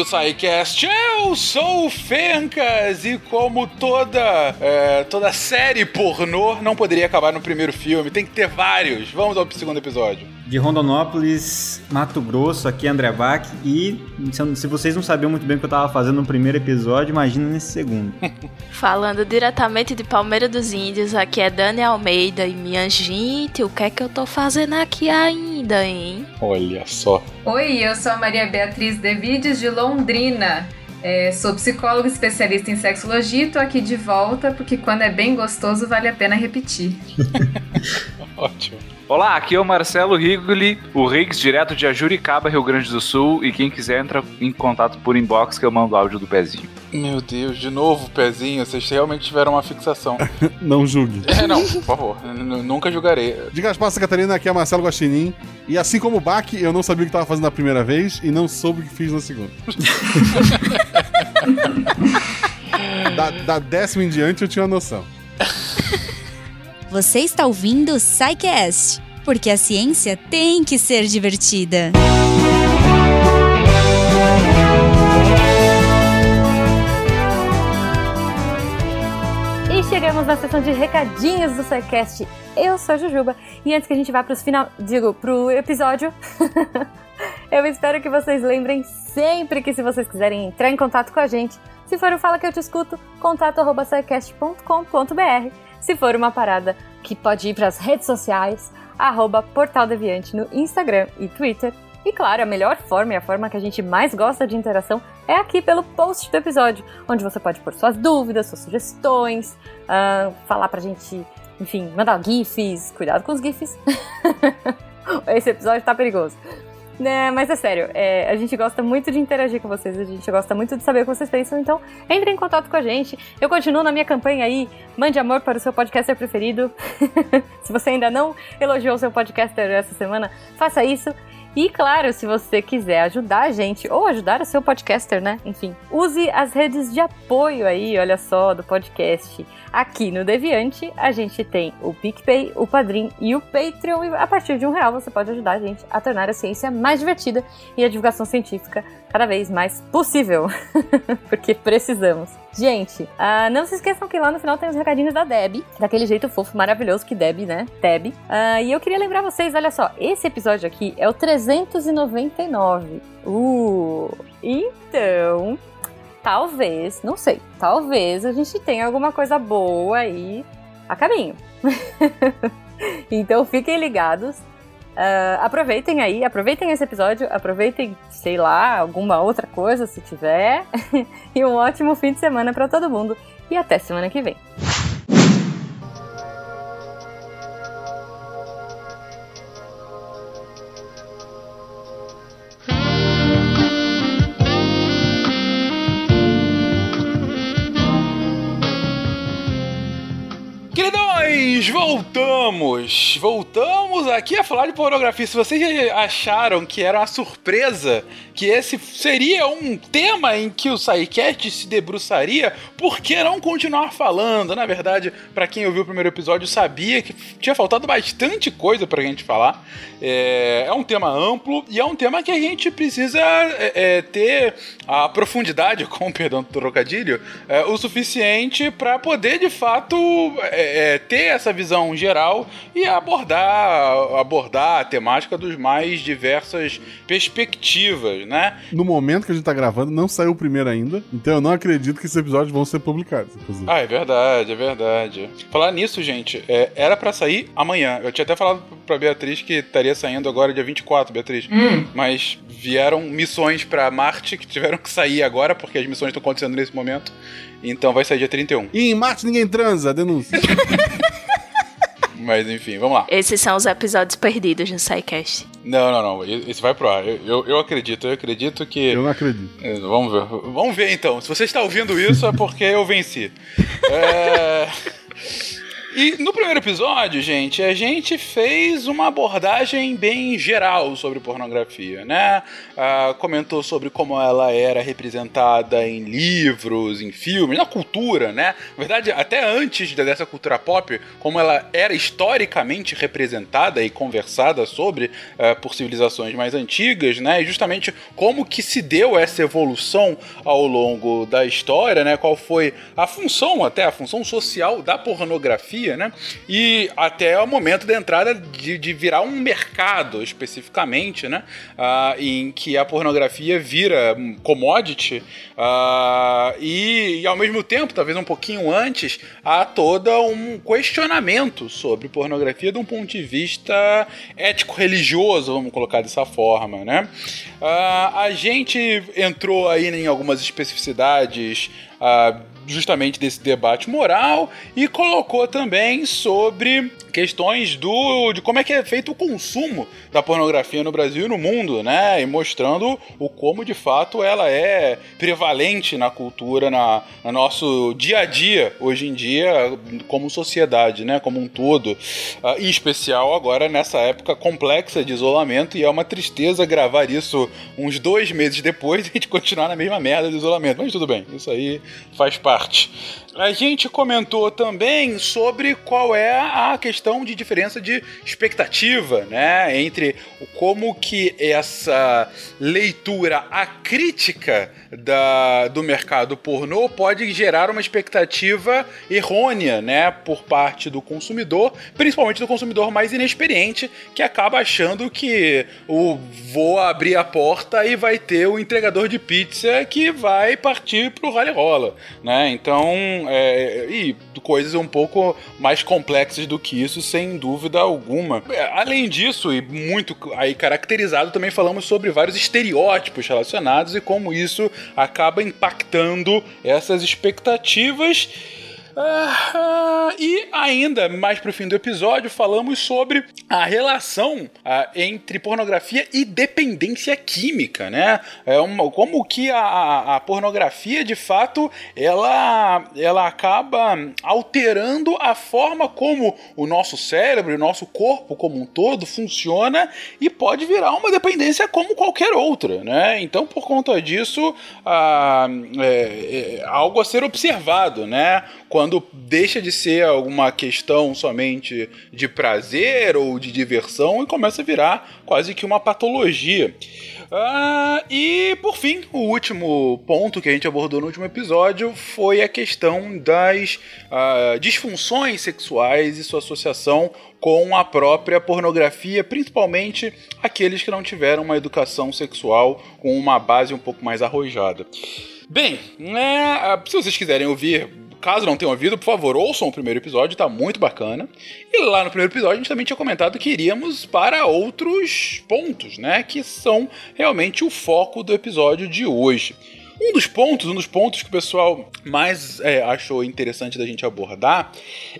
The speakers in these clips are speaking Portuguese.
do SciCast. Eu sou o Fencas e como toda, é, toda série pornô não poderia acabar no primeiro filme, tem que ter vários. Vamos ao segundo episódio. De Rondonópolis, Mato Grosso, aqui é André Bach. E se vocês não sabiam muito bem o que eu tava fazendo no primeiro episódio, imagina nesse segundo. Falando diretamente de Palmeira dos Índios, aqui é Dani Almeida. E minha gente, o que é que eu tô fazendo aqui ainda, hein? Olha só. Oi, eu sou a Maria Beatriz Devides de Londrina. É, sou psicóloga especialista em sexologia e tô aqui de volta porque quando é bem gostoso vale a pena repetir. Ótimo. Olá, aqui é o Marcelo Rigoli, o Riggs, direto de Ajuricaba, Rio Grande do Sul. E quem quiser entra em contato por inbox que eu mando áudio do pezinho. Meu Deus, de novo pezinho, vocês realmente tiveram uma fixação. não julgue. É, não, por favor, nunca julgarei. Diga as passas, Catarina, aqui é Marcelo Guaxinim. E assim como o Bach, eu não sabia o que estava fazendo na primeira vez e não soube o que fiz na segunda. da, da décima em diante eu tinha uma noção. Você está ouvindo o Psycast, porque a ciência tem que ser divertida. E chegamos na sessão de recadinhos do Psycast. Eu sou a Jujuba e antes que a gente vá para os final, digo, pro episódio, eu espero que vocês lembrem sempre que se vocês quiserem entrar em contato com a gente, se for o Fala que eu te escuto, contato@psycast.com.br se for uma parada que pode ir para as redes sociais, arroba Portal Deviante no Instagram e Twitter. E claro, a melhor forma e a forma que a gente mais gosta de interação é aqui pelo post do episódio, onde você pode pôr suas dúvidas, suas sugestões, uh, falar pra gente, enfim, mandar GIFs, cuidado com os GIFs. Esse episódio tá perigoso. É, mas é sério, é, a gente gosta muito de interagir com vocês, a gente gosta muito de saber o que vocês pensam, então entre em contato com a gente. Eu continuo na minha campanha aí, mande amor para o seu podcaster preferido. Se você ainda não elogiou o seu podcaster essa semana, faça isso. E claro, se você quiser ajudar a gente ou ajudar o seu podcaster, né? Enfim, use as redes de apoio aí, olha só, do podcast. Aqui no Deviante, a gente tem o PicPay, o Padrim e o Patreon. E a partir de um real você pode ajudar a gente a tornar a ciência mais divertida e a divulgação científica cada vez mais possível. Porque precisamos. Gente, uh, não se esqueçam que lá no final tem os recadinhos da Deb, daquele jeito fofo, maravilhoso que Deb, né? Deb. Uh, e eu queria lembrar vocês, olha só, esse episódio aqui é o 399. Uh! Então, talvez, não sei, talvez a gente tenha alguma coisa boa aí a caminho. então fiquem ligados. Uh, aproveitem aí, aproveitem esse episódio, aproveitem, sei lá, alguma outra coisa se tiver. e um ótimo fim de semana para todo mundo. E até semana que vem. Queridões, voltamos! Voltamos aqui a falar de pornografia. Se vocês acharam que era uma surpresa que esse seria um tema em que o SciCast se debruçaria, por que não continuar falando? Na verdade, para quem ouviu o primeiro episódio, sabia que tinha faltado bastante coisa pra gente falar. É, é um tema amplo e é um tema que a gente precisa é, é ter a profundidade, com perdão do trocadilho, é, o suficiente para poder de fato é, é, ter essa visão geral e abordar, abordar a temática dos mais diversas perspectivas, né? No momento que a gente tá gravando, não saiu o primeiro ainda, então eu não acredito que esses episódios vão ser publicados. Inclusive. Ah, é verdade, é verdade. Falar nisso, gente, é, era para sair amanhã. Eu tinha até falado pra Beatriz que estaria saindo agora dia 24, Beatriz. Hum. Mas vieram missões para Marte que tiveram que sair agora, porque as missões estão acontecendo nesse momento. Então vai sair dia 31. E em Marte ninguém transa, denúncia. Mas enfim, vamos lá. Esses são os episódios perdidos no SciCast. Não, não, não. Esse vai pro ar. Eu, eu, eu acredito, eu acredito que. Eu não acredito. É, vamos ver. Vamos ver então. Se você está ouvindo isso, é porque eu venci. é. E no primeiro episódio, gente, a gente fez uma abordagem bem geral sobre pornografia, né? Ah, comentou sobre como ela era representada em livros, em filmes, na cultura, né? Na verdade, até antes dessa cultura pop, como ela era historicamente representada e conversada sobre ah, por civilizações mais antigas, né? E justamente como que se deu essa evolução ao longo da história, né? Qual foi a função, até a função social da pornografia, né? E até o momento da entrada de, de virar um mercado especificamente, né? Ah, em que a pornografia vira commodity ah, e, e, ao mesmo tempo, talvez um pouquinho antes, há todo um questionamento sobre pornografia de um ponto de vista ético-religioso, vamos colocar dessa forma, né? Ah, a gente entrou aí em algumas especificidades uh, justamente desse debate moral e colocou também sobre questões do de como é que é feito o consumo da pornografia no Brasil e no mundo, né? E mostrando o como de fato ela é prevalente na cultura, na, no nosso dia a dia hoje em dia como sociedade, né? Como um todo, uh, em especial agora nessa época complexa de isolamento e é uma tristeza gravar isso uns dois meses depois e a gente continuar na mesma merda de isolamento, mas tudo bem, isso aí faz parte. A gente comentou também sobre qual é a questão de diferença de expectativa, né, entre como que essa leitura acrítica da, do mercado pornô pode gerar uma expectativa errônea, né, por parte do consumidor, principalmente do consumidor mais inexperiente, que acaba achando que o vou abrir a porta e vai ter o entregador de pizza que vai partir pro rally rola, né? Então é, e coisas um pouco mais complexas do que isso, sem dúvida alguma. Além disso, e muito aí caracterizado, também falamos sobre vários estereótipos relacionados e como isso acaba impactando essas expectativas Uh, e ainda mais pro fim do episódio, falamos sobre a relação uh, entre pornografia e dependência química, né? É uma, como que a, a, pornografia, de fato, ela, ela acaba alterando a forma como o nosso cérebro, o nosso corpo como um todo funciona e pode virar uma dependência como qualquer outra, né? Então, por conta disso, uh, é, é algo a ser observado, né? quando deixa de ser alguma questão somente de prazer ou de diversão e começa a virar quase que uma patologia. Uh, e por fim, o último ponto que a gente abordou no último episódio foi a questão das uh, disfunções sexuais e sua associação com a própria pornografia, principalmente aqueles que não tiveram uma educação sexual com uma base um pouco mais arrojada. Bem, né, se vocês quiserem ouvir Caso não tenham ouvido, por favor, ouçam o primeiro episódio, tá muito bacana. E lá no primeiro episódio a gente também tinha comentado que iríamos para outros pontos, né? Que são realmente o foco do episódio de hoje. Um dos pontos, um dos pontos que o pessoal mais é, achou interessante da gente abordar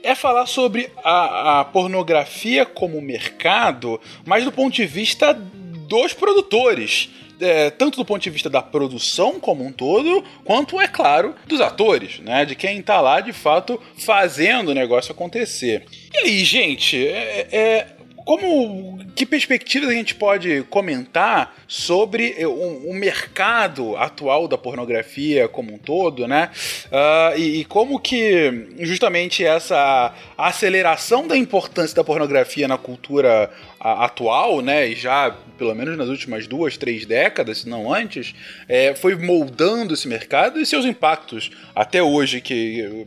é falar sobre a, a pornografia como mercado, mas do ponto de vista dos produtores é, tanto do ponto de vista da produção como um todo, quanto, é claro, dos atores, né? De quem tá lá de fato fazendo o negócio acontecer. E aí, gente, é, é como que perspectivas a gente pode comentar sobre o, o mercado atual da pornografia como um todo, né? Uh, e, e, como que justamente essa aceleração da importância da pornografia na cultura atual, né? E já pelo menos nas últimas duas, três décadas, se não antes, é, foi moldando esse mercado e seus impactos até hoje que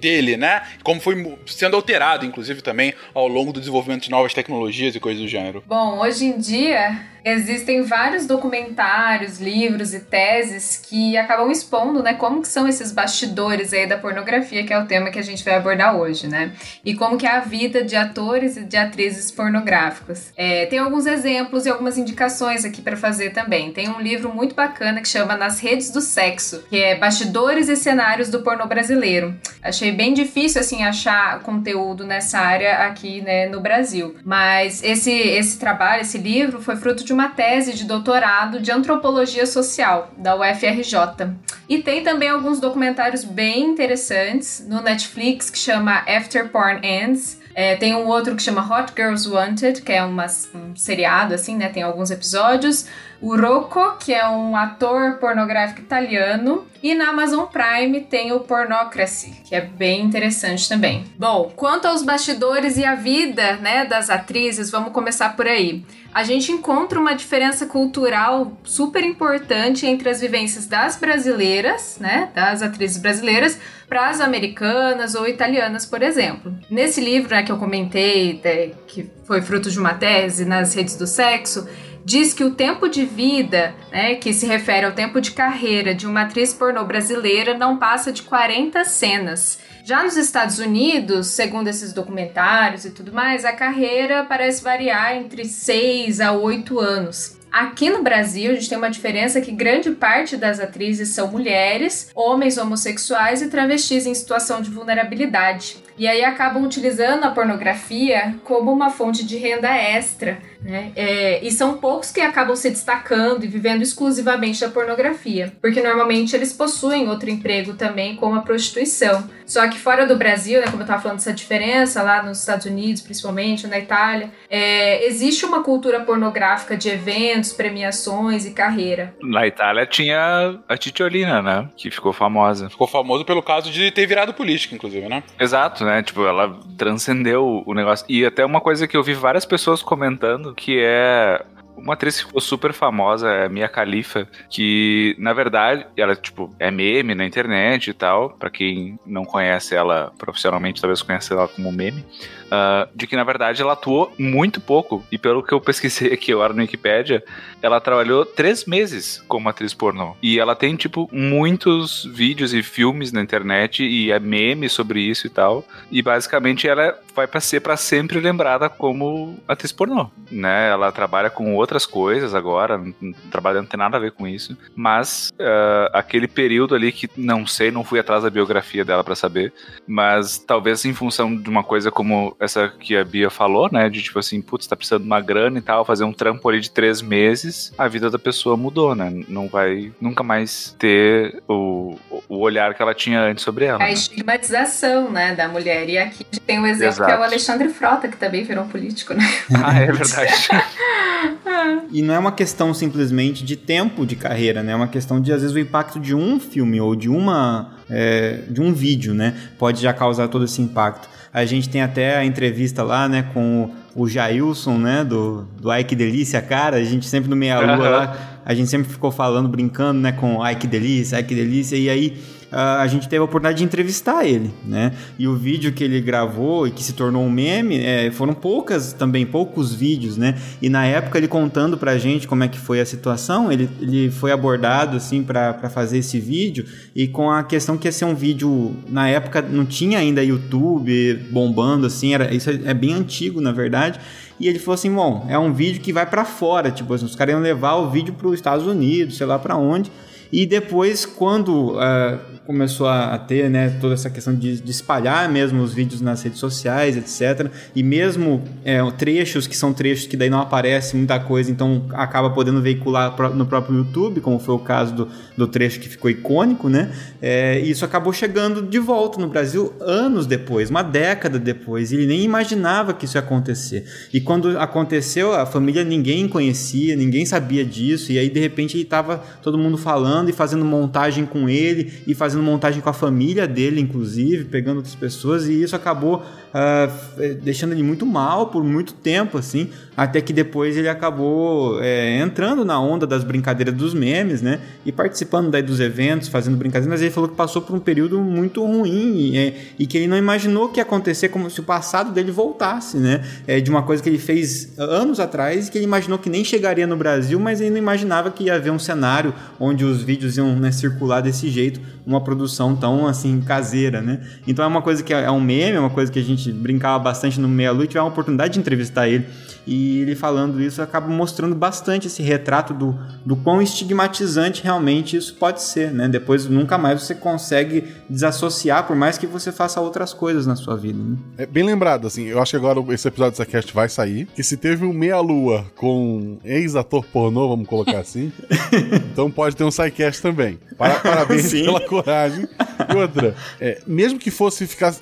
dele, né? Como foi sendo alterado, inclusive, também ao longo do desenvolvimento de novas tecnologias e coisas do gênero. Bom, hoje em dia existem vários documentários, livros e teses que acabam expondo, né, como que são esses bastidores aí da pornografia, que é o tema que a gente vai abordar hoje, né? E como que é a vida de atores e de atrizes pornográficos. Pornográficos. É, tem alguns exemplos e algumas indicações aqui para fazer também. Tem um livro muito bacana que chama Nas Redes do Sexo, que é Bastidores e Cenários do Pornô Brasileiro. Achei bem difícil assim achar conteúdo nessa área aqui né, no Brasil, mas esse esse trabalho, esse livro foi fruto de uma tese de doutorado de antropologia social da UFRJ. E tem também alguns documentários bem interessantes no Netflix que chama After Porn Ends é, tem um outro que chama Hot Girls Wanted, que é uma, um seriado, assim, né? Tem alguns episódios. O Rocco, que é um ator pornográfico italiano. E na Amazon Prime tem o Pornocracy, que é bem interessante também. Bom, quanto aos bastidores e a vida né, das atrizes, vamos começar por aí. A gente encontra uma diferença cultural super importante entre as vivências das brasileiras, né, das atrizes brasileiras, para as americanas ou italianas, por exemplo. Nesse livro né, que eu comentei, que foi fruto de uma tese nas redes do sexo, diz que o tempo de vida, né, que se refere ao tempo de carreira de uma atriz pornô brasileira, não passa de 40 cenas. Já nos Estados Unidos, segundo esses documentários e tudo mais, a carreira parece variar entre 6 a 8 anos. Aqui no Brasil, a gente tem uma diferença que grande parte das atrizes são mulheres, homens homossexuais e travestis em situação de vulnerabilidade. E aí acabam utilizando a pornografia como uma fonte de renda extra né? É, e são poucos que acabam se destacando e vivendo exclusivamente da pornografia, porque normalmente eles possuem outro emprego também, como a prostituição. Só que fora do Brasil, né, como eu estava falando dessa diferença, lá nos Estados Unidos, principalmente, na Itália, é, existe uma cultura pornográfica de eventos, premiações e carreira. Na Itália tinha a Titiolina, né? Que ficou famosa. Ficou famoso pelo caso de ter virado política, inclusive, né? Exato, né? Tipo, ela transcendeu o negócio. E até uma coisa que eu vi várias pessoas comentando que é uma atriz que ficou super famosa, é Mia Khalifa, que na verdade ela tipo é meme na internet e tal, para quem não conhece ela profissionalmente, talvez conheça ela como meme uh, de que na verdade ela atuou muito pouco. E pelo que eu pesquisei aqui agora no Wikipedia, ela trabalhou três meses como atriz pornô. E ela tem, tipo, muitos vídeos e filmes na internet e é meme sobre isso e tal. E basicamente ela vai para ser para sempre lembrada como atriz pornô, né? Ela trabalha com outras coisas agora, trabalhando não tem nada a ver com isso, mas uh, aquele período ali que não sei, não fui atrás da biografia dela para saber, mas talvez em função de uma coisa como essa que a Bia falou, né? De tipo assim, putz, tá precisando de uma grana e tal, fazer um trampo ali de três meses, a vida da pessoa mudou, né? Não vai nunca mais ter o, o olhar que ela tinha antes sobre ela. A né? estigmatização, né, da mulher. E aqui tem um exemplo Exato. que é o Alexandre Frota, que também virou um político, né? Ah, é verdade. e não é uma questão simplesmente de tempo de carreira, né? É uma questão de, às vezes, o impacto de um filme ou de uma. É, de um vídeo, né? Pode já causar todo esse impacto. A gente tem até a entrevista lá, né, com o Jailson, né, do, do Ai Que Delícia, cara. A gente sempre no Meia Lua lá, a gente sempre ficou falando, brincando, né, com Ai Que Delícia, Ai Que Delícia. E aí a gente teve a oportunidade de entrevistar ele, né? E o vídeo que ele gravou e que se tornou um meme, é, foram poucas também, poucos vídeos, né? E na época ele contando pra gente como é que foi a situação, ele, ele foi abordado, assim, para fazer esse vídeo e com a questão que ia ser um vídeo, na época não tinha ainda YouTube bombando, assim, era, isso é, bem antigo, na verdade, e ele falou assim, bom, é um vídeo que vai para fora, tipo, assim, os caras iam levar o vídeo para os Estados Unidos, sei lá para onde, e depois, quando uh, começou a, ter né, toda essa questão de, de, espalhar mesmo os vídeos nas redes sociais, etc. E mesmo é, trechos que são trechos que daí não aparece muita coisa, então acaba podendo veicular no próprio YouTube, como foi o caso do, do trecho que ficou icônico, né? É, isso acabou chegando de volta no Brasil anos depois, uma década depois. Ele nem imaginava que isso ia acontecer. E quando aconteceu, a família ninguém conhecia, ninguém sabia disso, e aí de repente estava todo mundo falando e fazendo montagem com ele e fazendo fazendo montagem com a família dele, inclusive, pegando outras pessoas, e isso acabou uh, deixando ele muito mal por muito tempo, assim, até que depois ele acabou é, entrando na onda das brincadeiras dos memes, né, e participando daí dos eventos, fazendo brincadeiras, mas ele falou que passou por um período muito ruim e, é, e que ele não imaginou que ia acontecer como se o passado dele voltasse, né, é, de uma coisa que ele fez anos atrás e que ele imaginou que nem chegaria no Brasil, mas ele não imaginava que ia haver um cenário onde os vídeos iam né, circular desse jeito, uma produção tão assim caseira, né? Então é uma coisa que é um meme, é uma coisa que a gente brincava bastante no Meia Lua e tive a oportunidade de entrevistar ele. E ele falando isso acaba mostrando bastante esse retrato do, do quão estigmatizante realmente isso pode ser, né? Depois nunca mais você consegue desassociar, por mais que você faça outras coisas na sua vida. Né? É bem lembrado, assim, eu acho que agora esse episódio dessa cast vai sair, que se teve um meia-lua com ex-ator pornô, vamos colocar assim, então pode ter um sidecast também. Para, parabéns Sim. pela coragem. E outra, é, mesmo que fosse ficar.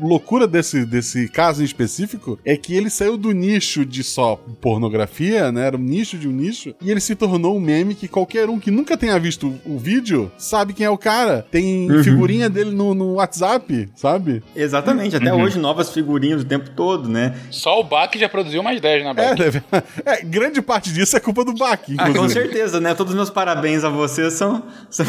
Loucura desse, desse caso em específico é que ele saiu do nicho de só pornografia, né? Era um nicho de um nicho, e ele se tornou um meme que qualquer um que nunca tenha visto o vídeo sabe quem é o cara. Tem Uhum. figurinha dele no, no WhatsApp, sabe? Exatamente, até Uhum. hoje novas figurinhas o tempo todo, né? Só o Bach já produziu mais 10 na É, Bach. deve- é, grande parte disso é culpa do Bach, Ah, inclusive. com certeza, né? Todos os meus parabéns a você são, são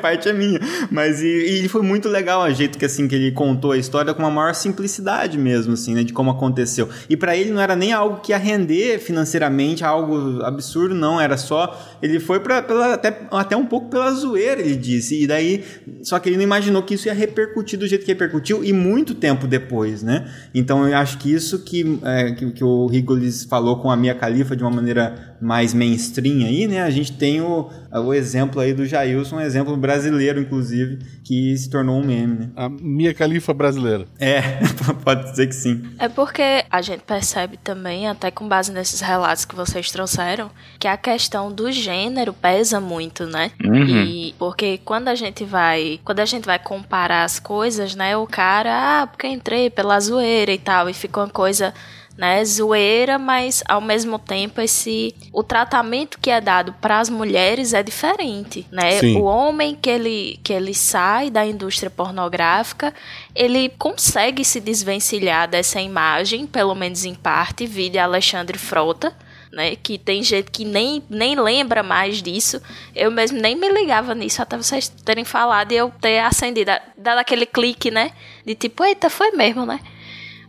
parte é minha. Mas e, e foi muito legal o jeito que assim que ele contou a história com uma maior simplicidade mesmo, assim, né? De como aconteceu. E pra ele não era nem algo que ia render financeiramente, algo absurdo, não. Era só ele foi para até até um pouco pela zoeira, ele disse. E daí só que ele não imaginou que isso ia repercutir do jeito que repercutiu e muito tempo depois, né? Então eu acho que isso que, é, que, que o Rigolis falou com a Mia Khalifa de uma maneira mais mainstream aí, né? A gente tem o, o exemplo aí do Jailson, um exemplo brasileiro, inclusive, que se tornou um meme, né? A Mia Califa brasileira. É, pode dizer que sim. É porque a gente percebe também, até com base nesses relatos que vocês trouxeram, que a questão do gênero pesa muito, né? Uhum. E porque quando a gente vai, quando a gente vai comparar as coisas, né, o cara, ah, porque eu entrei pela zoeira e tal, e ficou uma coisa né, zoeira, mas ao mesmo tempo esse o tratamento que é dado para as mulheres é diferente, né? Sim. O homem que ele que ele sai da indústria pornográfica, ele consegue se desvencilhar dessa imagem, pelo menos em parte, vide Alexandre Frota, né? Que tem gente que nem, nem lembra mais disso. Eu mesmo nem me ligava nisso até vocês terem falado e eu ter acendido, dado aquele clique, né? De tipo, eita, foi mesmo, né?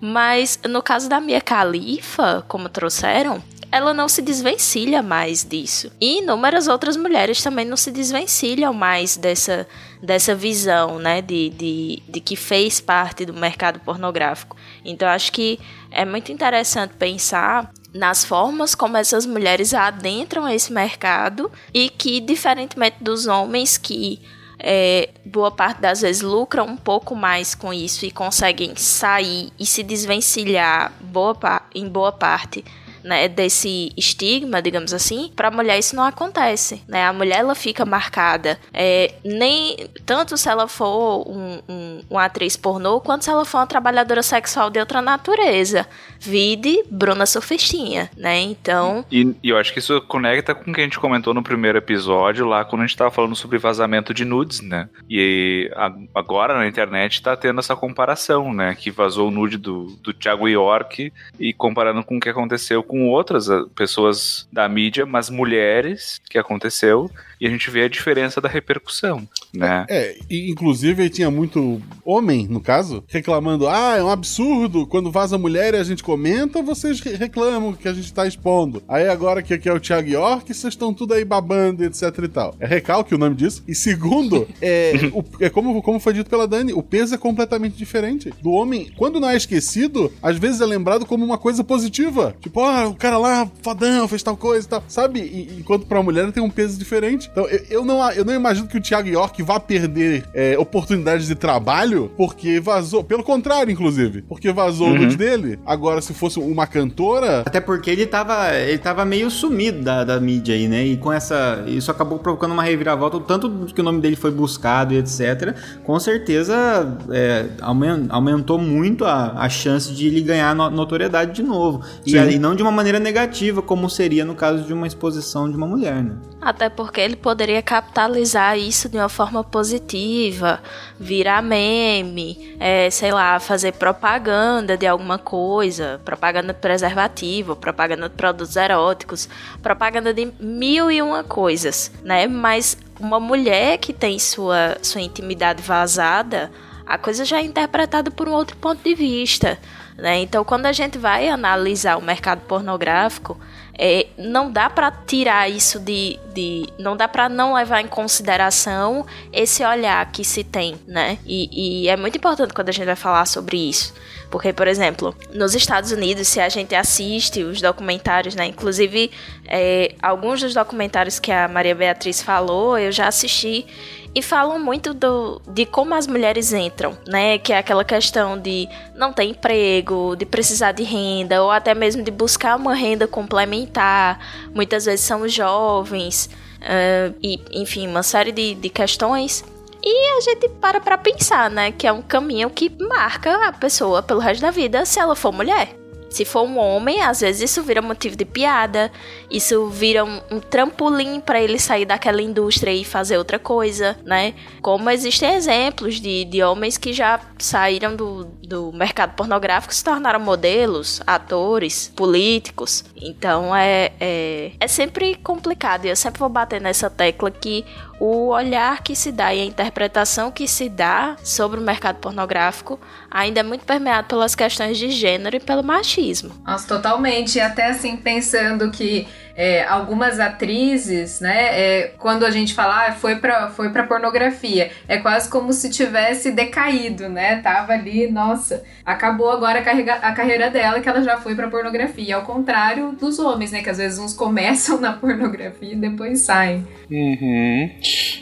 Mas no caso da Mia Khalifa, como trouxeram, ela não se desvencilha mais disso. E inúmeras outras mulheres também não se desvencilham mais dessa, dessa visão, né? De, de, de que fez parte do mercado pornográfico. Então acho que é muito interessante pensar nas formas como essas mulheres adentram esse mercado e que, diferentemente dos homens que é, boa parte das vezes lucram um pouco mais com isso e conseguem sair e se desvencilhar boa em boa parte né, desse estigma, digamos assim, para a mulher isso não acontece, né? A mulher ela fica marcada, é, nem tanto se ela for um, um- uma atriz pornô, quanto se ela for uma trabalhadora sexual de outra natureza. Vide Bruna Surfistinha, né? Então, E, e eu acho que isso conecta com o que a gente comentou no primeiro episódio, lá quando a gente tava falando sobre vazamento de nudes, né? E a- agora na internet tá tendo essa comparação, né? Que vazou o nude do, do Thiago York e comparando com o que aconteceu com outras ah, pessoas da mídia, mas mulheres, que aconteceu, e a gente vê a diferença da repercussão, né? É, e, inclusive tinha muito homem, no caso, reclamando: ah, é um absurdo, quando vaza mulher e a gente comenta, vocês re- reclamam que a gente tá expondo. Aí agora que aqui é o Thiago York, vocês estão tudo aí babando, etc e tal. É recalque o nome disso. E segundo, é, o- é como, como foi dito pela Dani, o peso é completamente diferente. Do homem, quando não é esquecido, às vezes é lembrado como uma coisa positiva. Tipo, ah, o cara lá, fodão, fez tal coisa e tal. Sabe? E- enquanto pra mulher tem um peso diferente. Então, eu, eu não, eu não imagino que o Thiago York vá perder é, oportunidades de trabalho porque vazou. Pelo contrário, inclusive. Porque vazou o nude dele. Agora, se fosse uma cantora. Até porque ele tava, ele tava meio sumido da, da mídia aí, né? E com essa. Isso acabou provocando uma reviravolta, tanto que o nome dele foi buscado e etc. Com certeza é, aumen- aumentou muito a, a chance de ele ganhar no- notoriedade de novo. E, aí não de uma maneira negativa, como seria no caso de uma exposição de uma mulher, né? Até porque ele poderia capitalizar isso de uma forma positiva, virar meme, é, sei lá, fazer propaganda de alguma coisa, propaganda de preservativo, propaganda de produtos eróticos, propaganda de mil e uma coisas, né? Mas uma mulher que tem sua, sua intimidade vazada, a coisa já é interpretada por um outro ponto de vista. Né? Então, quando a gente vai analisar o mercado pornográfico, é, não dá para tirar isso de, de. Não dá para não levar em consideração esse olhar que se tem, né? E, e é muito importante quando a gente vai falar sobre isso. Porque, por exemplo, nos Estados Unidos, se a gente assiste os documentários, né? Inclusive, é, alguns dos documentários que a Maria Beatriz falou, eu já assisti e falam muito do, de como as mulheres entram, né? Que é aquela questão de não ter emprego, de precisar de renda, ou até mesmo de buscar uma renda complementar. Muitas vezes são jovens, uh, e enfim, uma série de, de questões. E a gente para pra pensar, né? Que é um caminho que marca a pessoa pelo resto da vida se ela for mulher. Se for um homem, às vezes isso vira motivo de piada, isso vira um, um trampolim para ele sair daquela indústria e fazer outra coisa, né? Como existem exemplos de, de homens que já saíram do, do mercado pornográfico se tornaram modelos, atores, políticos. Então é, é, é sempre complicado e eu sempre vou bater nessa tecla que o olhar que se dá e a interpretação que se dá sobre o mercado pornográfico ainda é muito permeado pelas questões de gênero e pelo machismo. Nossa, totalmente. Até assim, pensando que é, algumas atrizes, né, é, quando a gente fala, ah, foi pra, foi pra pornografia, é quase como se tivesse decaído, né? Tava ali, nossa, acabou agora a, carrega, a carreira dela que ela já foi pra pornografia. Ao contrário dos homens, né? Que às vezes uns começam na pornografia e depois saem. Uhum.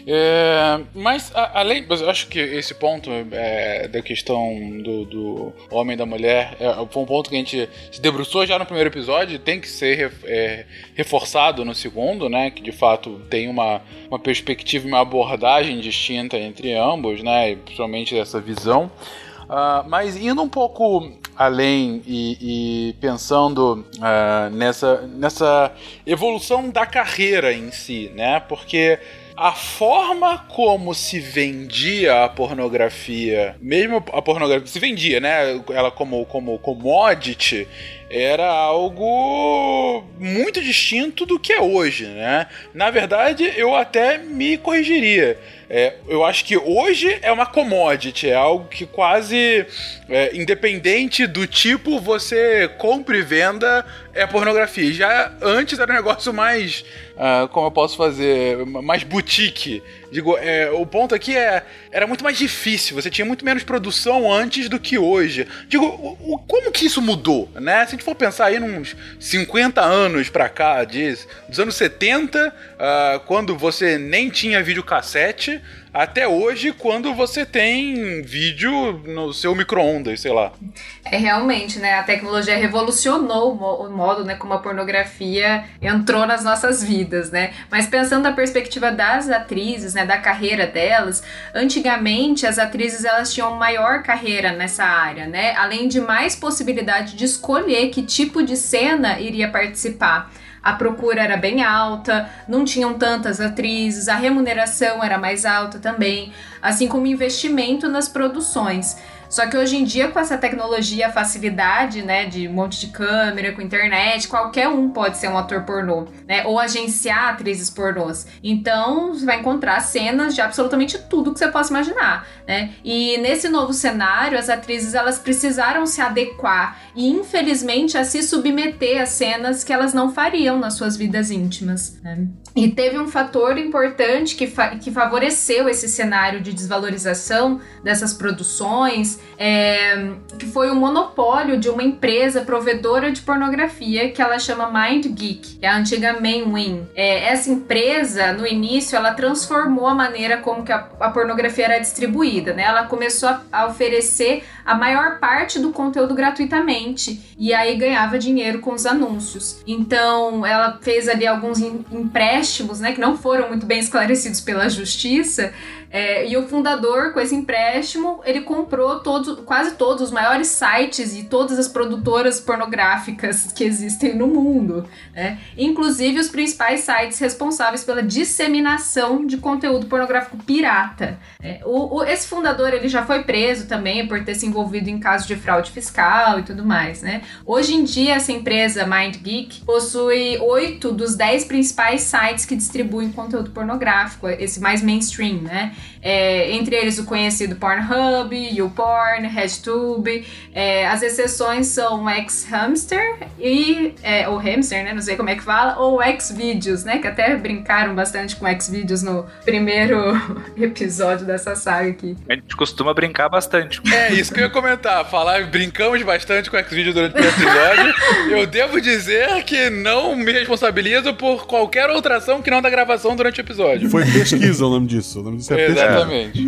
É, mas, a, além, eu acho que esse ponto é, da questão do, do homem e da mulher é, foi um ponto que a gente se debruçou já no primeiro episódio, tem que ser é, reforçado no segundo, né? Que de fato tem uma, uma perspectiva e uma abordagem distinta entre ambos, né? Principalmente dessa visão. Uh, mas indo um pouco além e, e pensando uh, nessa, nessa evolução da carreira em si, né? Porque a forma como se vendia a pornografia, mesmo a pornografia se vendia, né? Ela como, como commodity, era algo muito distinto do que é hoje, né? Na verdade, eu até me corrigiria. É, eu acho que hoje é uma commodity, é algo que quase é, independente do tipo você compra e venda é pornografia. Já antes era um negócio mais, uh, como eu posso fazer, mais boutique. Digo, é, o ponto aqui é, era muito mais difícil, você tinha muito menos produção antes do que hoje. Digo, o, o, como que isso mudou, né? Se a gente for pensar aí uns 50 anos pra cá, diz, dos anos 70, uh, ah, quando você nem tinha videocassete, até hoje quando você tem vídeo no seu micro-ondas, sei lá. É realmente, né? A tecnologia revolucionou o modo né, como a pornografia entrou nas nossas vidas, né? Mas pensando da perspectiva das atrizes, né, da carreira delas, antigamente as atrizes elas tinham maior carreira nessa área, né? Além de mais possibilidade de escolher que tipo de cena iria participar a procura era bem alta, não tinham tantas atrizes, a remuneração era mais alta também, assim como investimento nas produções. Só que hoje em dia, com essa tecnologia, a facilidade, né, de um monte de câmera, com internet, qualquer um pode ser um ator pornô, né, ou agenciar atrizes pornôs. Então, você vai encontrar cenas de absolutamente tudo que você possa imaginar, né? E nesse novo cenário, as atrizes elas precisaram se adequar e, infelizmente, a se submeter a cenas que elas não fariam nas suas vidas íntimas. Né? E teve um fator importante que, fa que favoreceu esse cenário de desvalorização dessas produções, é, que foi o monopólio de uma empresa provedora de pornografia que ela chama Mind Geek, que é a antiga Mainwin. É, essa empresa, no início, ela transformou a maneira como que a, a pornografia era distribuída, né? Ela começou a, a oferecer a maior parte do conteúdo gratuitamente e aí ganhava dinheiro com os anúncios. Então, ela fez ali alguns empréstimos, né, que não foram muito bem esclarecidos pela justiça, é, e o fundador, com esse empréstimo, ele comprou todos, quase todos os maiores sites e todas as produtoras pornográficas que existem no mundo, né? inclusive os principais sites responsáveis pela disseminação de conteúdo pornográfico pirata. É, o, o, esse fundador ele já foi preso também por ter se envolvido em casos de fraude fiscal e tudo mais. Né? Hoje em dia, essa empresa MindGeek possui oito dos dez principais sites que distribuem conteúdo pornográfico, esse mais mainstream, né? É, entre eles o conhecido Pornhub, YouPorn, RedTube. É, as exceções são o X-Hamster e... É, ou Hamster, né? Não sei como é que fala. Ou X-Videos, né? Que até brincaram bastante com X-Videos no primeiro episódio dessa saga aqui. A gente costuma brincar bastante. É, isso que eu ia comentar. Falar, brincamos bastante com o X-Video durante o episódio. eu devo dizer que não me responsabilizo por qualquer outra ação que não da gravação durante o episódio. Foi pesquisa o nome disso. O nome disso é pesquisa. Exatamente.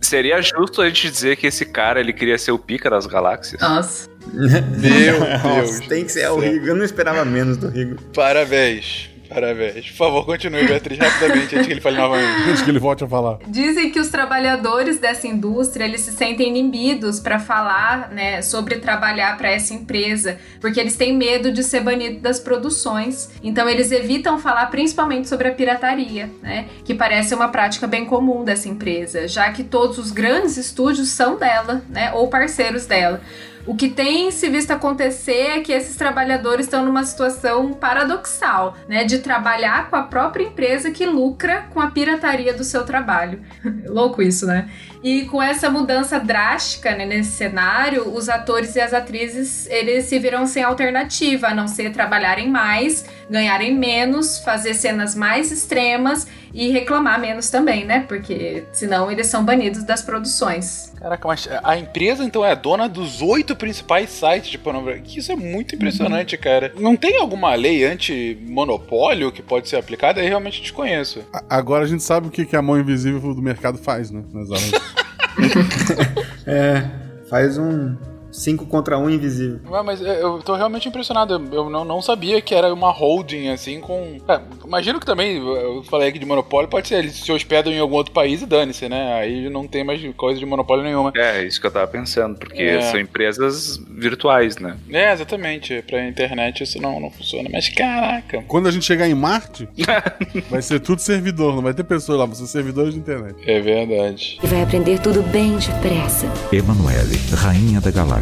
Seria justo a gente dizer que esse cara ele queria ser o pica das galáxias? Nossa. Meu Deus. Nossa, tem que ser do o. Rigo. Eu não esperava menos do Rigo. Parabéns. Parabéns. Por favor, continue, Beatriz, rapidamente, antes que ele fale novamente. Antes que ele volte a falar. Dizem que os trabalhadores dessa indústria eles se sentem inibidos para falar né, sobre trabalhar para essa empresa, porque eles têm medo de ser banido das produções. Então eles evitam falar principalmente sobre a pirataria, né, que parece uma prática bem comum dessa empresa, já que todos os grandes estúdios são dela, né, ou parceiros dela. O que tem se visto acontecer é que esses trabalhadores estão numa situação paradoxal, né, de trabalhar com a própria empresa que lucra com a pirataria do seu trabalho. Louco isso, né? E com essa mudança drástica né, nesse cenário, os atores e as atrizes eles se viram sem alternativa, a não ser trabalharem mais, ganharem menos, fazer cenas mais extremas e reclamar menos também, né? Porque senão eles são banidos das produções. Caraca, mas a empresa então é dona dos oito principais sites de pornografia. Isso é muito impressionante, cara. Não tem alguma lei anti-monopólio que pode ser aplicada? Eu realmente desconheço. A- Agora a gente sabe o que que a mão invisível do mercado faz, né? Nas horas. É, faz um 5 contra 1 invisível. Ué, mas é, eu tô realmente impressionado. Eu- não, não sabia que era uma holding assim com. É, imagino que também, eu falei aqui de monopólio, pode ser, eles se hospedam em algum outro país e dane-se, né? Aí não tem mais coisa de monopólio nenhuma. É, isso que eu tava pensando, porque É. são empresas virtuais, né? É, exatamente. Pra internet isso não, não funciona. Mas caraca. Quando a gente chegar em Marte, vai ser tudo servidor, não vai ter pessoa lá, vão ser servidores de internet. É verdade. E vai aprender tudo bem depressa. Emanuele, Rainha da Galáxia.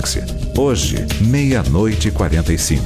Hoje, meia-noite e 45.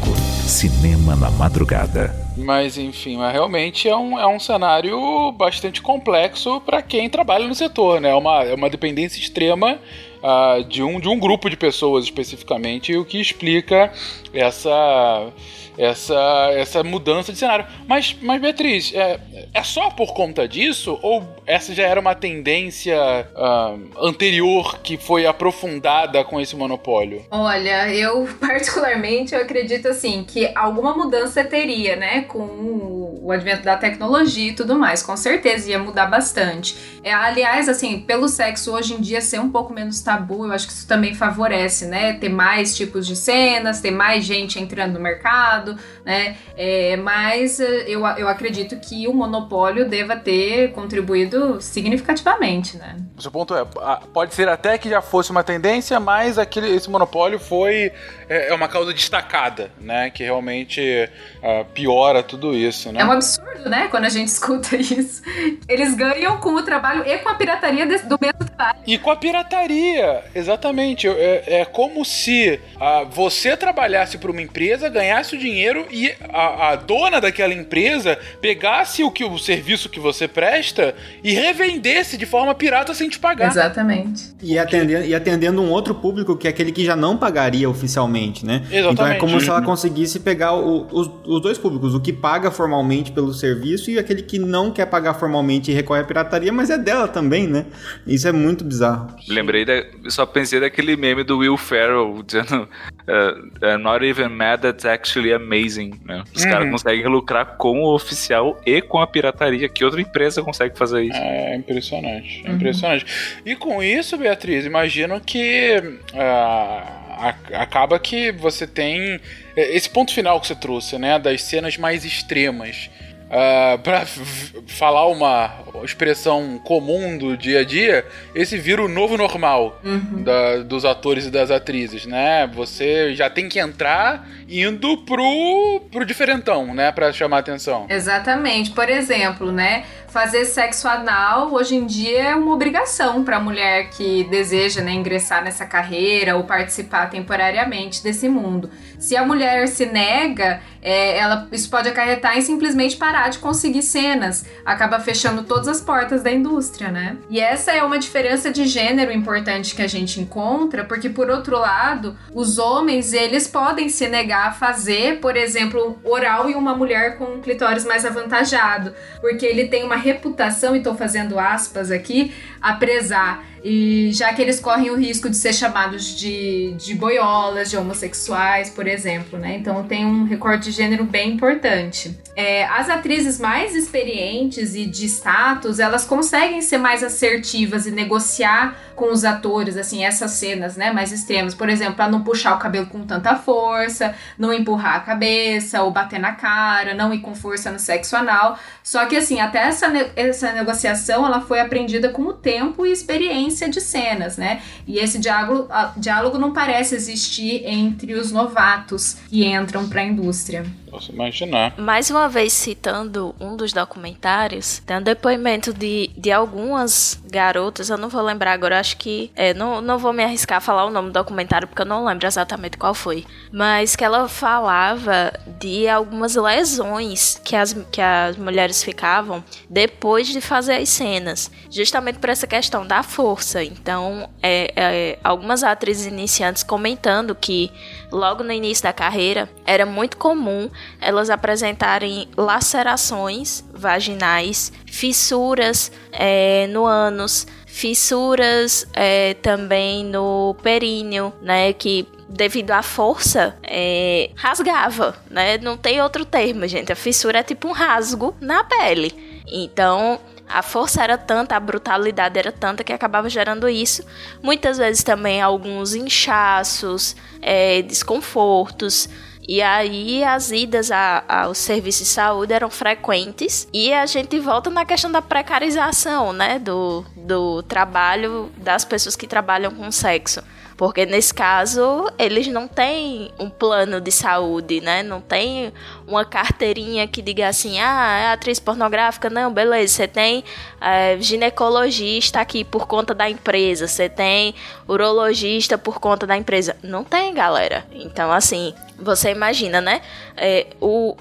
Cinema na madrugada. Mas enfim, mas realmente é um, é um cenário bastante complexo para quem trabalha no setor, né? É uma, é uma dependência extrema ah, de, um, de um grupo de pessoas especificamente, o que explica essa, essa, essa mudança de cenário. Mas, mas Beatriz, é, é só por conta disso? Ou essa já era uma tendência ah, anterior que foi aprofundada com esse monopólio? Olha, eu particularmente eu acredito assim que alguma mudança teria, né, com o advento da tecnologia e tudo mais, com certeza ia mudar bastante. É, aliás, assim, pelo sexo hoje em dia ser um pouco menos tabu, eu acho que isso também favorece, né, ter mais tipos de cenas, ter mais gente entrando no mercado, né, é, mas eh, eu, eu acredito que o monopólio deva ter contribuído significativamente, né. O seu ponto é, pode ser até que já fosse uma tendência, mas aquele, esse monopólio foi é, é uma causa destacada, né? Que realmente ah, piora tudo isso, né? É um absurdo, né? Quando a gente escuta isso. Eles ganham com o trabalho e com a pirataria desse- do mesmo trabalho. E com a pirataria, exatamente. É, é como se ah, você trabalhasse para uma empresa, ganhasse o dinheiro e a, a dona daquela empresa pegasse o, que, o serviço que você presta e revendesse de forma pirata sem te pagar. Exatamente. E atendendo, e atendendo um outro público que é aquele que já não pagaria oficialmente, né? Exatamente. Então é como se ela conseguisse pegar o- os, os dois públicos, o que paga formalmente pelo serviço e aquele que não quer pagar formalmente e recorre à pirataria, mas é dela também, né? Isso é muito bizarro. Lembrei, da, só pensei daquele meme do Will Ferrell dizendo uh, uh, Not even mad, that's actually amazing. Né? Os Uhum. caras conseguem lucrar com o oficial e com a pirataria. Que outra empresa consegue fazer isso? É impressionante, é impressionante. E com isso, Beatriz, imagino que ah, a- acaba que você tem é, esse ponto final que você trouxe, né, das cenas mais extremas. Ah, pra f- falar uma expressão comum do dia a dia, esse vira o novo normal da- dos atores e das atrizes, né? Você já tem que entrar indo pro, pro diferentão, né? Pra chamar atenção. Exatamente. Por exemplo, né? Fazer sexo anal hoje em dia é uma obrigação para a mulher que deseja né, ingressar nessa carreira ou participar temporariamente desse mundo. Se a mulher se nega, é, ela, isso pode acarretar em simplesmente parar dificuldade conseguir cenas, acaba fechando todas as portas da indústria, né? E essa é uma diferença de gênero importante que a gente encontra, porque por outro lado, os homens, eles podem se negar a fazer, por exemplo, oral em uma mulher com um clitóris mais avantajado, porque ele tem uma reputação, e estou fazendo aspas aqui, a prezar e já que eles correm o risco de ser chamados de, de boiolas, de homossexuais, por exemplo, né? Então tem um recorte de gênero bem importante. É, as atrizes mais experientes e de status, elas conseguem ser mais assertivas e negociar com os atores, assim, essas cenas, né, mais extremas. Por exemplo, para não puxar o cabelo com tanta força, não empurrar a cabeça ou bater na cara, não ir com força no sexo anal. Só que, assim, até essa, essa negociação, ela foi aprendida com o tempo e experiência de cenas, né? E esse diálogo, diálogo não parece existir entre os novatos que entram para a indústria. Posso imaginar. Mais uma vez citando um dos documentários, tem um depoimento de, de algumas garotas, eu não vou lembrar agora, acho que. É, não, não vou me arriscar a falar o nome do documentário porque eu não lembro exatamente qual foi. Mas que ela falava de algumas lesões que as, que as mulheres ficavam depois de fazer as cenas. Justamente por essa questão da força. Então, é, é, algumas atrizes iniciantes comentando que logo no início da carreira era muito comum elas apresentarem lacerações vaginais, fissuras é, no ânus, fissuras é, também no períneo, né? Que devido à força, é, rasgava, né? Não tem outro termo, gente. A fissura é tipo um rasgo na pele. Então, a força era tanta, a brutalidade era tanta que acabava gerando isso. Muitas vezes também alguns inchaços, é, desconfortos. E aí as idas ao serviço de saúde eram frequentes. E a gente volta na questão da precarização, né? Do, do trabalho das pessoas que trabalham com sexo. Porque nesse caso, eles não têm um plano de saúde, né? Não tem uma carteirinha que diga assim: ah, é atriz pornográfica. Não, beleza. Você tem é, ginecologista aqui por conta da empresa. Você tem urologista por conta da empresa. Não tem, galera. Então, assim, você imagina, né? É, o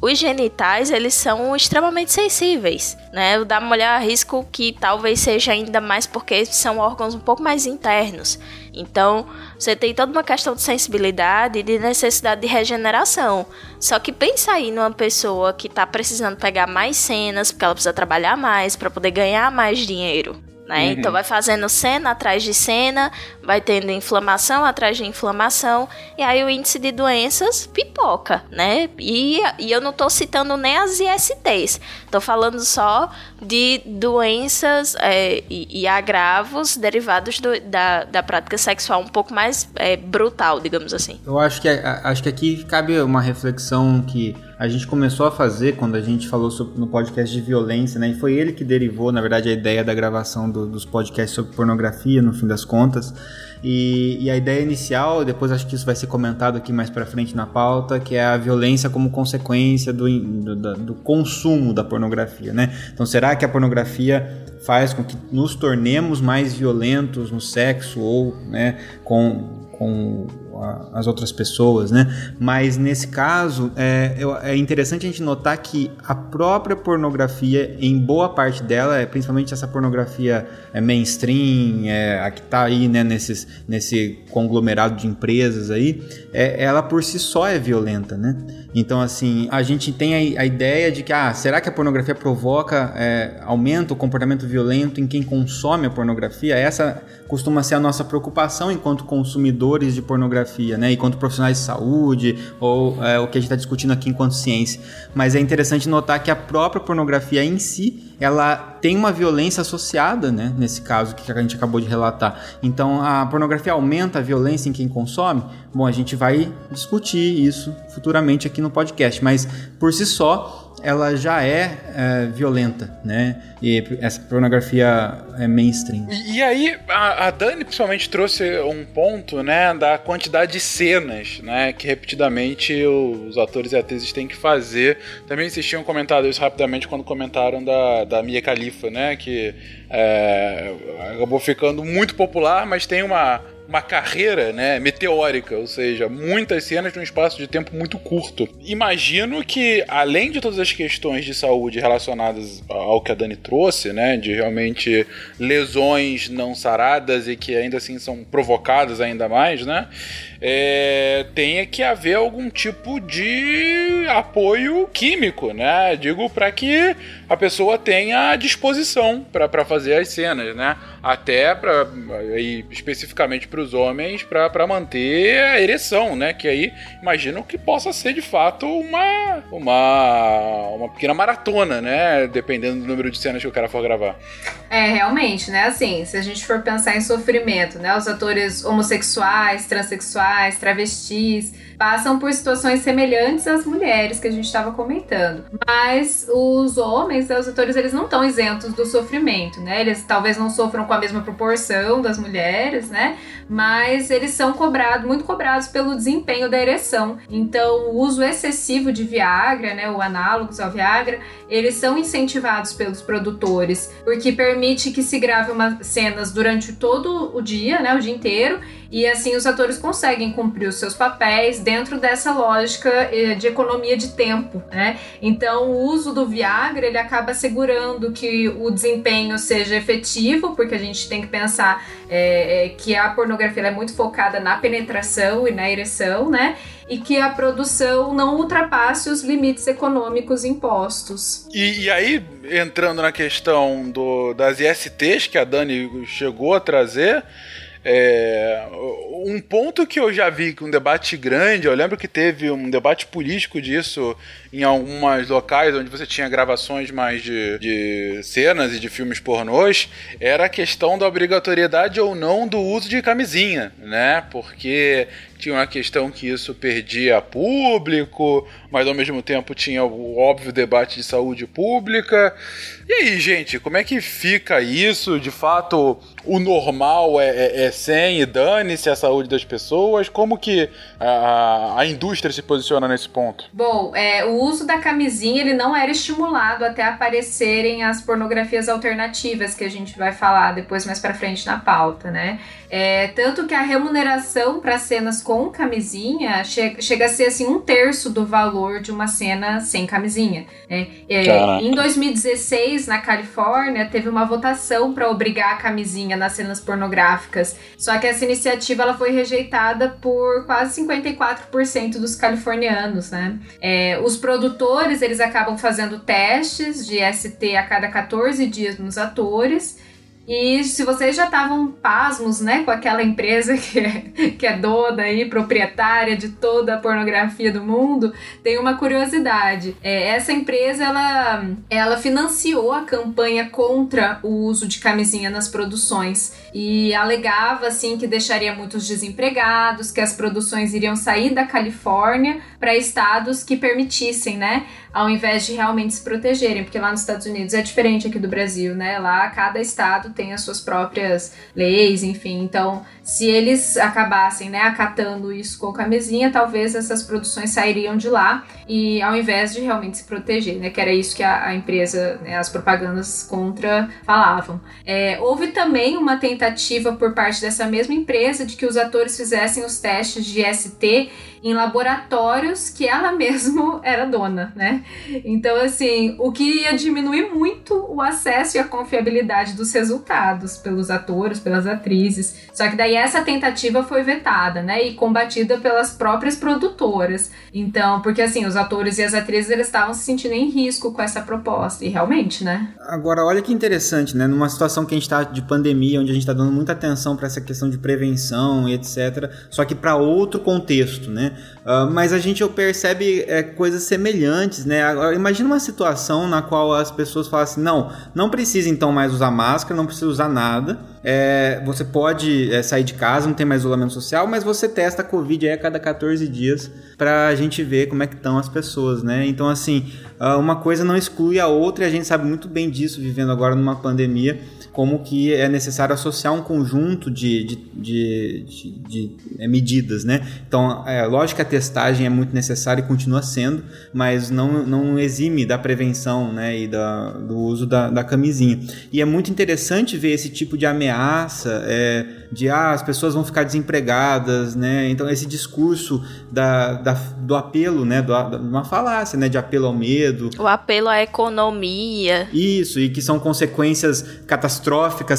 os genitais, eles são extremamente sensíveis, né? O da mulher arrisco que talvez seja ainda mais porque são órgãos um pouco mais internos. Então, você tem toda uma questão de sensibilidade e de necessidade de regeneração. Só que pensa aí numa pessoa que está precisando pegar mais cenas, porque ela precisa trabalhar mais para poder ganhar mais dinheiro. Né? Uhum. Então vai fazendo cena atrás de cena, vai tendo inflamação atrás de inflamação, e aí o índice de doenças pipoca, né? E, e eu não estou citando nem as ISTs, estou falando só de doenças é, e, e, agravos derivados do, da, da prática sexual um pouco mais é, brutal, digamos assim. Eu acho que, acho que aqui cabe uma reflexão que a gente começou a fazer quando a gente falou sobre, no podcast de violência, né? E foi ele que derivou, na verdade, a ideia da gravação do, dos podcasts sobre pornografia, no fim das contas. E, e, a ideia inicial, depois acho que isso vai ser comentado aqui mais para frente na pauta, que é a violência como consequência do, do, do, consumo da pornografia, né? Então, será que a pornografia faz com que nos tornemos mais violentos no sexo ou, né, com, com as outras pessoas, né? Mas nesse caso é, é interessante a gente notar que a própria pornografia, em boa parte dela, é principalmente essa pornografia é, mainstream, é, a que está aí né, nesses, nesse conglomerado de empresas aí, é, ela por si só é violenta, né? Então, assim, a gente tem a, a ideia de que, ah, será que a pornografia provoca, é, aumenta o comportamento violento em quem consome a pornografia? Essa costuma ser a nossa preocupação enquanto consumidores de pornografia, né? Enquanto profissionais de saúde, ou é, o que a gente está discutindo aqui enquanto ciência. Mas é interessante notar que a própria pornografia em si, ela tem uma violência associada, né? Nesse caso que a gente acabou de relatar. Então, a pornografia aumenta a violência em quem consome? Bom, a gente vai discutir isso futuramente aqui no podcast, mas por si só ela já é, é, violenta, né? E essa pornografia é mainstream. E, e aí, a, a, Dani principalmente trouxe um ponto, né, da quantidade de cenas, né, que repetidamente os atores e atrizes têm que fazer. Também vocês tinham comentado isso rapidamente quando comentaram da, da Mia Khalifa, né, que é, acabou ficando muito popular, mas tem uma uma carreira, né, meteórica, ou seja, muitas cenas num espaço de tempo muito curto. Imagino que, além de todas as questões de saúde relacionadas ao que a Dani trouxe, né, de realmente lesões não saradas e que ainda assim são provocadas ainda mais, né, é, tenha que haver algum tipo de apoio químico, né? Digo para que a pessoa tenha disposição para fazer as cenas, né? Até para especificamente para os homens para manter a ereção, né? Que aí imagino que possa ser de fato uma uma uma pequena maratona, né? Dependendo do número de cenas que o cara for gravar. É, realmente, né? Assim, se a gente for pensar em sofrimento, né? Os atores homossexuais, transexuais, travestis passam por situações semelhantes às mulheres que a gente estava comentando. Mas os homens, né, os atores, eles não estão isentos do sofrimento, né? Eles talvez não sofram com a mesma proporção das mulheres, né? Mas eles são cobrados, muito cobrados pelo desempenho da ereção. Então, o uso excessivo de Viagra, né, o análogos ao Viagra, eles são incentivados pelos produtores, porque permite que se grave uma, cenas durante todo o dia, né, o dia inteiro, e assim os atores conseguem cumprir os seus papéis dentro dessa lógica eh, de economia de tempo, né? Então o uso do Viagra ele acaba assegurando que o desempenho seja efetivo, porque a gente tem que pensar é, que a pornografia é muito focada na penetração e na ereção, né? E que a produção não ultrapasse os limites econômicos impostos. E, e aí, entrando na questão do, das ISTs que a Dani chegou a trazer, é, um ponto que eu já vi com um debate grande, eu lembro que teve um debate político disso em alguns locais onde você tinha gravações mais de, de cenas e de filmes pornôs, era a questão da obrigatoriedade ou não do uso de camisinha, né? Porque tinha uma questão que isso perdia público, mas ao mesmo tempo tinha o óbvio debate de saúde pública. E aí, gente, como é que fica isso? De fato, o normal é, é, é sem e dane-se a saúde das pessoas? Como que a, a indústria se posiciona nesse ponto? Bom, é, o uso da camisinha ele não era estimulado até aparecerem as pornografias alternativas que a gente vai falar depois mais para frente na pauta, né? É, tanto que a remuneração para cenas com camisinha che chega a ser assim um terço do valor de uma cena sem camisinha. Né? É, em 2016, na Califórnia, teve uma votação para obrigar a camisinha nas cenas pornográficas. Só que essa iniciativa ela foi rejeitada por quase 54% dos californianos. Né? É, os produtores eles acabam fazendo testes de ST a cada 14 dias nos atores. E se vocês já estavam pasmos, né, com aquela empresa que é, que é dona e proprietária de toda a pornografia do mundo, tem uma curiosidade. É, essa empresa, ela, ela financiou a campanha contra o uso de camisinha nas produções e alegava, assim, que deixaria muitos desempregados, que as produções iriam sair da Califórnia para estados que permitissem, né, ao invés de realmente se protegerem, porque lá nos Estados Unidos é diferente aqui do Brasil, né? Lá cada estado tem as suas próprias leis, enfim. Então, se eles acabassem, né, acatando isso com camisinha, talvez essas produções sairiam de lá e ao invés de realmente se proteger, né? Que era isso que a, a empresa, né, as propagandas contra falavam. É, houve também uma tentativa por parte dessa mesma empresa de que os atores fizessem os testes de ST em que ela mesma era dona, né? Então, assim, o que ia diminuir muito o acesso e a confiabilidade dos resultados pelos atores, pelas atrizes. Só que daí essa tentativa foi vetada, né? E combatida pelas próprias produtoras. Então, porque assim, os atores e as atrizes eles estavam se sentindo em risco com essa proposta. E realmente, né? Agora, olha que interessante, né? Numa situação que a gente está de pandemia, onde a gente está dando muita atenção para essa questão de prevenção e etc. Só que para outro contexto, né? Uh, mas a gente percebe é, coisas semelhantes, né? Agora, imagina uma situação na qual as pessoas falam assim: não, não precisa então mais usar máscara, não precisa usar nada. É, você pode é, sair de casa, não tem mais isolamento social, mas você testa a Covid a cada 14 dias para a gente ver como é que estão as pessoas, né? Então, assim, uh, uma coisa não exclui a outra e a gente sabe muito bem disso vivendo agora numa pandemia como que é necessário associar um conjunto de, de, de, de, de é, medidas, né? Então, é lógico que a testagem é muito necessária e continua sendo, mas não, não exime da prevenção, né, e da, do uso da, da camisinha. E é muito interessante ver esse tipo de ameaça, é, de ah, as pessoas vão ficar desempregadas, né? Então esse discurso da, da do apelo, né, do, de uma falácia, né, de apelo ao medo, o apelo à economia. Isso, e que são consequências catastróficas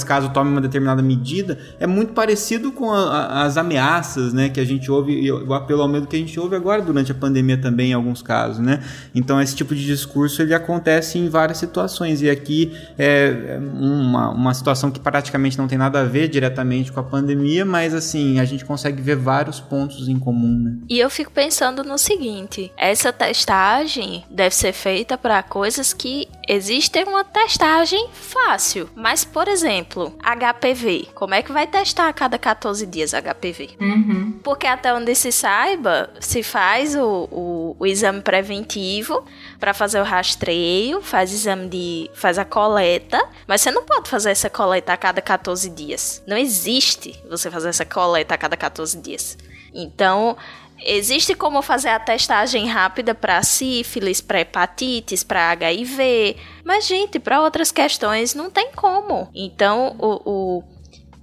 caso tome uma determinada medida, é muito parecido com a, a, as ameaças, né, que a gente ouve, o apelo ao medo que a gente ouve agora durante a pandemia também em alguns casos, né? Então esse tipo de discurso ele acontece em várias situações e aqui é uma, uma situação que praticamente não tem nada a ver diretamente com a pandemia, mas assim, a gente consegue ver vários pontos em comum, né? E eu fico pensando no seguinte, essa testagem deve ser feita para coisas que existem uma testagem fácil. Mas, por exemplo, HPV. Como é que vai testar a cada 14 dias HPV? Uhum. Porque até onde se saiba, se faz o, o, o exame preventivo para fazer o rastreio, faz exame de. faz a coleta, mas você não pode fazer essa coleta a cada 14 dias. Não existe você fazer essa coleta a cada 14 dias. Então, Existe como fazer a testagem rápida para sífilis, para hepatites, para HIV, mas, gente, para outras questões não tem como. Então, o, o,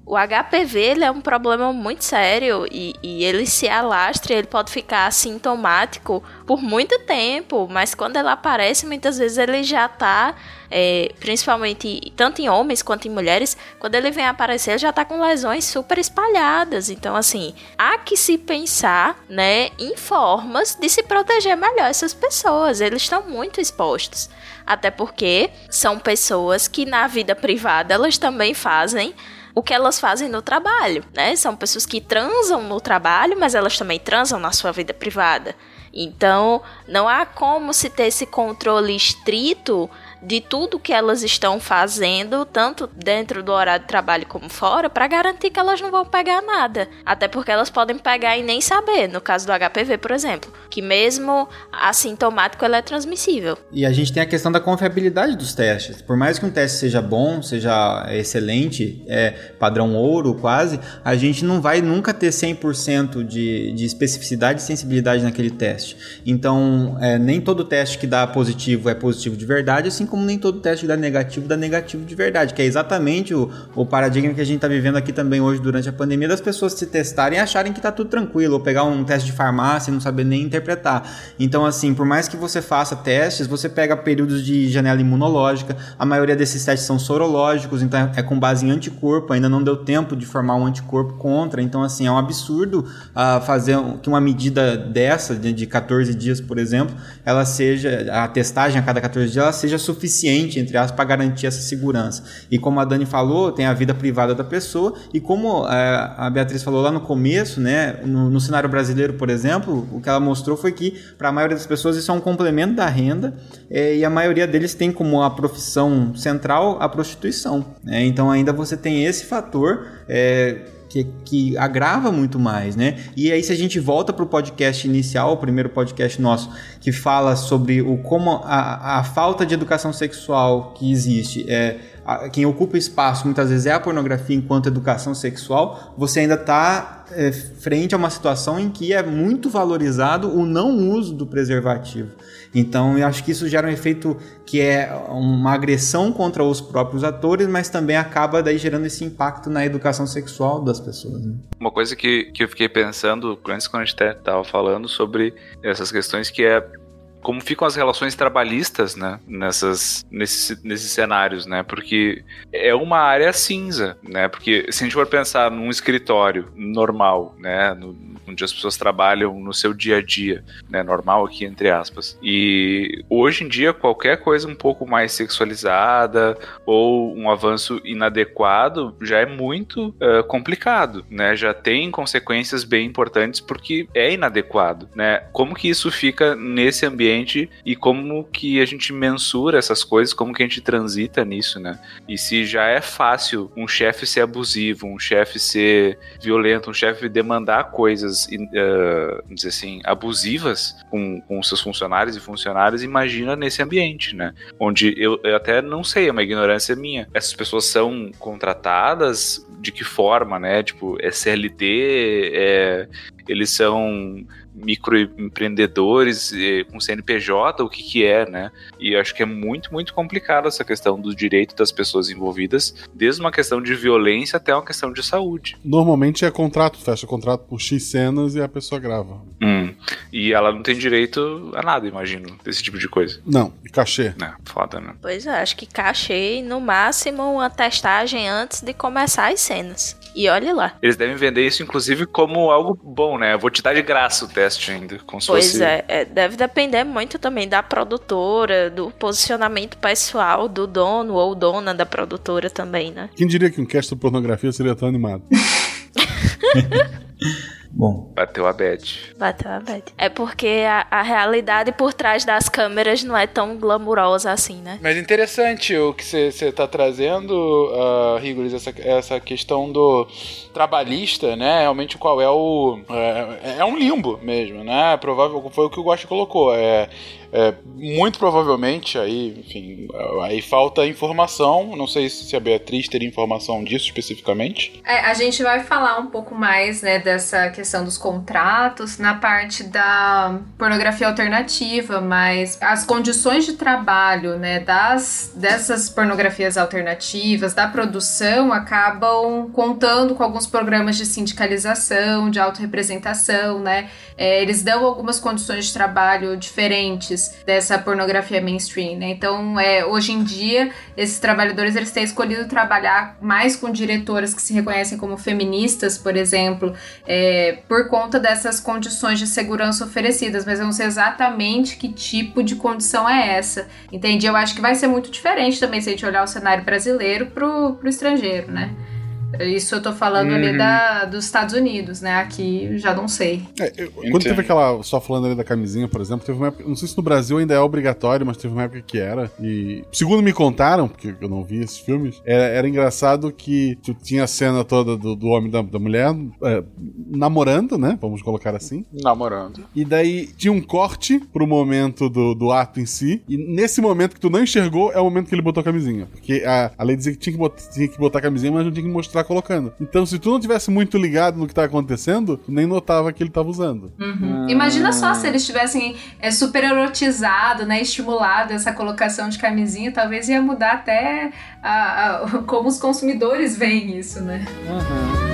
o HPV ele é um problema muito sério e, e ele se alastra, ele pode ficar assintomático por muito tempo, mas quando ela aparece, muitas vezes ele já está é, principalmente tanto em homens quanto em mulheres, quando ele vem aparecer, já tá com lesões super espalhadas. Então, assim, há que se pensar, né, em formas de se proteger melhor essas pessoas. Eles estão muito expostos. Até porque são pessoas que na vida privada elas também fazem o que elas fazem no trabalho, né? São pessoas que transam no trabalho, mas elas também transam na sua vida privada. Então, não há como se ter esse controle estrito de tudo que elas estão fazendo, tanto dentro do horário de trabalho como fora, para garantir que elas não vão pegar nada. Até porque elas podem pegar e nem saber, no caso do HPV, por exemplo, que mesmo assintomático ele é transmissível. E a gente tem a questão da confiabilidade dos testes. Por mais que um teste seja bom, seja excelente, é padrão ouro quase, a gente não vai nunca ter 100% de, de especificidade e sensibilidade naquele teste. Então, é, nem todo teste que dá positivo é positivo de verdade, assim nem todo teste dá negativo dá negativo de verdade, que é exatamente o, o paradigma que a gente está vivendo aqui também hoje durante a pandemia, das pessoas se testarem e acharem que está tudo tranquilo, ou pegar um teste de farmácia e não saber nem interpretar. Então, assim, por mais que você faça testes, você pega períodos de janela imunológica, a maioria desses testes são sorológicos, então é com base em anticorpo, ainda não deu tempo de formar um anticorpo contra, então, assim, é um absurdo uh, fazer que uma medida dessa, de, de 14 dias, por exemplo, ela seja, a testagem a cada 14 dias, ela seja suficiente suficiente, entre aspas, para garantir essa segurança. E como a Dani falou, tem a vida privada da pessoa, e como é, a Beatriz falou lá no começo, né, no, no cenário brasileiro, por exemplo, o que ela mostrou foi que, para a maioria das pessoas, isso é um complemento da renda, é, e a maioria deles tem como a profissão central a prostituição. Né? Então, ainda você tem esse fator. É, que, que agrava muito mais, né? E aí, se a gente volta para o podcast inicial, o primeiro podcast nosso, que fala sobre o como a, a falta de educação sexual que existe é quem ocupa espaço muitas vezes é a pornografia enquanto educação sexual, você ainda está é, frente a uma situação em que é muito valorizado o não uso do preservativo. Então, eu acho que isso gera um efeito que é uma agressão contra os próprios atores, mas também acaba daí gerando esse impacto na educação sexual das pessoas. Né? Uma coisa que, que eu fiquei pensando antes quando a gente estava falando sobre essas questões que é como ficam as relações trabalhistas, né, nessas, nesses, nesses cenários, né, porque é uma área cinza, né, porque se a gente for pensar num escritório normal, né, no, onde as pessoas trabalham no seu dia a dia, né, normal aqui entre aspas, e hoje em dia qualquer coisa um pouco mais sexualizada ou um avanço inadequado já é muito uh, complicado, né, já tem consequências bem importantes porque é inadequado, né, como que isso fica nesse ambiente e como que a gente mensura essas coisas, como que a gente transita nisso, né? E se já é fácil um chefe ser abusivo, um chefe ser violento, um chefe demandar coisas uh, vamos dizer assim, abusivas com, com seus funcionários e funcionárias, imagina nesse ambiente, né? Onde eu, eu até não sei, é uma ignorância minha. Essas pessoas são contratadas de que forma, né? Tipo, é CLT, é, eles são microempreendedores com CNPJ, o que que é, né? E acho que é muito, muito complicado essa questão do direito das pessoas envolvidas, desde uma questão de violência até uma questão de saúde. Normalmente é contrato, fecha contrato por X cenas e a pessoa grava. Hum. E ela não tem direito a nada, imagino, desse tipo de coisa. Não, e cachê. É, foda, né? Pois é, acho que cachê e no máximo uma testagem antes de começar as cenas. E olhe lá. Eles devem vender isso, inclusive, como algo bom, né? Eu vou te dar de graça o teste ainda. Como se pois fosse... é, é, deve depender muito também da produtora, do posicionamento pessoal do dono ou dona da produtora também, né? Quem diria que um cast de pornografia seria tão animado? Bom. Bateu a bet. Bateu a bet. É porque a, a, realidade por trás das câmeras não é tão glamurosa assim, né? Mas interessante o que você está trazendo, uh, Rigolis, essa, essa questão do trabalhista, né? Realmente qual é o. É, é um limbo mesmo, né? Provável, foi o que o Gosta colocou. É é, muito provavelmente, aí, enfim, aí falta informação. Não sei se a Beatriz teria informação disso especificamente. É, a gente vai falar um pouco mais né, dessa questão dos contratos na parte da pornografia alternativa, mas as condições de trabalho né, das, dessas pornografias alternativas, da produção, acabam contando com alguns programas de sindicalização, de autorrepresentação, né? É, eles dão algumas condições de trabalho diferentes dessa pornografia mainstream, né? Então, é, hoje em dia, esses trabalhadores eles têm escolhido trabalhar mais com diretoras que se reconhecem como feministas, por exemplo, é, por conta dessas condições de segurança oferecidas, mas eu não sei exatamente que tipo de condição é essa. Entendi? Eu acho que vai ser muito diferente também se a gente olhar o cenário brasileiro pro, pro estrangeiro, né? Isso eu tô falando uhum. ali da, dos Estados Unidos, né? Aqui já não sei. É, eu, quando teve aquela. Só falando ali da camisinha, por exemplo, teve uma época. Não sei se no Brasil ainda é obrigatório, mas teve uma época que era. E segundo me contaram, porque eu não vi esses filmes, era, era engraçado que tipo, tinha a cena toda do, do homem e da, da mulher é, namorando, né? Vamos colocar assim. Namorando. E daí tinha um corte pro momento do, do ato em si. E nesse momento que tu não enxergou, é o momento que ele botou a camisinha. Porque a, a lei dizia que tinha que, botar, tinha que botar a camisinha, mas não tinha que mostrar colocando. Então, se tu não tivesse muito ligado no que tá acontecendo, tu nem notava que ele tava usando. Uhum. Imagina só se eles tivessem é, super erotizado, né? Estimulado essa colocação de camisinha, talvez ia mudar até a, a, como os consumidores veem isso, né? Uhum.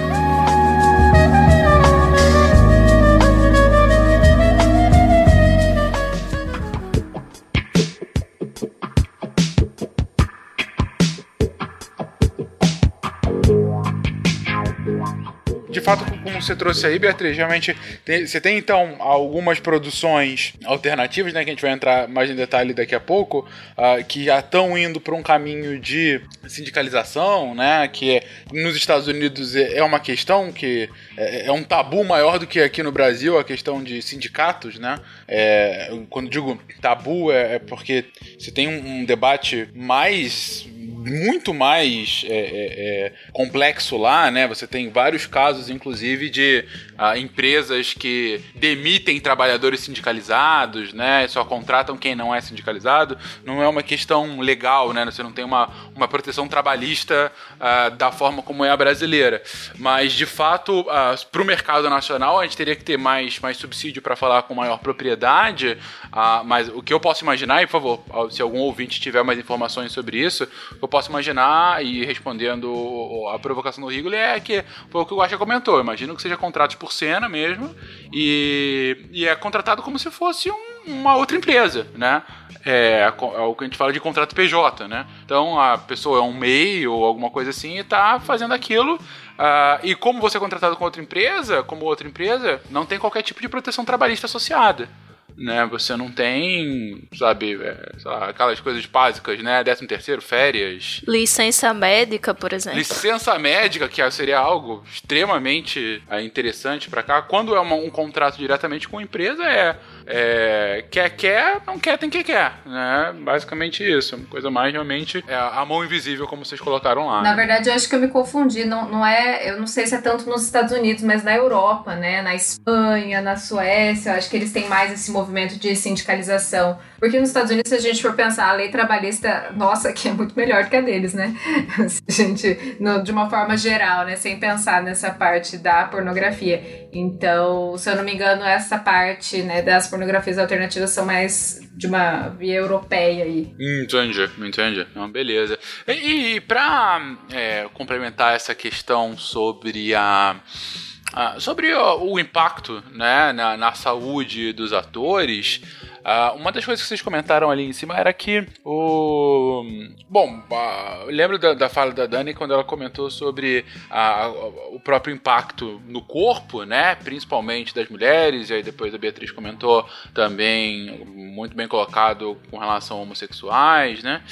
De fato, como você trouxe aí, Beatriz, realmente tem, você tem então algumas produções alternativas, né, que a gente vai entrar mais em detalhe daqui a pouco, uh, que já estão indo para um caminho de sindicalização, né, que é, nos Estados Unidos é, é uma questão que é, é, um tabu maior do que aqui no Brasil, a questão de sindicatos, né. É, quando digo tabu é, é porque você tem um, um debate mais muito mais é, é, é, complexo lá, né? Você tem vários casos, inclusive, de uh, empresas que demitem trabalhadores sindicalizados, né? Só contratam quem não é sindicalizado. Não é uma questão legal, né? Você não tem uma, uma proteção trabalhista uh, da forma como é a brasileira. Mas, de fato, ah, para o mercado nacional, a gente teria que ter mais, mais subsídio para falar com maior propriedade. mas o que eu posso imaginar, e por favor, se algum ouvinte tiver mais informações sobre isso, eu posso imaginar, e respondendo a provocação do Rigoli, é que foi o que o Guaxa comentou. Eu imagino que seja contratos por cena mesmo, e, e é contratado como se fosse um, uma outra empresa, né? É, é, o que a gente fala de contrato PJ, né? Então a pessoa é um MEI ou alguma coisa assim e está fazendo aquilo. Uh, e como você é contratado com outra empresa, como outra empresa, não tem qualquer tipo de proteção trabalhista associada né? Você não tem, sabe, é, lá, aquelas coisas básicas, né? Décimo terceiro, férias. Licença médica, por exemplo. Licença médica, que seria algo extremamente é, interessante para cá. Quando é uma, um contrato diretamente com a empresa, é é, quer, quer, não quer, tem que quer, né? Basicamente isso. Uma coisa mais realmente é a mão invisível, como vocês colocaram lá. Na né? verdade, eu acho que eu me confundi. Não, não é, eu não sei se é tanto nos Estados Unidos, mas na Europa, né? Na Espanha, na Suécia, eu acho que eles têm mais esse movimento de sindicalização. Porque nos Estados Unidos, se a gente for pensar, a lei trabalhista, nossa, que é muito melhor que a deles, né? A gente, no, de uma forma geral, né? Sem pensar nessa parte da pornografia. Então, se eu não me engano, essa parte, né, das pornografias alternativas são mais de uma via europeia aí. Entendi, entendi. Não, beleza. E, e pra é, complementar essa questão sobre a. a sobre o, o impacto né, na, na saúde dos atores, Uh, uma das coisas que vocês comentaram ali em cima era que o. Bom, uh, eu lembro da, da, fala da Dani quando ela comentou sobre uh, o próprio impacto no corpo, né? Principalmente das mulheres, e aí depois a Beatriz comentou também, muito bem colocado, com relação a homossexuais, né?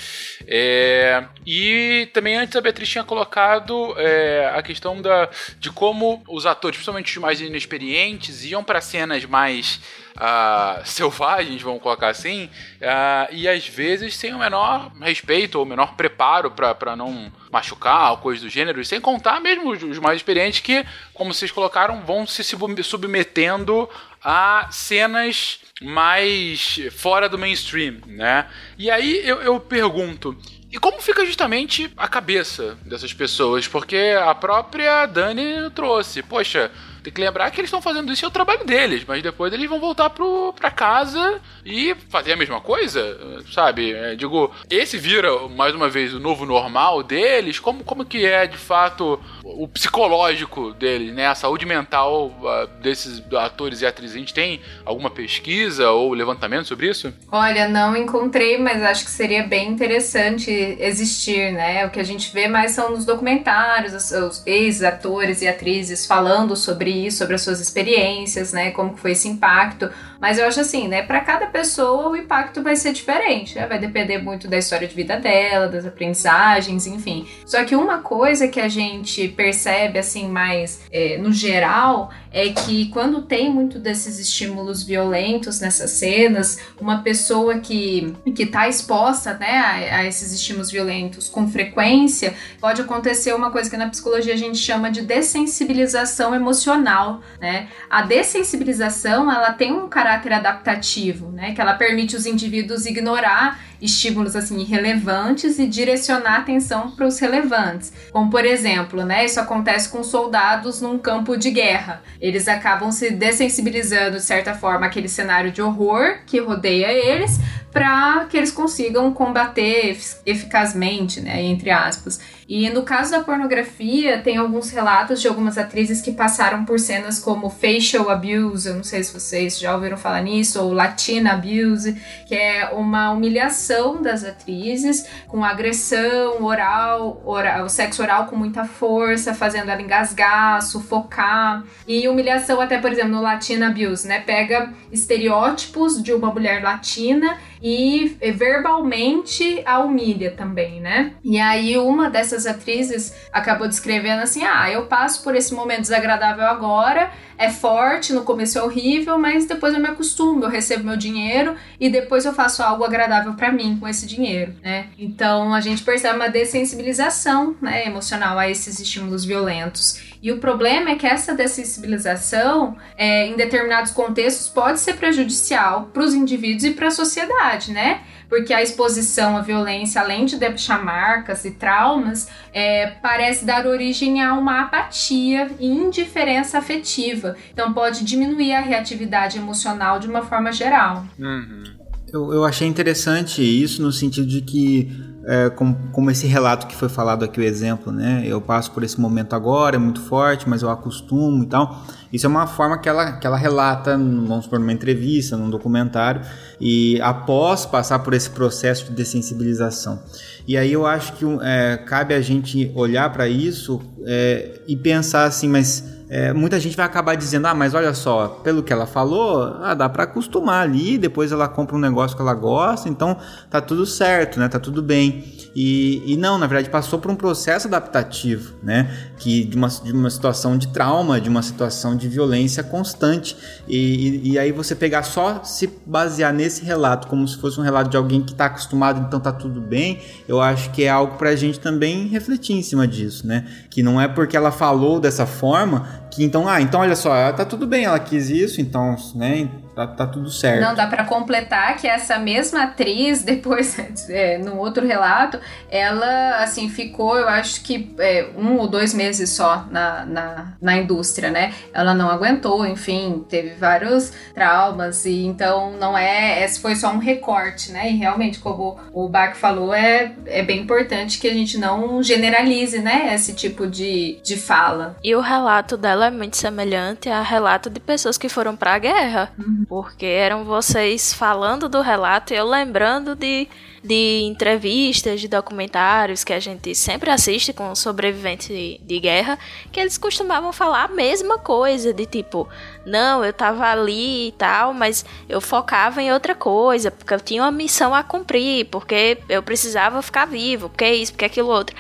É, e também antes a Beatriz tinha colocado é, a questão da, de como os atores, principalmente os mais inexperientes, iam para cenas mais uh, selvagens, vamos colocar assim, uh, e às vezes sem o menor respeito ou o menor preparo para não machucar ou coisa do gênero, sem contar mesmo os, os mais experientes que, como vocês colocaram, vão se submetendo a cenas mais fora do mainstream, né? E aí eu, eu pergunto. E como fica justamente a cabeça dessas pessoas? Porque a própria Dani trouxe, poxa, tem que lembrar que eles estão fazendo isso é o trabalho deles, mas depois eles vão voltar pro, pra casa e fazer a mesma coisa, sabe? É, digo, esse vira, mais uma vez, o novo normal deles, como, como que é, de fato, o psicológico deles, né? A saúde mental uh, desses atores e atrizes. A gente tem alguma pesquisa ou levantamento sobre isso? Olha, não encontrei, mas acho que seria bem interessante existir, né? O que a gente vê mais são nos documentários, os, os ex-atores e atrizes falando sobre sobre as suas experiências, né? Como foi esse impacto. Mas eu acho assim, né? Para cada pessoa o impacto vai ser diferente, né? Vai depender muito da história de vida dela, das aprendizagens, enfim. Só que uma coisa que a gente percebe assim mais é, no geral é que quando tem muito desses estímulos violentos nessas cenas, uma pessoa que que está exposta, né, a, a esses estímulos violentos com frequência, pode acontecer uma coisa que na psicologia a gente chama de dessensibilização emocional, né? A dessensibilização, ela tem um caráter adaptativo, né, que ela permite os indivíduos ignorar estímulos assim irrelevantes e direcionar a atenção para os relevantes. Como por exemplo, né, isso acontece com soldados num campo de guerra. Eles acabam se dessensibilizando de certa forma aquele cenário de horror que rodeia eles para que eles consigam combater eficazmente, né, entre aspas. E no caso da pornografia, tem alguns relatos de algumas atrizes que passaram por cenas como facial abuse, eu não sei se vocês já ouviram falar nisso, ou latina abuse, que é uma humilhação das atrizes com agressão oral, oral sexo oral com muita força, fazendo ela engasgar, sufocar. E humilhação até, por exemplo, no latina abuse, né? Pega estereótipos de uma mulher latina e verbalmente a humilha também, né? E aí uma dessas atrizes acabou descrevendo assim: "Ah, eu passo por esse momento desagradável agora, é forte, no começo é horrível, mas depois eu me acostumo, eu recebo meu dinheiro e depois eu faço algo agradável para mim com esse dinheiro, né? Então a gente percebe uma dessensibilização, né, emocional a esses estímulos violentos. E o problema é que essa dessensibilização, é, em determinados contextos, pode ser prejudicial para os indivíduos e para a sociedade, né? Porque a exposição à violência, além de deixar marcas e traumas, é, parece dar origem a uma apatia e indiferença afetiva. Então, pode diminuir a reatividade emocional de uma forma geral. Uhum. Eu, eu achei interessante isso no sentido de que é, como, como, esse relato que foi falado aqui, o exemplo, né? Eu passo por esse momento agora, é muito forte, mas eu acostumo e tal. Isso é uma forma que ela, que ela relata, vamos supor, numa entrevista, num documentário, e após passar por esse processo de dessensibilização. E aí eu acho que é, cabe a gente olhar para isso é, e pensar assim, mas é, muita gente vai acabar dizendo: ah, mas olha só, pelo que ela falou, ah, dá para acostumar ali, depois ela compra um negócio que ela gosta, então tá tudo certo, né? Tá tudo bem. E, e não, na verdade, passou por um processo adaptativo, né? Que de uma, de uma situação de trauma, de uma situação de violência constante. E, e, e aí você pegar só se basear nesse relato como se fosse um relato de alguém que está acostumado, então tá tudo bem, eu acho que é algo pra gente também refletir em cima disso, né? Que não é porque ela falou dessa forma que então, ah, então olha só, tá tudo bem, ela quis isso, então, né? Tá, tá tudo certo. Não, dá para completar que essa mesma atriz, depois, é, no outro relato, ela, assim, ficou, eu acho que é, um ou dois meses só na, na, na indústria, né? Ela não aguentou, enfim, teve vários traumas, e então não é, esse foi só um recorte, né? E realmente, como o Bach falou, é, é bem importante que a gente não generalize, né? Esse tipo de, de fala. E o relato dela é muito semelhante a relato de pessoas que foram pra guerra. Uhum porque eram vocês falando do relato e eu lembrando de, de entrevistas, de documentários que a gente sempre assiste com sobreviventes de, de guerra, que eles costumavam falar a mesma coisa, de tipo, não, eu tava ali e tal, mas eu focava em outra coisa, porque eu tinha uma missão a cumprir, porque eu precisava ficar vivo, porque isso, porque aquilo outro.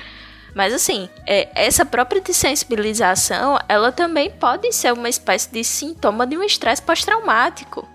Mas assim, é, essa própria desensibilização, ela também pode ser uma espécie de sintoma de um estresse pós-traumático.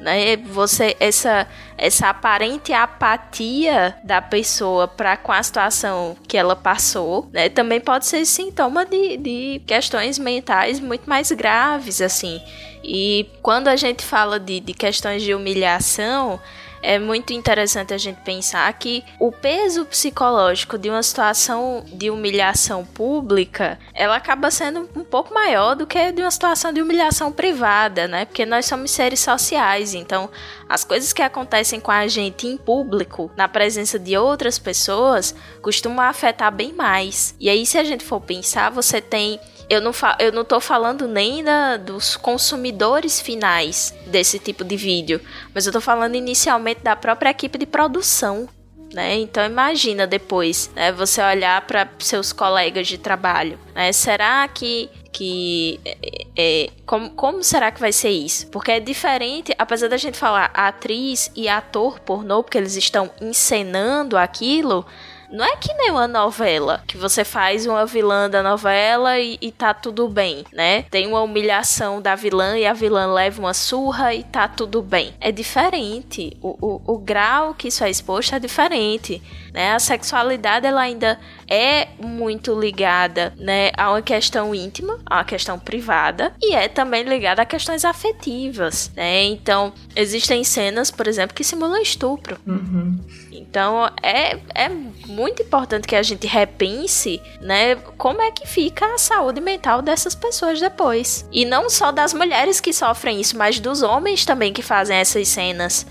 Né? Você essa essa aparente apatia da pessoa para com a situação que ela passou, né? Também pode ser sintoma de, de questões mentais muito mais graves, assim. E quando a gente fala de, de questões de humilhação, é muito interessante a gente pensar que o peso psicológico de uma situação de humilhação pública, ela acaba sendo um pouco maior do que de uma situação de humilhação privada, né? Porque nós somos seres sociais, então as coisas que acontecem com a gente em público, na presença de outras pessoas, costumam afetar bem mais. E aí se a gente for pensar, você tem eu não, eu não tô falando nem da, dos consumidores finais desse tipo de vídeo, mas eu tô falando inicialmente da própria equipe de produção. Né? Então imagina depois né, você olhar para seus colegas de trabalho. Né? Será que que é, é, como, como será que vai ser isso? Porque é diferente, apesar da gente falar atriz e ator pornô, porque eles estão encenando aquilo, não é que nem uma novela, que você faz uma vilã da novela e, e tá tudo bem, né? Tem uma humilhação da vilã e a vilã leva uma surra e tá tudo bem. É diferente. O, o, o grau que isso é exposto é diferente. Né? A sexualidade ela ainda é muito ligada né, a uma questão íntima, a uma questão privada, e é também ligada a questões afetivas. Né? Então, existem cenas, por exemplo, que simulam estupro. Uhum. Então é, é muito importante que a gente repense, né, como é que fica a saúde mental dessas pessoas depois. E não só das mulheres que sofrem isso, mas dos homens também que fazem essas cenas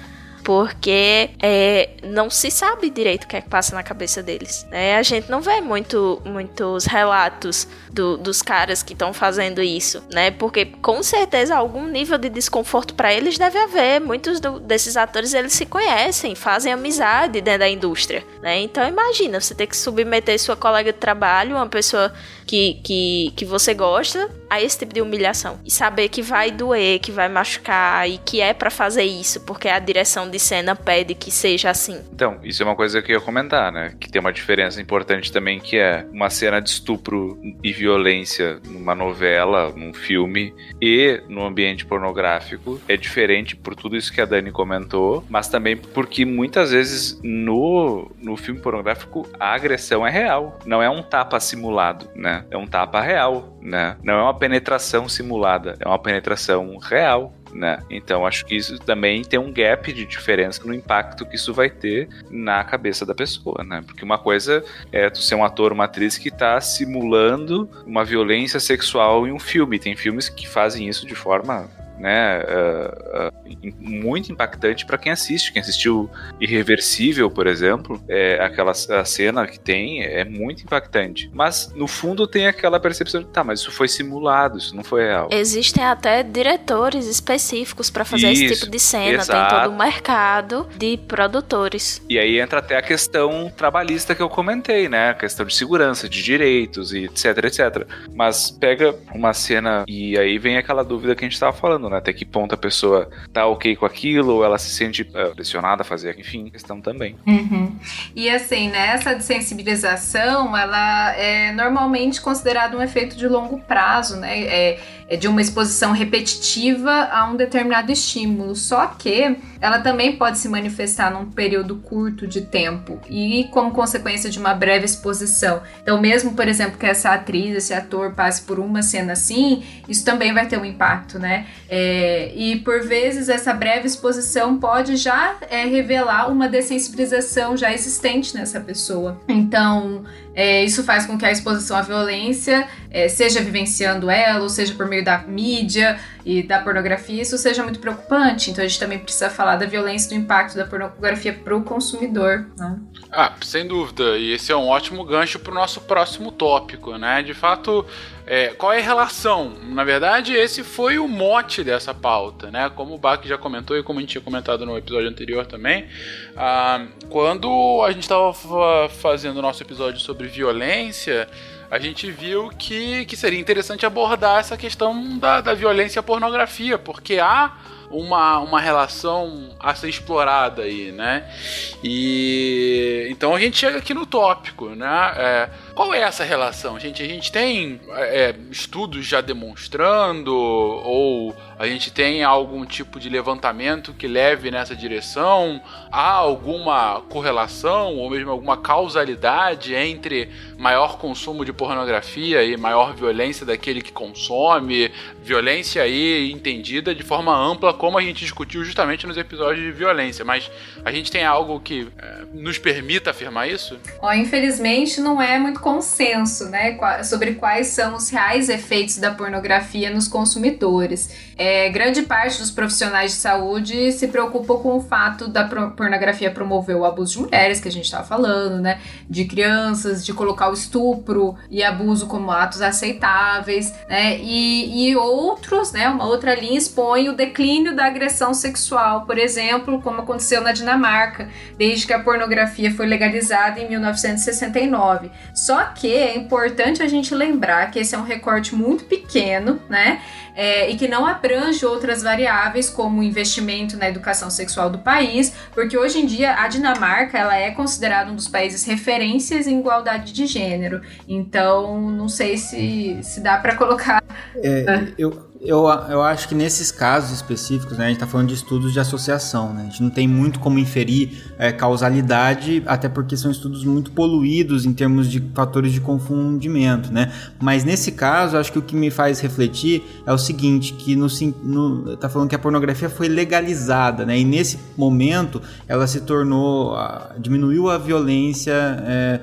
porque é, não se sabe direito o que é que passa na cabeça deles. Né? A gente não vê muito, muitos relatos do, dos caras que estão fazendo isso, né? Porque com certeza algum nível de desconforto para eles deve haver. Muitos do, desses atores eles se conhecem, fazem amizade dentro da indústria, né? Então imagina você ter que submeter sua colega de trabalho, uma pessoa que, que, que você gosta, a esse tipo de humilhação. E saber que vai doer, que vai machucar e que é para fazer isso, porque a direção de cena pede que seja assim. Então, isso é uma coisa que eu ia comentar, né? Que tem uma diferença importante também, que é uma cena de estupro e violência numa novela, num filme e no ambiente pornográfico é diferente por tudo isso que a Dani comentou, mas também porque muitas vezes no, no filme pornográfico a agressão é real, não é um tapa simulado, né? É um tapa real, né? Não é uma penetração simulada, é uma penetração real. Né? Então acho que isso também tem um gap de diferença no impacto que isso vai ter na cabeça da pessoa, né? Porque uma coisa é tu ser um ator, uma atriz que está simulando uma violência sexual em um filme. Tem filmes que fazem isso de forma né? Uh, uh, muito impactante para quem assiste. Quem assistiu Irreversível, por exemplo, é aquela cena que tem é muito impactante. Mas no fundo tem aquela percepção de tá, mas isso foi simulado, isso não foi real. Existem até diretores específicos para fazer isso, esse tipo de cena. Exato. Tem todo um mercado de produtores. E aí entra até a questão trabalhista que eu comentei, né? A questão de segurança, de direitos e etc, etc. Mas pega uma cena e aí vem aquela dúvida que a gente tava falando, né? Até que ponto a pessoa tá ok com aquilo, ou ela se sente uh, pressionada a fazer, enfim, questão também. Uhum. E assim, né? Essa desensibilização, ela é normalmente considerada um efeito de longo prazo, né? É, é de uma exposição repetitiva a um determinado estímulo. Só que ela também pode se manifestar num período curto de tempo e como consequência de uma breve exposição. Então, mesmo, por exemplo, que essa atriz, esse ator passe por uma cena assim, isso também vai ter um impacto, né? É, e por vezes essa breve exposição pode já é, revelar uma dessensibilização já existente nessa pessoa. Então, é, isso faz com que a exposição à violência, é, seja vivenciando ela, ou seja por meio da mídia e da pornografia, isso seja muito preocupante. Então a gente também precisa falar da violência do impacto da pornografia para o consumidor. Né? Ah, sem dúvida. E esse é um ótimo gancho para o nosso próximo tópico, né? De fato, é, qual é a relação? Na verdade, esse foi o mote dessa pauta, né? Como o Bach já comentou e como a gente tinha comentado no episódio anterior também, ah, quando a gente estava fazendo o nosso episódio sobre violência, a gente viu que, que seria interessante abordar essa questão da, da violência e pornografia, porque há uma, uma relação a ser explorada aí, né? E então a gente chega aqui no tópico, né? É, qual é essa relação, gente? A gente tem é, estudos já demonstrando ou a gente tem algum tipo de levantamento que leve nessa direção? Há alguma correlação ou mesmo alguma causalidade entre maior consumo de pornografia e maior violência daquele que consome? Violência aí entendida de forma ampla, como a gente discutiu justamente nos episódios de violência, mas a gente tem algo que é, nos permita afirmar isso? Ó, infelizmente não é muito consenso, né, sobre quais são os reais efeitos da pornografia nos consumidores. É, grande parte dos profissionais de saúde se preocupam com o fato da pornografia promover o abuso de mulheres, que a gente estava falando, né? De crianças, de colocar o estupro e abuso como atos aceitáveis, né? E, e outros, né? Uma outra linha expõe o declínio da agressão sexual, por exemplo, como aconteceu na Dinamarca, desde que a pornografia foi legalizada em 1969. Só que é importante a gente lembrar que esse é um recorte muito pequeno, né? é, e que não abrange outras variáveis como o investimento na educação sexual do país, porque hoje em dia a Dinamarca ela é considerada um dos países referências em igualdade de gênero. Então, não sei se, se dá para colocar. É, eu, eu, eu acho que nesses casos específicos, né, a gente está falando de estudos de associação, né, a gente não tem muito como inferir é, causalidade, até porque são estudos muito poluídos em termos de fatores de confundimento, né, mas nesse caso, acho que o que me faz refletir é o seguinte, que no, no tá falando que a pornografia foi legalizada, né, e nesse momento ela se tornou, diminuiu a violência é,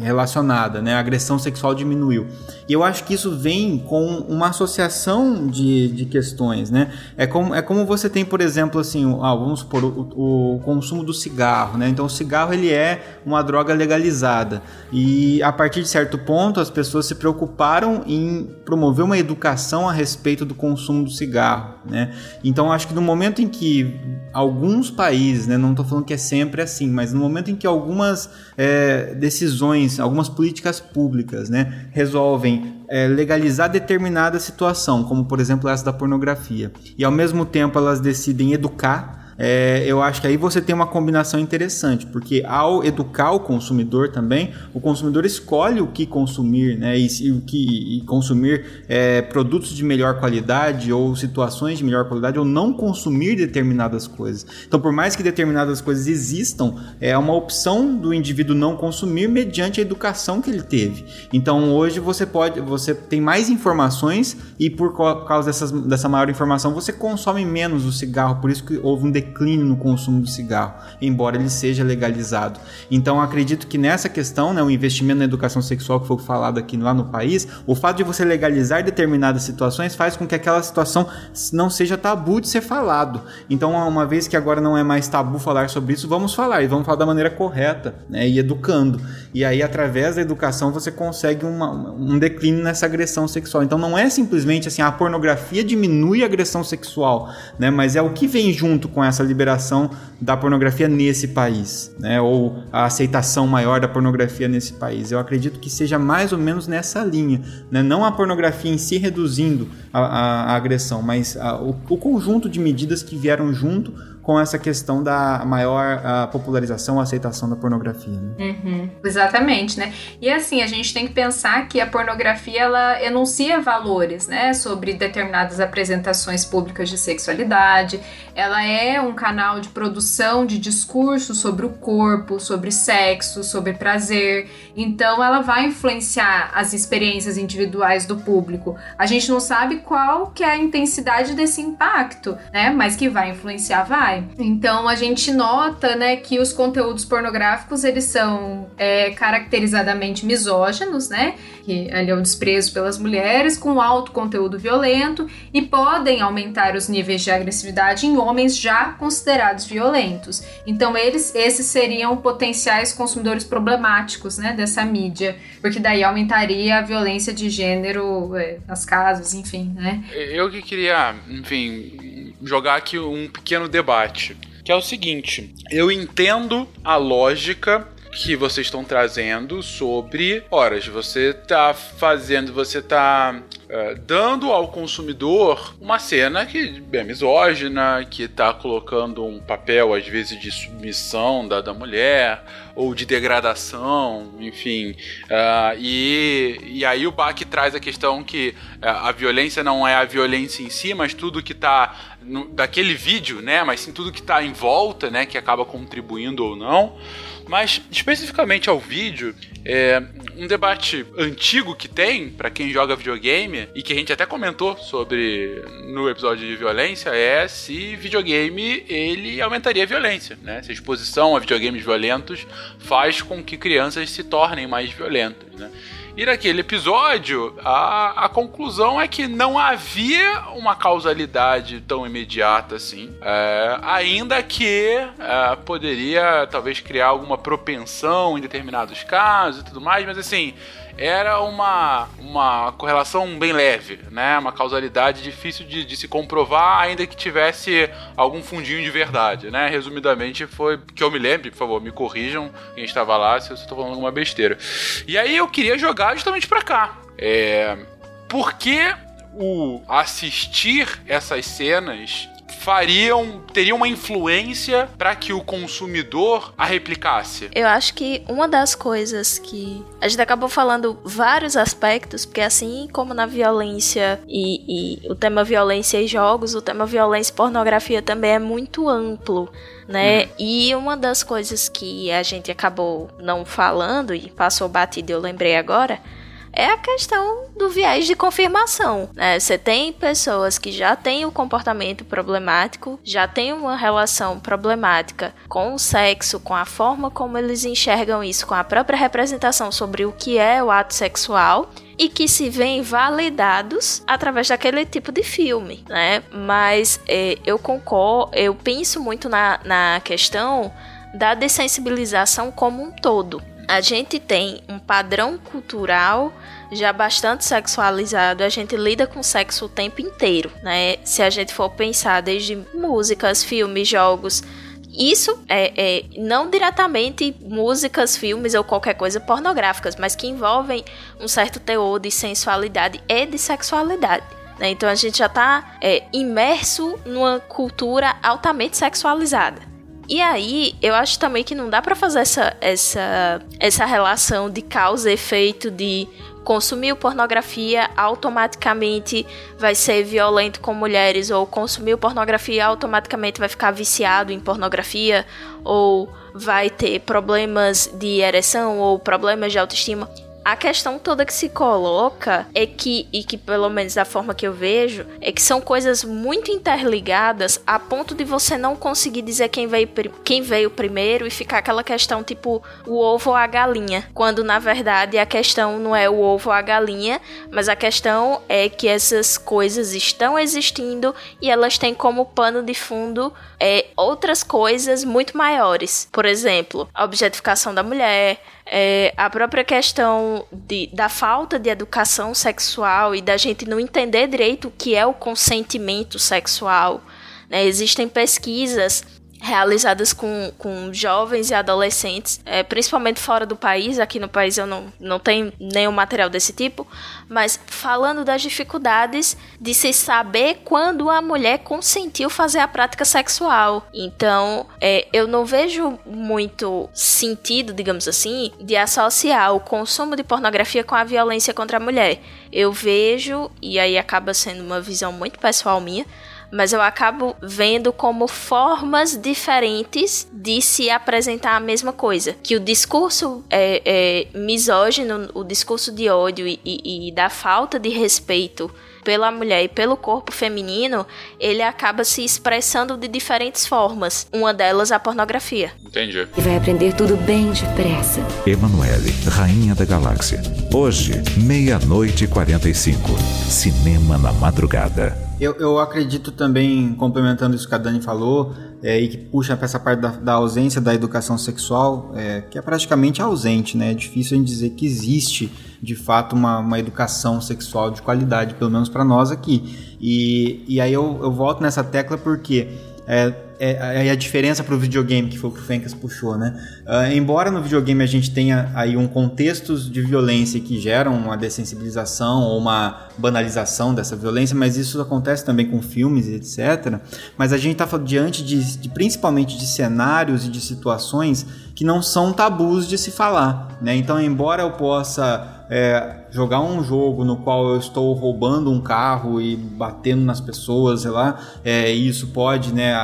relacionada, né, a agressão sexual diminuiu. E eu acho que isso vem com uma associação de, de questões, né? É como, é como você tem, por exemplo, assim, ah, vamos supor, o, o, consumo do cigarro, né? Então o cigarro ele é uma droga legalizada. E a partir de certo ponto as pessoas se preocuparam em promover uma educação a respeito do consumo do cigarro, né? Então acho que no momento em que alguns países, né, não estou falando que é sempre assim, mas no momento em que algumas é, decisões, algumas políticas públicas, né, resolvem é, legalizar determinada situação, como por exemplo essa da pornografia, e ao mesmo tempo elas decidem educar é, eu acho que aí você tem uma combinação interessante, porque ao educar o consumidor também, o consumidor escolhe o que consumir, né? E, e o que e consumir é, produtos de melhor qualidade ou situações de melhor qualidade ou não consumir determinadas coisas. Então, por mais que determinadas coisas existam, é uma opção do indivíduo não consumir mediante a educação que ele teve. Então, hoje você pode, você tem mais informações e por causa dessas, dessa maior informação você consome menos o cigarro. Por isso que houve um declínio declínio no consumo do cigarro, embora ele seja legalizado. Então acredito que nessa questão, né, o investimento na educação sexual que foi falado aqui lá no país, o fato de você legalizar determinadas situações faz com que aquela situação não seja tabu de ser falado. Então, uma vez que agora não é mais tabu falar sobre isso, vamos falar e vamos falar da maneira correta, né, e educando. E aí, através da educação, você consegue uma, um declínio nessa agressão sexual. Então, não é simplesmente assim, a pornografia diminui a agressão sexual, né, mas é o que vem junto com essa liberação da pornografia nesse país, né, ou a aceitação maior da pornografia nesse país. Eu acredito que seja mais ou menos nessa linha, né, não a pornografia em si reduzindo a, a, a agressão, mas a, o, o conjunto de medidas que vieram junto com essa questão da maior popularização, aceitação da pornografia. Né? Uhum, exatamente, né? E assim, a gente tem que pensar que a pornografia ela enuncia valores, né, sobre determinadas apresentações públicas de sexualidade. Ela é um canal de produção de discurso sobre o corpo, sobre sexo, sobre prazer. Então, ela vai influenciar as experiências individuais do público. A gente não sabe qual que é a intensidade desse impacto, né? Mas que vai influenciar, vai. Então a gente nota, né, que os conteúdos pornográficos eles são é, caracterizadamente misóginos, né, que ali é o desprezo pelas mulheres, com alto conteúdo violento e podem aumentar os níveis de agressividade em homens já considerados violentos. Então eles, esses seriam potenciais consumidores problemáticos, né, dessa mídia, porque daí aumentaria a violência de gênero é, nas casas, enfim, né. Eu que queria, enfim, jogar aqui um pequeno debate, que é o seguinte: eu entendo a lógica que vocês estão trazendo sobre horas. Você está fazendo, você está uh, dando ao consumidor uma cena que é misógina, que está colocando um papel às vezes de submissão da, da mulher ou de degradação, enfim. Uh, e, e aí o Bach traz a questão que uh, a violência não é a violência em si, mas tudo que está daquele vídeo, né? Mas sim tudo que está em volta, né? Que acaba contribuindo ou não. Mas especificamente ao vídeo, é um debate antigo que tem para quem joga videogame e que a gente até comentou sobre no episódio de violência é se videogame ele aumentaria a violência, né? Se a exposição a videogames violentos faz com que crianças se tornem mais violentas, né? E naquele episódio, a, a conclusão é que não havia uma causalidade tão imediata assim. É, ainda que é, poderia talvez criar alguma propensão em determinados casos e tudo mais, mas assim, era uma, uma correlação bem leve, né? Uma causalidade difícil de, de, se comprovar, ainda que tivesse algum fundinho de verdade, né? Resumidamente, foi que eu me lembre, por favor, me corrijam quem estava lá se eu estou falando alguma besteira. E aí eu queria jogar justamente para cá. É, por que o assistir essas cenas fariam, teriam uma influência para que o consumidor a replicasse? Eu acho que uma das coisas que a gente acabou falando vários aspectos, porque assim como na violência e, e o tema violência e jogos, o tema violência e pornografia também é muito amplo né? Uhum. E uma das coisas que a gente acabou não falando e passou batido, eu lembrei agora, é a questão do viés de confirmação. Né? Você tem pessoas que já têm o comportamento problemático, já têm uma relação problemática com o sexo, com a forma como eles enxergam isso, com a própria representação sobre o que é o ato sexual e que se veem validados através daquele tipo de filme, né? Mas é, eu concordo, eu penso muito na, na questão da dessensibilização como um todo a gente tem um padrão cultural já bastante sexualizado, a gente lida com sexo o tempo inteiro, né? Se a gente for pensar desde músicas, filmes, jogos, isso é, é, não diretamente músicas, filmes ou qualquer coisa pornográficas, mas que envolvem um certo teor de sensualidade e de sexualidade. Né? Então a gente já está é, imerso numa cultura altamente sexualizada. E aí, eu acho também que não dá para fazer essa, essa, essa relação de causa e efeito de consumir pornografia automaticamente vai ser violento com mulheres ou consumir pornografia automaticamente vai ficar viciado em pornografia ou vai ter problemas de ereção ou problemas de autoestima a questão toda que se coloca é que, e que pelo menos da forma que eu vejo, é que são coisas muito interligadas a ponto de você não conseguir dizer quem veio, quem veio primeiro e ficar aquela questão tipo o ovo ou a galinha. Quando na verdade a questão não é o ovo ou a galinha, mas a questão é que essas coisas estão existindo e elas têm como pano de fundo é, outras coisas muito maiores. Por exemplo, a objetificação da mulher, é, a própria questão de, da falta de educação sexual e da gente não entender direito o que é o consentimento sexual. Né? Existem pesquisas realizadas com, com jovens e adolescentes, é, principalmente fora do país. Aqui no país eu não, não tenho nenhum material desse tipo, mas falando das dificuldades de se saber quando a mulher consentiu fazer a prática sexual. Então, é, eu não vejo muito sentido, digamos assim, de associar o consumo de pornografia com a violência contra a mulher. Eu vejo, e aí acaba sendo uma visão muito pessoal minha, mas eu acabo vendo como formas diferentes de se apresentar a mesma coisa. Que o discurso é, é misógino, o discurso de ódio e, e, e da falta de respeito pela mulher e pelo corpo feminino, ele acaba se expressando de diferentes formas. Uma delas a pornografia. Entendi. E vai aprender tudo bem depressa. Emanuele, Rainha da Galáxia. Hoje, meia-noite e 45. Cinema na madrugada. Eu, eu acredito também, complementando isso que a Dani falou, é, e que puxa para essa parte da, da, ausência da educação sexual, é, que é praticamente ausente, né? É difícil a gente dizer que existe, de fato, uma, uma educação sexual de qualidade, pelo menos para nós aqui. E, e aí eu, eu volto nessa tecla porque é, é, é a diferença para o videogame, que foi o que o Fencas puxou, né? Uh, embora no videogame a gente tenha aí um contexto de violência que geram uma dessensibilização ou uma banalização dessa violência, mas isso acontece também com filmes e etc. Mas a gente está diante de, de, principalmente de cenários e de situações que não são tabus de se falar, né? Então, embora eu possa é, jogar um jogo no qual eu estou roubando um carro e batendo nas pessoas, sei lá, é, isso pode, né?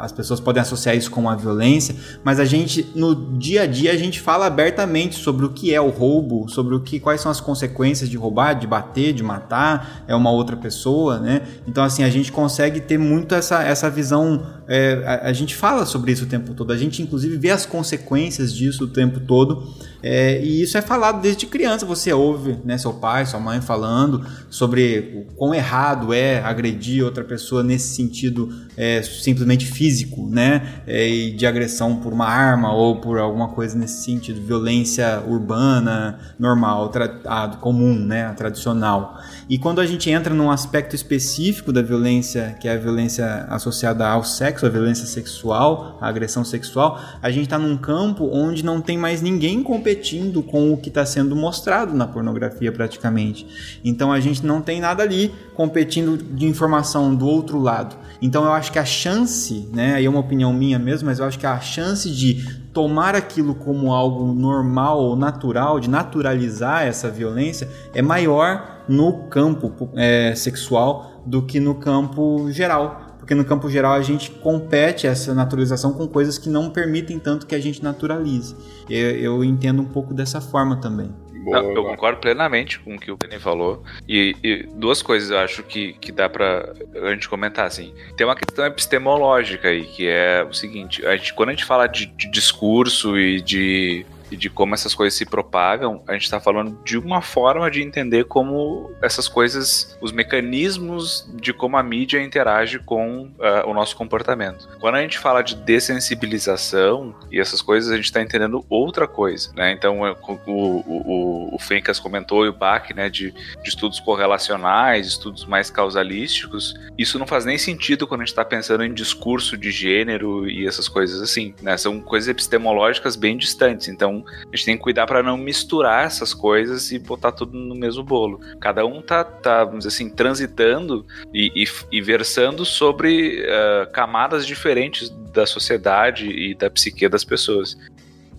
as pessoas podem associar isso com a violência, mas a gente no dia a dia a gente fala abertamente sobre o que é o roubo, sobre o que quais são as consequências de roubar, de bater, de matar é uma outra pessoa, né? Então assim a gente consegue ter muito essa, essa visão, é, a, a gente fala sobre isso o tempo todo, a gente inclusive vê as consequências disso o tempo todo. É, e isso é falado desde criança. Você ouve né, seu pai, sua mãe falando sobre o quão errado é agredir outra pessoa nesse sentido é, simplesmente físico, né? É, de agressão por uma arma ou por alguma coisa nesse sentido, violência urbana normal, a, comum, né? A tradicional. E quando a gente entra num aspecto específico da violência, que é a violência associada ao sexo, a violência sexual, a agressão sexual, a gente está num campo onde não tem mais ninguém competindo com o que está sendo mostrado na pornografia praticamente. Então a gente não tem nada ali competindo de informação do outro lado. Então eu acho que a chance, né, aí é uma opinião minha mesmo, mas eu acho que a chance de tomar aquilo como algo normal ou natural, de naturalizar essa violência, é maior no campo é, sexual do que no campo geral. Porque no campo geral a gente compete essa naturalização com coisas que não permitem tanto que a gente naturalize. Eu, eu entendo um pouco dessa forma também. Não, eu concordo plenamente com o que o Penny falou. E, e, duas coisas eu acho que, que dá pra a gente comentar, assim. Tem uma questão epistemológica aí, que é o seguinte: a gente, quando a gente fala de, de discurso e de e de como essas coisas se propagam, a gente está falando de uma forma de entender como essas coisas, os mecanismos de como a mídia interage com uh, o nosso comportamento. Quando a gente fala de dessensibilização e essas coisas, a gente está entendendo outra coisa, né? Então, é, o, o, o Fencas comentou e o Bach, né, de, de estudos correlacionais, estudos mais causalísticos. Isso não faz nem sentido quando a gente está pensando em discurso de gênero e essas coisas assim, né? São coisas epistemológicas bem distantes. Então, a gente tem que cuidar para não misturar essas coisas e botar tudo no mesmo bolo. Cada um tá, tá vamos dizer assim, transitando e, e, e versando sobre uh, camadas diferentes da sociedade e da psique das pessoas.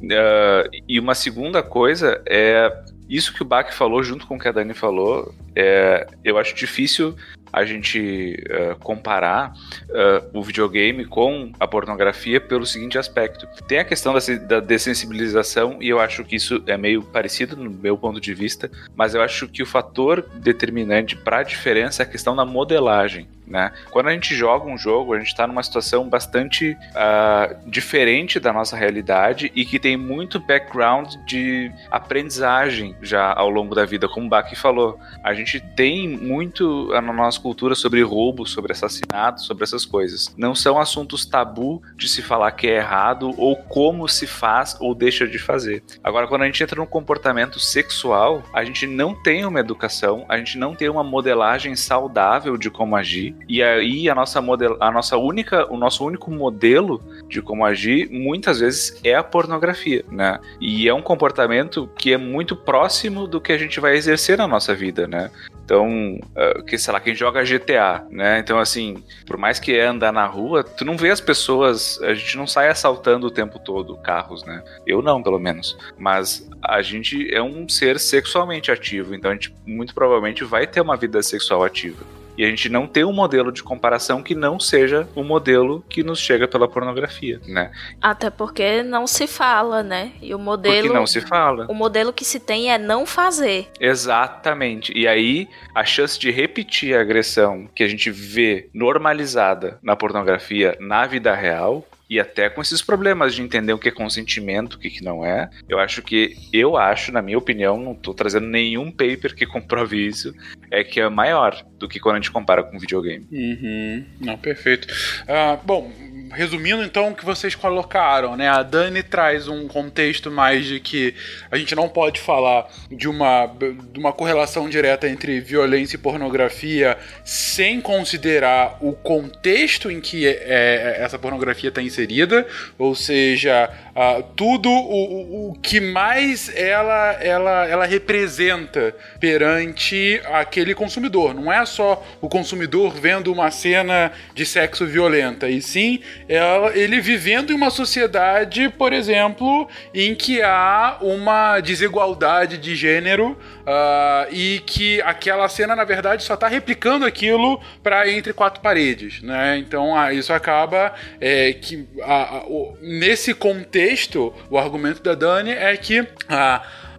Uh, e uma segunda coisa é isso que o Bach falou junto com o que a Dani falou. É, eu acho difícil a gente uh, comparar uh, o videogame com a pornografia pelo seguinte aspecto. Tem a questão da, da dessensibilização, e eu acho que isso é meio parecido no meu ponto de vista, mas eu acho que o fator determinante para a diferença é a questão da modelagem. Né? Quando a gente joga um jogo, a gente está numa situação bastante uh, diferente da nossa realidade e que tem muito background de aprendizagem já ao longo da vida, como o Baki falou. A gente tem muito na nossa cultura sobre roubo, sobre assassinato, sobre essas coisas. Não são assuntos tabu de se falar que é errado ou como se faz ou deixa de fazer. Agora, quando a gente entra no comportamento sexual, a gente não tem uma educação, a gente não tem uma modelagem saudável de como agir e aí a nossa a nossa única, o nosso único modelo de como agir muitas vezes é a pornografia, né? E é um comportamento que é muito próximo do que a gente vai exercer na nossa vida, né? Então, uh, que sei lá, quem joga GTA, né? Então, assim, por mais que é andar na rua, tu não vê as pessoas, a gente não sai assaltando o tempo todo carros, né? Eu não, pelo menos. Mas a gente é um ser sexualmente ativo, então a gente muito provavelmente vai ter uma vida sexual ativa. E a gente não tem um modelo de comparação que não seja o modelo que nos chega pela pornografia, né? Até porque não se fala, né? E o modelo. Porque não se fala. O modelo que se tem é não fazer. Exatamente. E aí, a chance de repetir a agressão que a gente vê normalizada na pornografia na vida real e até com esses problemas de entender o que é consentimento, o que, que não é. Eu acho que, eu acho, na minha opinião, não estou trazendo nenhum paper que comprove isso, é que é maior do que quando a gente compara com videogame. Uhum. Não, perfeito. Uh, bom, resumindo então o que vocês colocaram, né? A Dani traz um contexto mais de que a gente não pode falar de uma, de uma correlação direta entre violência e pornografia sem considerar o contexto em que é, é, essa pornografia está inserida, ou seja, uh, tudo o, o que mais ela, ela, ela representa perante aquele consumidor. Não é só o consumidor vendo uma cena de sexo violenta, e sim ela, ele vivendo em uma sociedade, por exemplo, em que há uma desigualdade de gênero uh, e que aquela cena, na verdade, só está replicando aquilo para entre quatro paredes. Né? Então uh, isso acaba é, que uh, nesse contexto, o argumento da Dani é que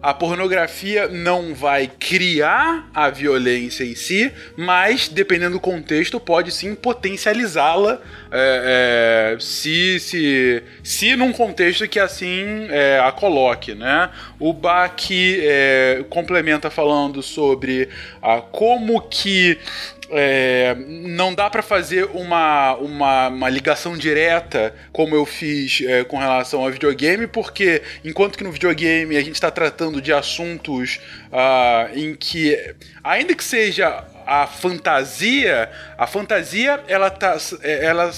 a pornografia não vai criar a violência em si, mas, dependendo do contexto, pode sim potencializá-la é, é, se, se, se num contexto que assim é, a coloque, né? O Bach é, complementa falando sobre a, como que é, não dá para fazer uma, uma, uma, ligação direta como eu fiz é, com relação ao videogame, porque enquanto que no videogame a gente está tratando de assuntos uh, em que, ainda que seja a fantasia, a fantasia ela, tá, ela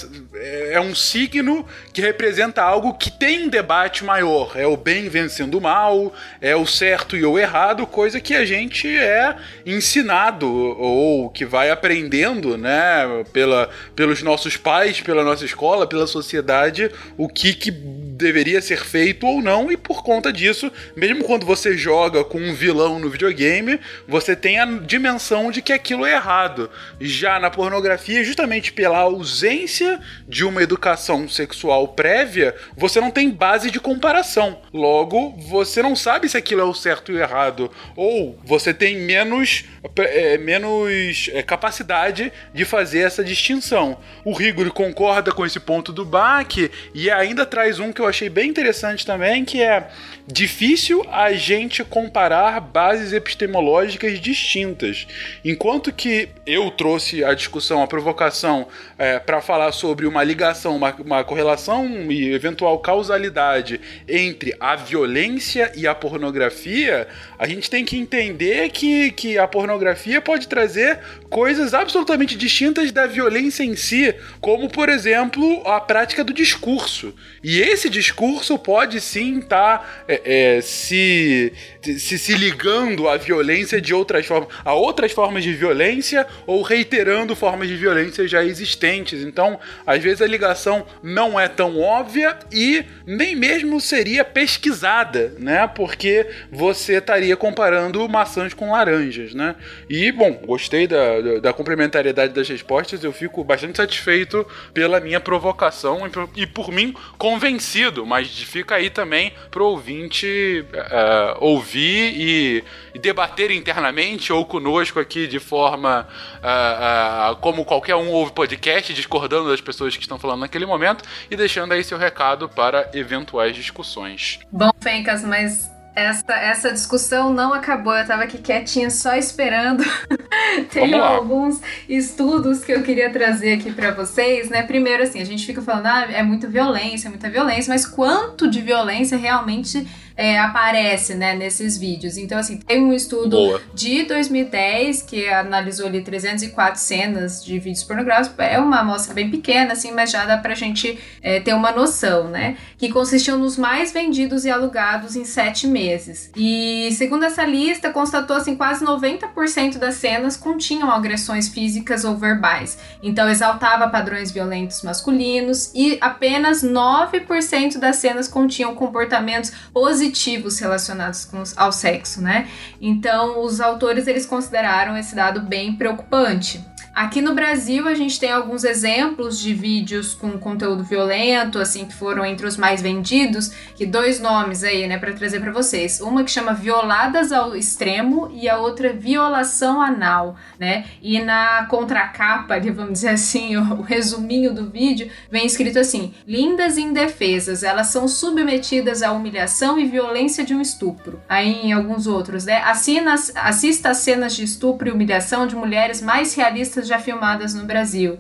é um signo que representa algo que tem um debate maior. É o bem vencendo o mal, é o certo e o errado, coisa que a gente é ensinado ou que vai aprendendo, né, pela, pelos nossos pais, pela nossa escola, pela sociedade, o que, que deveria ser feito ou não, e por conta disso, mesmo quando você joga com um vilão no videogame, você tem a dimensão de que aquilo é errado. Já na pornografia, justamente pela ausência de uma educação sexual prévia, você não tem base de comparação. Logo, você não sabe se aquilo é o certo e o errado, ou você tem menos, é, menos é, capacidade de fazer essa distinção. O Rigor concorda com esse ponto do Bach e ainda traz um que eu achei bem interessante também, que é difícil a gente comparar bases epistemológicas distintas. Enquanto que eu trouxe a discussão, a provocação é, para falar sobre uma ligação, uma, uma correlação e eventual causalidade entre a violência e a pornografia, a gente tem que entender que, que a pornografia pode trazer coisas absolutamente distintas da violência em si, como, por exemplo, a prática do discurso. E esse discurso pode sim estar tá, é, é, se, se, se ligando à violência de outras formas, a outras formas de violência ou reiterando formas de violência já existentes. Então, às vezes a ligação não é tão óbvia e nem mesmo seria pesquisada, né? Porque você estaria comparando maçãs com laranjas, né? E, bom, gostei da, da complementariedade das respostas, eu fico bastante satisfeito pela minha provocação e por mim convencido, mas fica aí também pro ouvinte uh, ouvir e, e, debater internamente ou conosco aqui de forma uh, uh, como qualquer um ouve podcast, discordando das pessoas que estão falando naquele momento e deixando aí seu recado para eventuais discussões. Bom, Fencas, mas essa, essa discussão não acabou. Eu tava aqui quietinha só esperando. Tenho alguns estudos que eu queria trazer aqui para vocês, né? Primeiro, assim, a gente fica falando, ah, é muita violência, é muita violência, mas quanto de violência realmente é, aparece né, nesses vídeos. Então, assim, tem um estudo Boa. de 2010 que analisou ali 304 cenas de vídeos pornográficos. É uma amostra bem pequena, assim, mas já dá pra gente é, ter uma noção, né? Que consistiam nos mais vendidos e alugados em sete meses. E segundo essa lista, constatou assim, quase 90% das cenas continham agressões físicas ou verbais. Então, exaltava padrões violentos masculinos e apenas 9% das cenas continham comportamentos positivos positivos relacionados com, ao sexo, né? Então, os autores eles consideraram esse dado bem preocupante. Aqui no Brasil, a gente tem alguns exemplos de vídeos com conteúdo violento, assim, que foram entre os mais vendidos, que dois nomes aí, né, para trazer para vocês. Uma que chama Violadas ao Extremo e a outra Violação Anal, né? E na contracapa, vamos dizer assim, o, o resuminho do vídeo, vem escrito assim: Lindas indefesas, elas são submetidas à humilhação e violência de um estupro. Aí em alguns outros, né? Assina, assista às cenas de estupro e humilhação de mulheres mais realistas já filmadas no Brasil.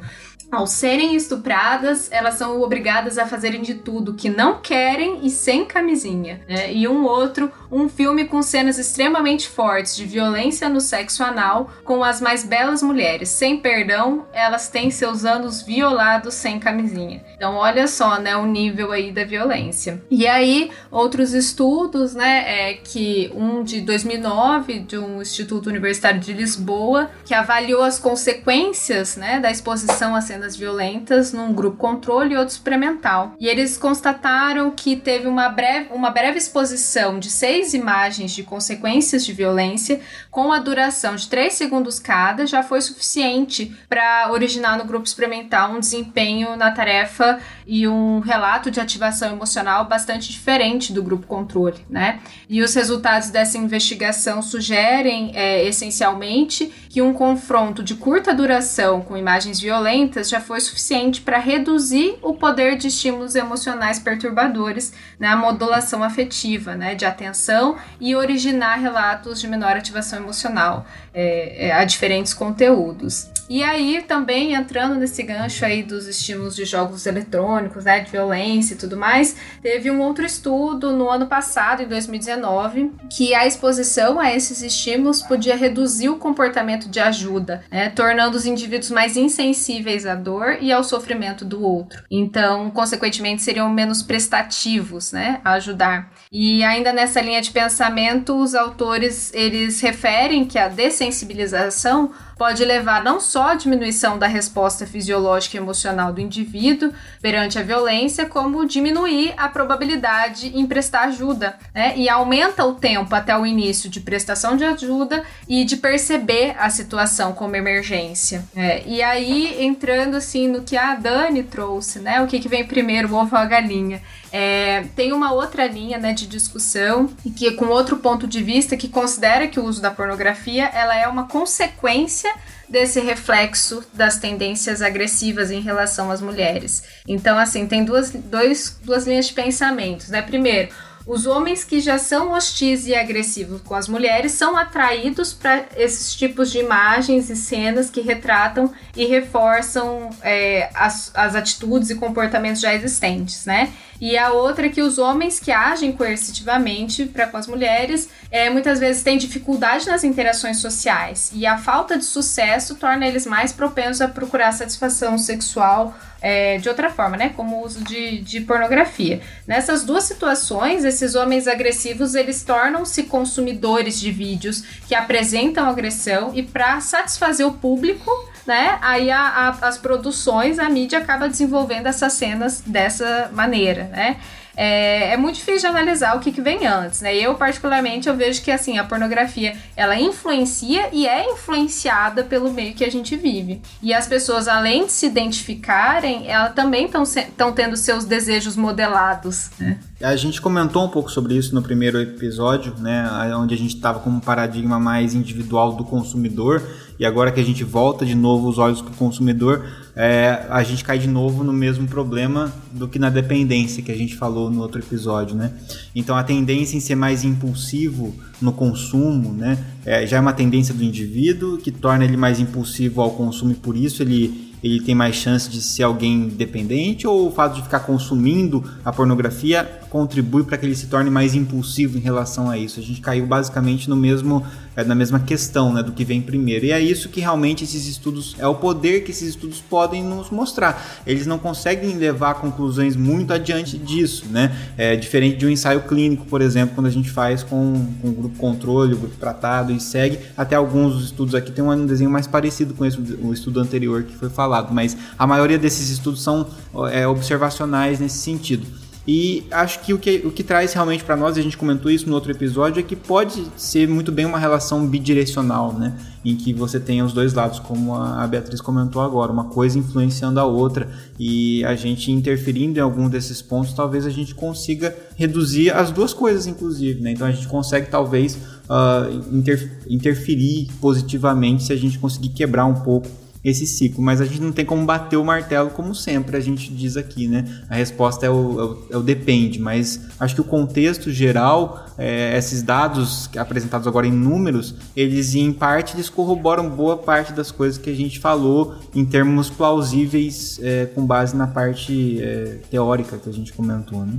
Ao serem estupradas, elas são obrigadas a fazerem de tudo que não querem e sem camisinha. Né? E um outro, um filme com cenas extremamente fortes de violência no sexo anal, com as mais belas mulheres. Sem perdão, elas têm seus anos violados sem camisinha. Então, olha só, né, o nível aí da violência. E aí, outros estudos, né, é que um de 2009 de um Instituto Universitário de Lisboa, que avaliou as consequências, né, da exposição a cenas violentas num grupo controle e outro experimental. E eles constataram que teve uma breve, uma breve exposição de seis imagens de consequências de violência, com a duração de 3 segundos cada, já foi suficiente para originar no grupo experimental um desempenho na tarefa e um relato de ativação emocional bastante diferente do grupo controle, né? E os resultados dessa investigação sugerem, é, essencialmente, que um confronto de curta duração com imagens violentas já foi suficiente para reduzir o poder de estímulos emocionais perturbadores na modulação afetiva, né, de atenção e originar relatos de menor ativação emocional é, é, a diferentes conteúdos. E aí também entrando nesse gancho aí dos estímulos de jogos eletrônicos, né, de violência e tudo mais, teve um outro estudo no ano passado, em 2019, que a exposição a esses estímulos podia reduzir o comportamento de ajuda, né, tornando os indivíduos mais insensíveis à dor e ao sofrimento do outro. Então, consequentemente, seriam menos prestativos, né, a ajudar. E ainda nessa linha de pensamento, os autores eles referem que a dessensibilização pode levar não só à diminuição da resposta fisiológica e emocional do indivíduo perante a violência, como diminuir a probabilidade em prestar ajuda, né? E aumenta o tempo até o início de prestação de ajuda e de perceber a situação como emergência. É, e aí, entrando assim no que a Dani trouxe, né? O que, que vem primeiro, o ovo ou a galinha? É, tem uma outra linha né, de discussão e que com outro ponto de vista que considera que o uso da pornografia ela é uma consequência desse reflexo das tendências agressivas em relação às mulheres. Então, assim, tem duas, dois, duas linhas de pensamentos, né? Primeiro, os homens que já são hostis e agressivos com as mulheres são atraídos para esses tipos de imagens e cenas que retratam e reforçam é, as, as atitudes e comportamentos já existentes, né? E a outra é que os homens que agem coercitivamente para com as mulheres é, muitas vezes têm dificuldade nas interações sociais e a falta de sucesso torna eles mais propensos a procurar satisfação sexual é, de outra forma, né? Como o uso de, de pornografia. Nessas duas situações, esses homens agressivos eles tornam-se consumidores de vídeos que apresentam agressão e para satisfazer o público né? Aí a, a, as produções, a mídia acaba desenvolvendo essas cenas dessa maneira, né? é, é muito difícil de analisar o que, que vem antes, né? Eu, particularmente, eu vejo que, assim, a pornografia, ela influencia e é influenciada pelo meio que a gente vive. E as pessoas, além de se identificarem, elas também estão tendo seus desejos modelados, né? A gente comentou um pouco sobre isso no primeiro episódio, né? Onde a gente estava com um paradigma mais individual do consumidor e agora que a gente volta de novo os olhos para o consumidor, é, a gente cai de novo no mesmo problema do que na dependência que a gente falou no outro episódio, né? Então a tendência em ser mais impulsivo no consumo, né? É, já é uma tendência do indivíduo que torna ele mais impulsivo ao consumo e por isso ele ele tem mais chance de ser alguém dependente ou o fato de ficar consumindo a pornografia contribui para que ele se torne mais impulsivo em relação a isso? A gente caiu basicamente no mesmo é, na mesma questão, né, do que vem primeiro. E é isso que realmente esses estudos é o poder que esses estudos podem nos mostrar. Eles não conseguem levar conclusões muito adiante disso, né? É diferente de um ensaio clínico, por exemplo, quando a gente faz com, com o grupo controle, o grupo tratado e segue. Até alguns estudos aqui tem um desenho mais parecido com esse, o estudo anterior que foi falado falado, mas a maioria desses estudos são é, observacionais nesse sentido. E acho que o que, o que traz realmente para nós, e a gente comentou isso no outro episódio, é que pode ser muito bem uma relação bidirecional, né? Em que você tem os dois lados, como a Beatriz comentou agora, uma coisa influenciando a outra, e a gente interferindo em algum desses pontos, talvez a gente consiga reduzir as duas coisas, inclusive, né? Então a gente consegue talvez uh, inter, interferir positivamente se a gente conseguir quebrar um pouco esse ciclo, mas a gente não tem como bater o martelo como sempre a gente diz aqui, né? A resposta é o, é o, é o depende, mas acho que o contexto geral, é, esses dados apresentados agora em números, eles em parte eles corroboram boa parte das coisas que a gente falou em termos plausíveis é, com base na parte é, teórica que a gente comentou, né?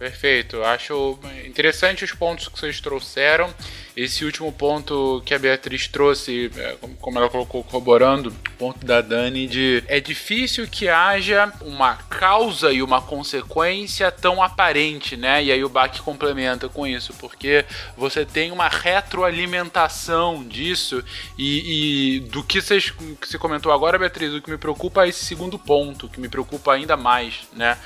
Perfeito. Acho interessante os pontos que vocês trouxeram. Esse último ponto que a Beatriz trouxe, é, como ela colocou corroborando, o ponto da Dani de é difícil que haja uma causa e uma consequência tão aparente, né? E aí o Bach complementa com isso, porque você tem uma retroalimentação disso e, e do que, vocês, que você comentou agora, Beatriz, o que me preocupa é esse segundo ponto, que me preocupa ainda mais, né?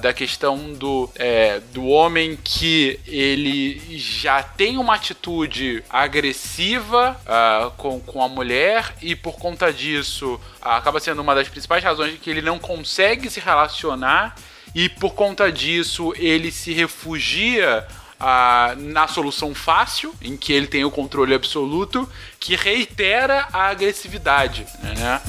Da questão do, é, do homem que ele já tem uma atitude atitude agressiva uh, com, com a mulher e por conta disso uh, acaba sendo uma das principais razões que ele não consegue se relacionar e por conta disso ele se refugia uh, na solução fácil, em que ele tem o controle absoluto, que reitera a agressividade, né?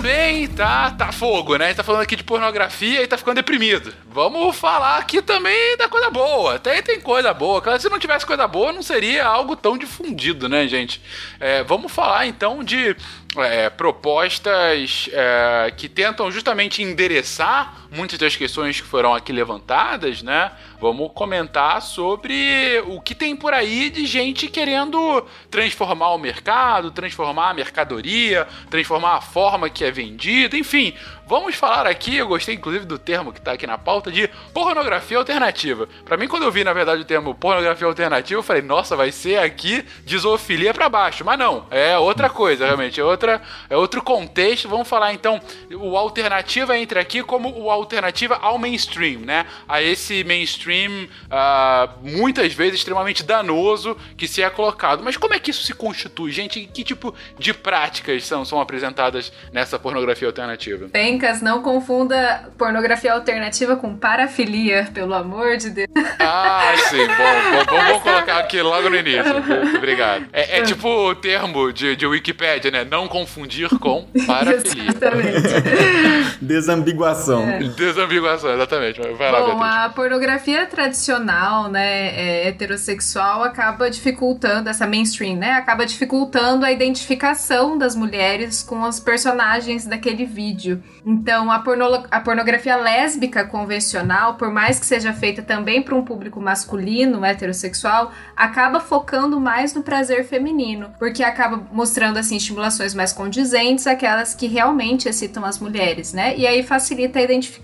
Também tá, tá fogo, né? A gente tá falando aqui de pornografia e tá ficando deprimido. Vamos falar aqui também da coisa boa. Até tem coisa boa. Claro, se não tivesse coisa boa, não seria algo tão difundido, né, gente? É, vamos falar então de é, propostas é, que tentam justamente endereçar muitas das questões que foram aqui levantadas, né? Vamos comentar sobre o que tem por aí de gente querendo transformar o mercado, transformar a mercadoria, transformar a forma que é vendida, enfim, Vamos falar aqui, eu gostei inclusive do termo que está aqui na pauta, de pornografia alternativa. Para mim, quando eu vi, na verdade, o termo pornografia alternativa, eu falei, nossa, vai ser aqui de zoofilia para baixo. Mas não, é outra coisa, realmente, é, outra, é outro contexto. Vamos falar então, o alternativa entra aqui como o alternativa ao mainstream, né? A esse mainstream, uh, muitas vezes extremamente danoso que se é colocado. Mas como é que isso se constitui, gente? Que tipo de práticas são, são apresentadas nessa pornografia alternativa? Bem Quincas, não confunda pornografia alternativa com parafilia, pelo amor de Deus. Ah, sim. Bom, bom, vamos colocar aqui logo no início. Obrigado. É, é tipo o termo de, de Wikipedia, né? Não confundir com parafilia. Exatamente. Desambiguação. É. Desambiguação, exatamente. Vai lá, Bom, Beatriz. a pornografia tradicional, né, é, heterossexual, acaba dificultando, essa mainstream, né, acaba dificultando a identificação das mulheres com os personagens daquele vídeo. Então, a, porno- a pornografia lésbica convencional, por mais que seja feita também para um público masculino, heterossexual, acaba focando mais no prazer feminino, porque acaba mostrando, assim, estimulações mais condizentes, aquelas que realmente excitam as mulheres, né, e aí facilita a identificação.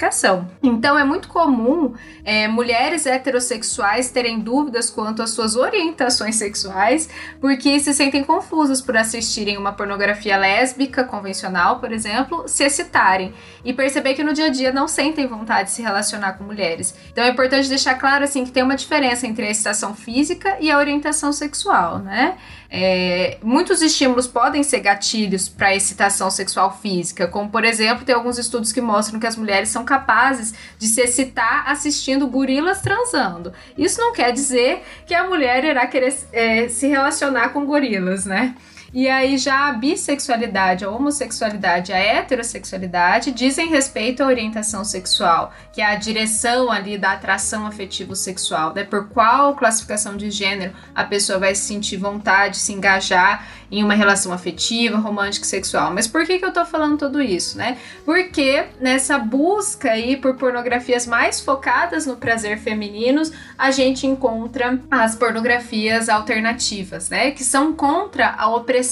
Então, é muito comum é, mulheres heterossexuais terem dúvidas quanto às suas orientações sexuais, porque se sentem confusas por assistirem uma pornografia lésbica convencional, por exemplo, se excitarem e perceber que no dia a dia não sentem vontade de se relacionar com mulheres. Então é importante deixar claro assim que tem uma diferença entre a excitação física e a orientação sexual, né? É, muitos estímulos podem ser gatilhos para excitação sexual física, como por exemplo, tem alguns estudos que mostram que as mulheres são capazes de se excitar assistindo gorilas transando. Isso não quer dizer que a mulher irá querer é, se relacionar com gorilas, né? E aí já a bissexualidade, a homossexualidade, a heterossexualidade dizem respeito à orientação sexual, que é a direção ali da atração afetivo-sexual, né? Por qual classificação de gênero a pessoa vai sentir vontade, se engajar em uma relação afetiva, romântica e sexual. Mas por que, que eu tô falando tudo isso, né? Porque nessa busca aí por pornografias mais focadas no prazer femininos, a gente encontra as pornografias alternativas, né? Que são contra a opressão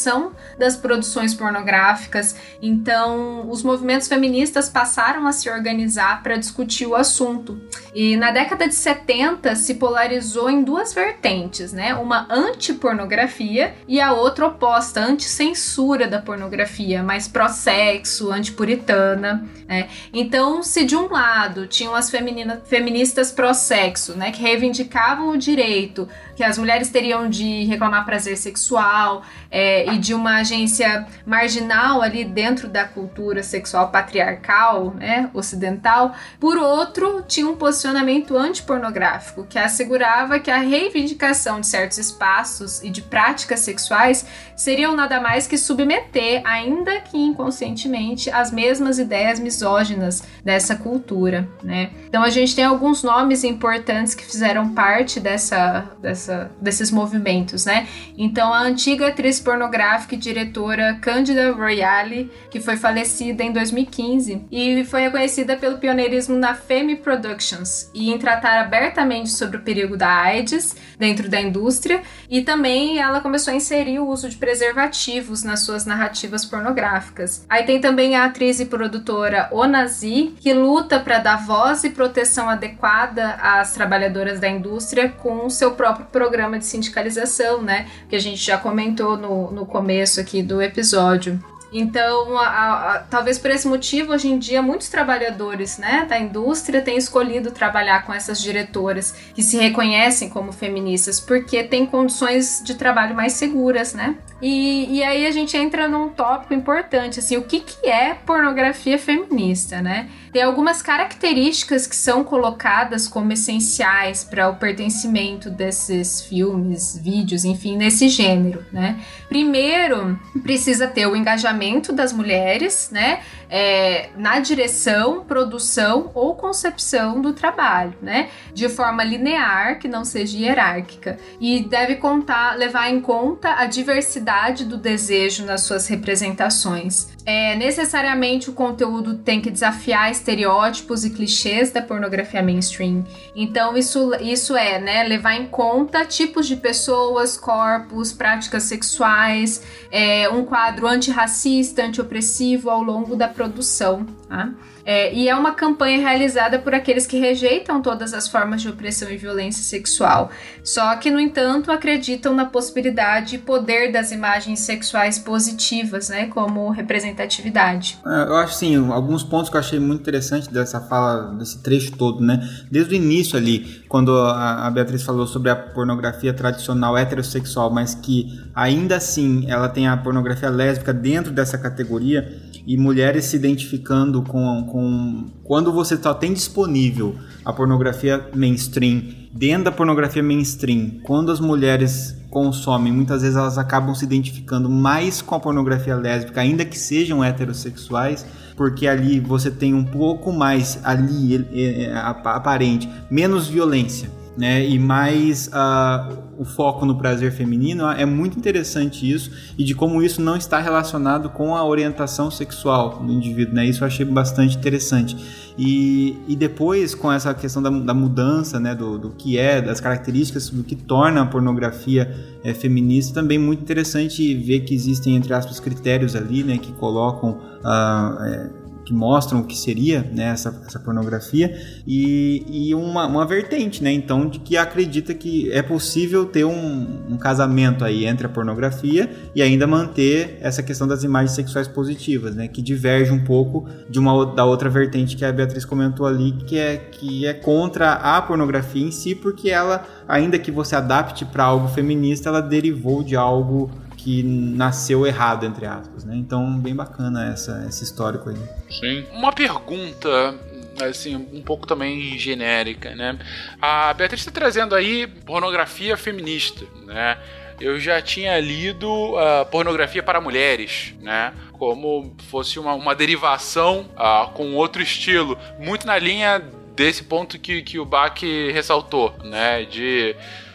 das produções pornográficas. Então, os movimentos feministas passaram a se organizar para discutir o assunto. E na década de 70 se polarizou em duas vertentes, né? Uma anti-pornografia e a outra oposta, anti-censura da pornografia, mais pró-sexo, antipuritana, né? Então, se de um lado tinham as feministas pró-sexo, né, que reivindicavam o direito que as mulheres teriam de reclamar prazer sexual é, e de uma agência marginal ali dentro da cultura sexual patriarcal, né, ocidental. Por outro, tinha um posicionamento antipornográfico que assegurava que a reivindicação de certos espaços e de práticas sexuais seriam nada mais que submeter, ainda que inconscientemente, as mesmas ideias misóginas dessa cultura, né? Então a gente tem alguns nomes importantes que fizeram parte dessa, dessa, desses movimentos, né? Então a antiga atriz pornográfica e diretora Cândida Royale, que foi falecida em 2015 e foi reconhecida pelo pioneirismo na Femme Productions e em tratar abertamente sobre o perigo da AIDS dentro da indústria e também ela começou a inserir o uso de preservativos nas suas narrativas pornográficas. Aí tem também a atriz e produtora Onazi, que luta para dar voz e proteção adequada às trabalhadoras da indústria com o seu próprio programa de sindicalização, né? Que a gente já comentou no, no começo aqui do episódio. Então, a, a, talvez por esse motivo, hoje em dia, muitos trabalhadores né, da indústria têm escolhido trabalhar com essas diretoras que se reconhecem como feministas, porque têm condições de trabalho mais seguras, né? E, e aí a gente entra num tópico importante, assim, o que, que é pornografia feminista, né? Tem algumas características que são colocadas como essenciais para o pertencimento desses filmes, vídeos, enfim, nesse gênero, né? Primeiro, precisa ter o engajamento das mulheres, né? É, na direção, produção ou concepção do trabalho, né? De forma linear, que não seja hierárquica. E deve contar, levar em conta a diversidade do desejo nas suas representações. É, necessariamente o conteúdo tem que desafiar estereótipos e clichês da pornografia mainstream. Então, isso, isso é, né? Levar em conta tipos de pessoas, corpos, práticas sexuais, é, um quadro antirracista, antiopressivo ao longo da produção. Tá? É, e é uma campanha realizada por aqueles que rejeitam todas as formas de opressão e violência sexual, só que, no entanto, acreditam na possibilidade e poder das imagens sexuais positivas, né, como representatividade. Eu acho sim, alguns pontos que eu achei muito interessante dessa fala, desse trecho todo, né? Desde o início ali, quando a Beatriz falou sobre a pornografia tradicional heterossexual, mas que ainda assim ela tem a pornografia lésbica dentro dessa categoria e mulheres se identificando com, com quando você só tem disponível a pornografia mainstream dentro da pornografia mainstream, quando as mulheres consomem, muitas vezes elas acabam se identificando mais com a pornografia lésbica, ainda que sejam heterossexuais, porque ali você tem um pouco mais ali é, é, aparente, menos violência né? E mais uh, o foco no prazer feminino é muito interessante isso e de como isso não está relacionado com a orientação sexual do indivíduo, né? Isso eu achei bastante interessante. E, e depois com essa questão da, da mudança, né? Do, do que é, das características do que torna a pornografia é, feminista, também muito interessante ver que existem entre aspas critérios ali, né? Que colocam uh, é, que mostram o que seria né, essa, essa pornografia e, e uma, uma vertente, né? Então, de que acredita que é possível ter um, um casamento aí entre a pornografia e ainda manter essa questão das imagens sexuais positivas, né? Que diverge um pouco de uma da outra vertente que a Beatriz comentou ali, que é que é contra a pornografia em si, porque ela, ainda que você adapte para algo feminista, ela derivou de algo que nasceu errado, entre aspas, né? Então, bem bacana essa, esse histórico aí. Sim. Uma pergunta assim, um pouco também genérica, né? A Beatriz está trazendo aí pornografia feminista, né? Eu já tinha lido uh, pornografia para mulheres, né? Como fosse uma, uma derivação uh, com outro estilo, muito na linha desse ponto que, que o Bach ressaltou, né? De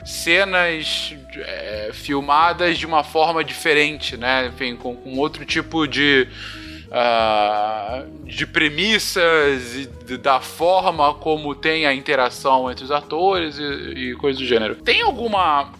cenas é, filmadas de uma forma diferente, né? Enfim, com, com outro tipo de. Uh, de premissas e da forma como tem a interação entre os atores e, e coisas do gênero. Tem alguma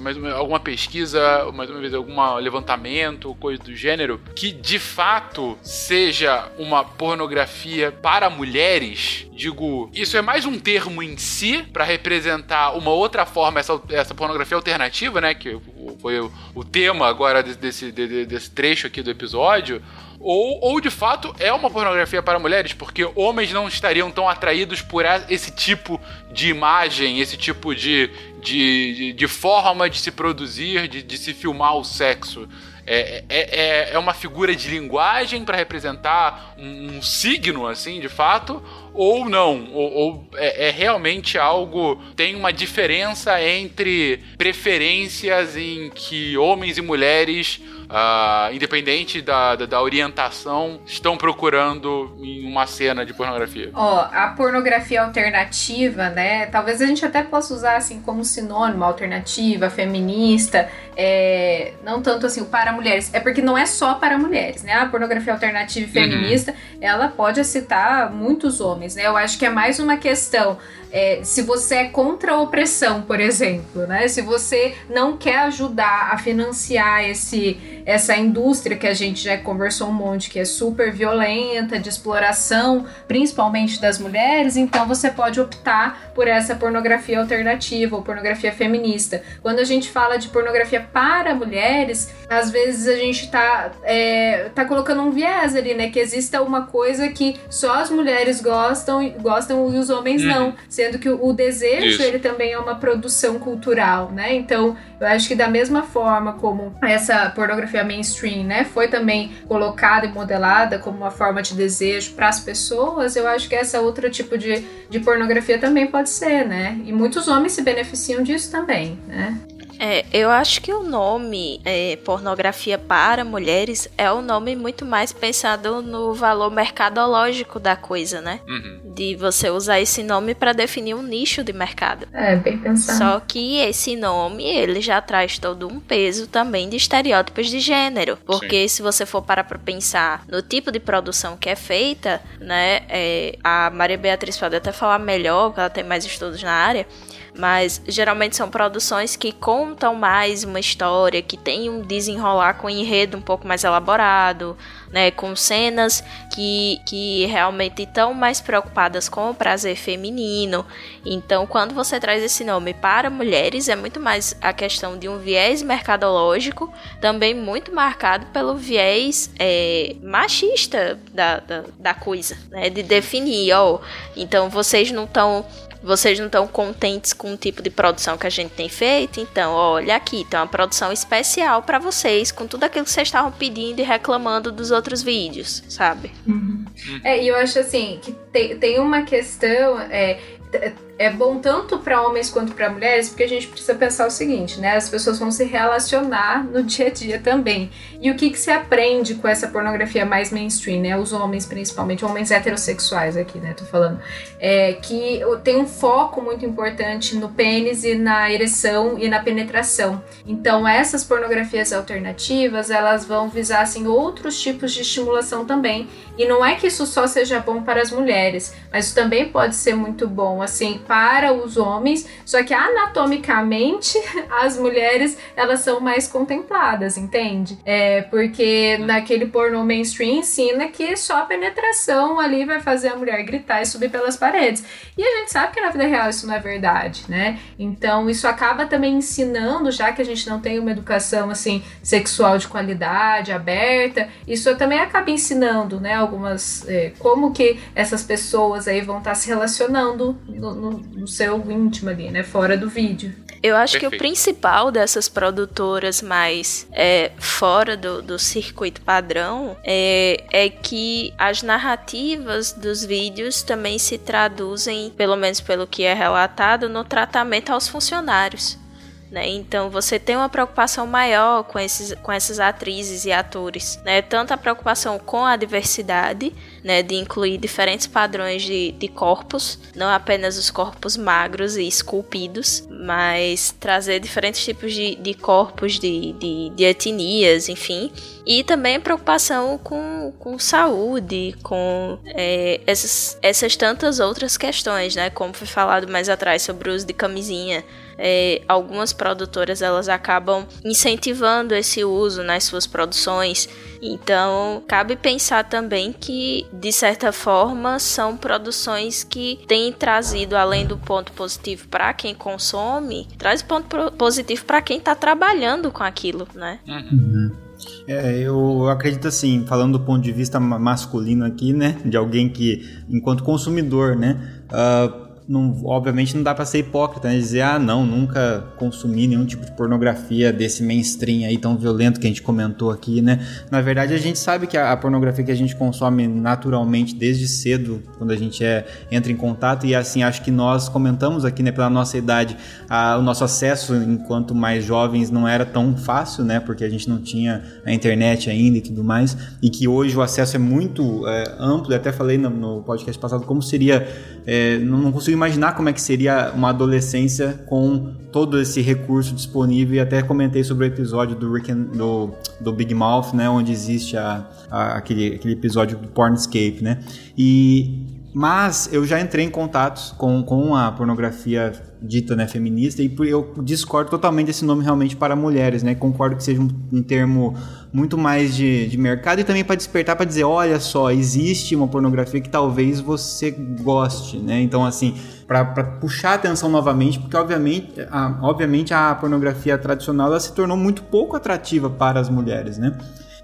mais uma, alguma pesquisa, mais uma vez, algum levantamento, coisa do gênero, que de fato seja uma pornografia para mulheres? Digo, isso é mais um termo em si para representar uma outra forma, essa, essa pornografia alternativa, né? Que foi o, o tema agora desse, desse, desse trecho aqui do episódio. Ou, ou de fato é uma pornografia para mulheres, porque homens não estariam tão atraídos por esse tipo de imagem, esse tipo de, de, de forma de se produzir, de, de se filmar o sexo. É, é, é, é uma figura de linguagem para representar um, um, signo, assim, de fato, ou não? Ou, ou é, é, realmente algo. Tem uma diferença entre preferências em que homens e mulheres uh, independente da, da, da, orientação, estão procurando em uma cena de pornografia? Ó, oh, a pornografia alternativa, né? Talvez a gente até possa usar assim como sinônimo alternativa, feminista, é, não tanto assim para mulheres. É porque não é só para mulheres, né? A pornografia alternativa e uhum. feminista, uhum. ela pode citar muitos homens, né? Eu acho que é mais uma questão é, se você é contra a opressão, por exemplo, né? Se você não quer ajudar a financiar esse, essa indústria que a gente já conversou um monte, que é super violenta, de exploração, principalmente das mulheres, então você pode optar por essa pornografia alternativa ou pornografia feminista. Quando a gente fala de pornografia para mulheres, às vezes a gente tá, é, tá colocando um viés ali, né? Que exista uma coisa que só as mulheres gostam, gostam e os homens uhum. não sendo que o desejo Isso. ele também é uma produção cultural, né? Então, eu acho que da mesma forma como essa pornografia mainstream, né, foi também colocada e modelada como uma forma de desejo para as pessoas, eu acho que essa outro tipo de, de pornografia também pode ser, né? E muitos homens se beneficiam disso também, né? É, eu acho que o nome é, pornografia para mulheres é o um nome muito mais pensado no valor mercadológico da coisa, né? Uhum. De você usar esse nome para definir um nicho de mercado. É, bem pensado. Só que esse nome, ele já traz todo um peso também de estereótipos de gênero. Porque Sim. se você for parar pra pensar no tipo de produção que é feita, né? É, a Maria Beatriz pode até falar melhor, porque ela tem mais estudos na área mas geralmente são produções que contam mais uma história, que tem um desenrolar com um enredo um pouco mais elaborado, né, com cenas que, que realmente estão mais preocupadas com o prazer feminino. Então, quando você traz esse nome para mulheres, é muito mais a questão de um viés mercadológico, também muito marcado pelo viés é, machista da, da, da coisa, né, de definir, ó, oh, então vocês não estão vocês não estão contentes com o tipo de produção que a gente tem feito, então olha aqui, tem uma produção especial para vocês, com tudo aquilo que vocês estavam pedindo e reclamando dos outros vídeos, sabe? Uhum. É, e eu acho assim que tem, tem uma questão. É, é bom tanto para homens quanto para mulheres, porque a gente precisa pensar o seguinte, né? As pessoas vão se relacionar no dia a dia também. E o que, que se aprende com essa pornografia mais mainstream, né? Os homens, principalmente, homens heterossexuais aqui, né? Tô falando. É que tem um foco muito importante no pênis e na ereção e na penetração. Então, essas pornografias alternativas, elas vão visar, assim, outros tipos de estimulação também. E não é que isso só seja bom para as mulheres, mas também pode ser muito bom, assim, para os homens, só que anatomicamente as mulheres elas são mais contempladas, entende? É porque naquele pornô mainstream ensina que só a penetração ali vai fazer a mulher gritar e subir pelas paredes. E a gente sabe que na vida real isso não é verdade, né? Então isso acaba também ensinando, já que a gente não tem uma educação assim sexual de qualidade, aberta, isso também acaba ensinando, né? Algumas é, como que essas pessoas aí vão estar se relacionando no, no, no seu íntimo ali, né? Fora do vídeo. Eu acho Perfeito. que o principal dessas produtoras mais é, fora do, do circuito padrão é, é que as narrativas dos vídeos também se traduzem, pelo menos pelo que é relatado, no tratamento aos funcionários. Né? Então você tem uma preocupação maior com, esses, com essas atrizes e atores, né? tanto a preocupação com a diversidade, né? de incluir diferentes padrões de, de corpos, não apenas os corpos magros e esculpidos, mas trazer diferentes tipos de, de corpos, de, de, de etnias, enfim, e também preocupação com, com saúde, com é, essas, essas tantas outras questões, né? Como foi falado mais atrás sobre o uso de camisinha é, algumas produtoras elas acabam incentivando esse uso nas suas produções. Então, cabe pensar também que, de certa forma, são produções que têm trazido, além do ponto positivo para quem consome, traz ponto positivo para quem está trabalhando com aquilo, né? Uhum. É, eu acredito assim, falando do ponto de vista masculino aqui, né, de alguém que, enquanto consumidor, né, uh, não, obviamente não dá para ser hipócrita, né? Dizer, ah, não, nunca consumi nenhum tipo de pornografia desse mainstream aí tão violento que a gente comentou aqui, né? Na verdade, a gente sabe que a, a pornografia que a gente consome naturalmente desde cedo, quando a gente é, entra em contato, e assim, acho que nós comentamos aqui, né, pela nossa idade, a, o nosso acesso enquanto mais jovens não era tão fácil, né? Porque a gente não tinha a internet ainda e tudo mais, e que hoje o acesso é muito é, amplo, eu até falei no, no podcast passado como seria, é, não, não consigo imaginar como é que seria uma adolescência com todo esse recurso disponível. E até comentei sobre o episódio do, Rick and, do, do Big Mouth, né, onde existe a, a, aquele, aquele episódio do Pornscape, né, e mas eu já entrei em contatos com, com a pornografia dita né, feminista e eu discordo totalmente desse nome realmente para mulheres, né? Concordo que seja um, um termo muito mais de, de mercado e também para despertar para dizer, olha só, existe uma pornografia que talvez você goste, né? Então assim, para puxar a atenção novamente, porque obviamente a, obviamente a pornografia tradicional ela se tornou muito pouco atrativa para as mulheres, né?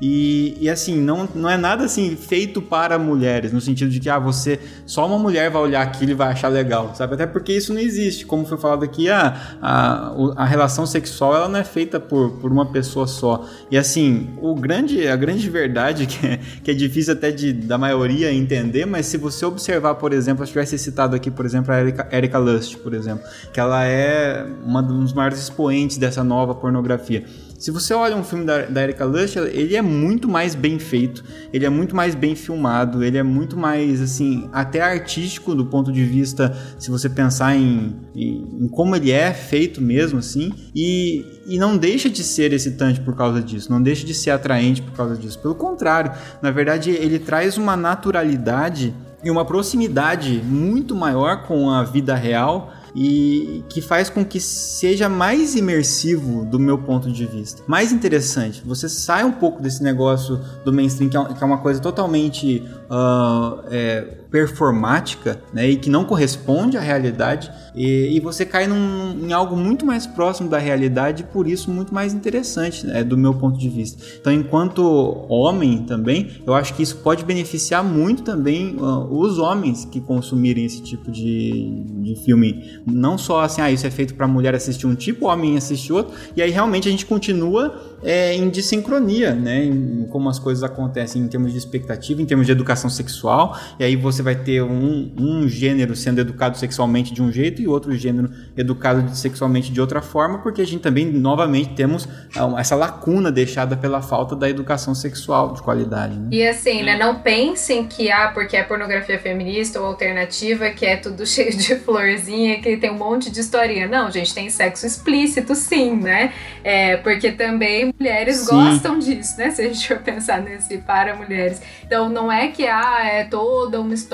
E, e assim, não, não é nada assim feito para mulheres, no sentido de que ah, você só uma mulher vai olhar aquilo e vai achar legal, sabe? Até porque isso não existe. Como foi falado aqui, a, a, a relação sexual ela não é feita por, por uma pessoa só. E assim, o grande, a grande verdade, que é, que é difícil até de, da maioria entender, mas se você observar, por exemplo, se tivesse citado aqui, por exemplo, a Erika, Erika Lust, por exemplo, que ela é uma dos maiores expoentes dessa nova pornografia. Se você olha um filme da, da Erika Lush, ele é muito mais bem feito, ele é muito mais bem filmado, ele é muito mais, assim, até artístico do ponto de vista, se você pensar em, em, em como ele é feito mesmo, assim, e, e não deixa de ser excitante por causa disso, não deixa de ser atraente por causa disso. Pelo contrário, na verdade, ele traz uma naturalidade e uma proximidade muito maior com a vida real e que faz com que seja mais imersivo do meu ponto de vista, mais interessante. Você sai um pouco desse negócio do mainstream que é, uma coisa totalmente uh, é, performática, né, e que não corresponde à realidade, e, e você cai num, em algo muito mais próximo da realidade, e por isso muito mais interessante, né, do meu ponto de vista. Então, enquanto homem também, eu acho que isso pode beneficiar muito também uh, os homens que consumirem esse tipo de, de filme. Não só assim, ah, isso é feito para mulher assistir um tipo, homem assistir outro, e aí realmente a gente continua é, em dissincronia, né? Em como as coisas acontecem em termos de expectativa, em termos de educação sexual, e aí você vai ter um, um gênero sendo educado sexualmente de um jeito e outro gênero educado sexualmente de outra forma, porque a gente também, novamente, temos ah, essa lacuna deixada pela falta da educação sexual de qualidade. Né? E assim, né? Não pensem que, ah, porque é pornografia feminista ou alternativa, que é tudo cheio de florzinha, que tem um monte de historinha. Não, gente, tem sexo explícito, sim, né? É, porque também mulheres sim. gostam disso, né? Se a gente for pensar nesse para mulheres. Então não é que, ah, é toda uma história,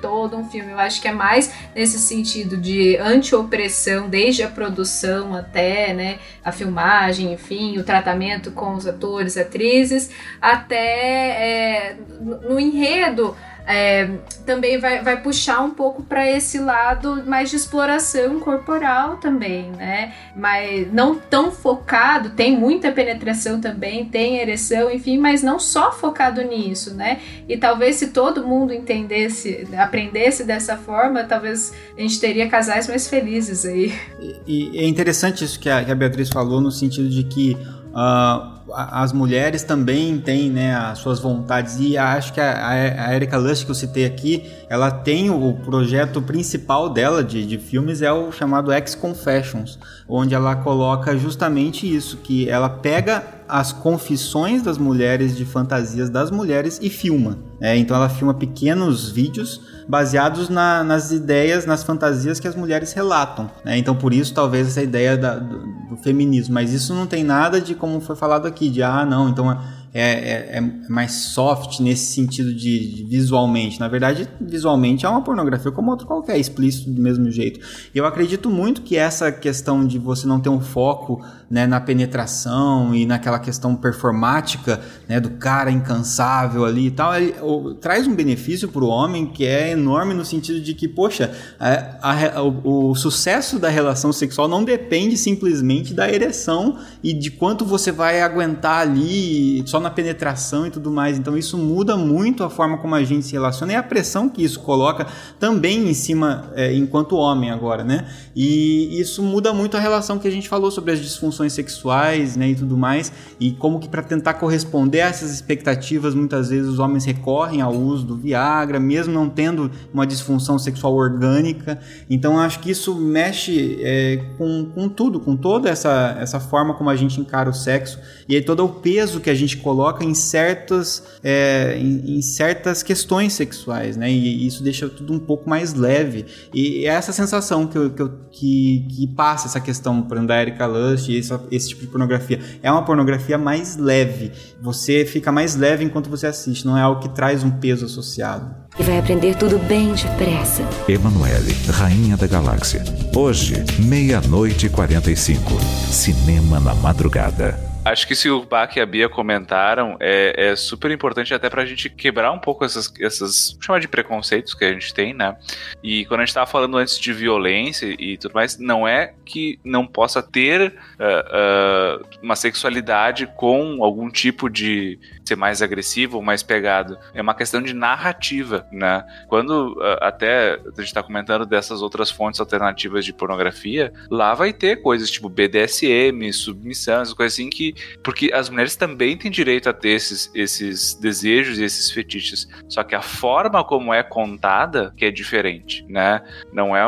todo um filme. Eu acho que é mais nesse sentido de anti-opressão, desde a produção até, né, a filmagem, enfim, o tratamento com os atores, atrizes, até é, no enredo é, também vai, vai puxar um pouco para esse lado mais de exploração corporal também, né? Mas não tão focado, tem muita penetração também, tem ereção, enfim, mas não só focado nisso, né? E talvez se todo mundo entendesse, aprendesse dessa forma, talvez a gente teria casais mais felizes aí. E, e é interessante isso que a, que a Beatriz falou, no sentido de que. Uh, as mulheres também têm né, as suas vontades e acho que a, a Erika Lush que eu citei aqui, ela tem o projeto principal dela de, de filmes é o chamado Ex Confessions, onde ela coloca justamente isso, que ela pega as confissões das mulheres de fantasias das mulheres e filma. É, então ela filma pequenos vídeos baseados na, nas ideias, nas fantasias que as mulheres relatam. Né? Então por isso talvez essa ideia da, do, do, feminismo, mas isso não tem nada de como foi falado aqui, de ah não, então é, é, é, mais soft nesse sentido de, de, visualmente. Na verdade, visualmente é uma pornografia como outro qualquer, explícito do mesmo jeito. E eu acredito muito que essa questão de você não ter um foco né, na penetração e naquela questão performática né, do cara incansável ali e tal, ele, traz um benefício para o homem que é enorme no sentido de que, poxa, a, a, o, o sucesso da relação sexual não depende simplesmente da ereção e de quanto você vai aguentar ali só na penetração e tudo mais. Então isso muda muito a forma como a gente se relaciona e a pressão que isso coloca também em cima é, enquanto homem agora, né? E isso muda muito a relação que a gente falou sobre as disfunções sexuais, né, e tudo mais, e como que para tentar corresponder a essas expectativas, muitas vezes os homens recorrem ao uso do Viagra, mesmo não tendo uma disfunção sexual orgânica. Então acho que isso mexe é, com, com tudo, com toda essa, essa forma como a gente encara o sexo e aí todo o peso que a gente coloca em certas, é, em, em, certas questões sexuais, né? E isso deixa tudo um pouco mais leve. E é essa sensação que, eu, que, eu, que, que, passa essa questão para da Erika Lust e essa, esse tipo de pornografia. É uma pornografia mais leve. Você fica mais leve enquanto você assiste, não é algo que traz um peso associado. E vai aprender tudo bem depressa. Emanuele, Rainha da Galáxia. Hoje, meia-noite e 45. Cinema na madrugada. Acho que se o Bach e a Bia comentaram, é, é super importante até pra gente quebrar um pouco essas, essas, chamar de preconceitos que a gente tem, né? E quando a gente tava falando antes de violência e tudo mais, não é que não possa ter uh, uh, uma sexualidade com algum tipo de ser mais agressivo ou mais pegado. É uma questão de narrativa, né? Quando uh, até a gente tá comentando dessas outras fontes alternativas de pornografia, lá vai ter coisas tipo BDSM, submissão, essas coisas assim que porque as mulheres também têm direito a ter esses, esses desejos e esses fetiches. Só que a forma como é contada que é diferente, né? Não é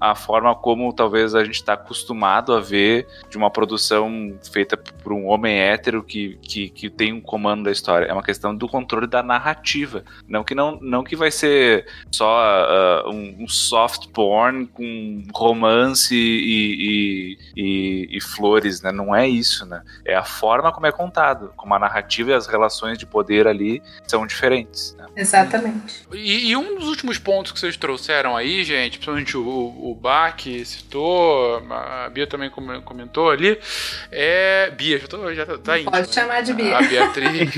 a forma como talvez a gente está acostumado a ver de uma produção feita por um homem hétero que, que, que tem um comando da história. É uma questão do controle da narrativa. Não que não, não que vai ser só uh, um, um, soft porn com romance e, e, e, e flores, né? Não é isso, né? É a forma como é contado, como a narrativa e as relações de poder ali são diferentes. Né? Exatamente. E, e, um dos últimos pontos que vocês trouxeram aí, gente, principalmente o, o Bach citou, a Bia também comentou ali, é. Bia, já, tô, já tá, tá Pode chamar de Bia. A Beatriz.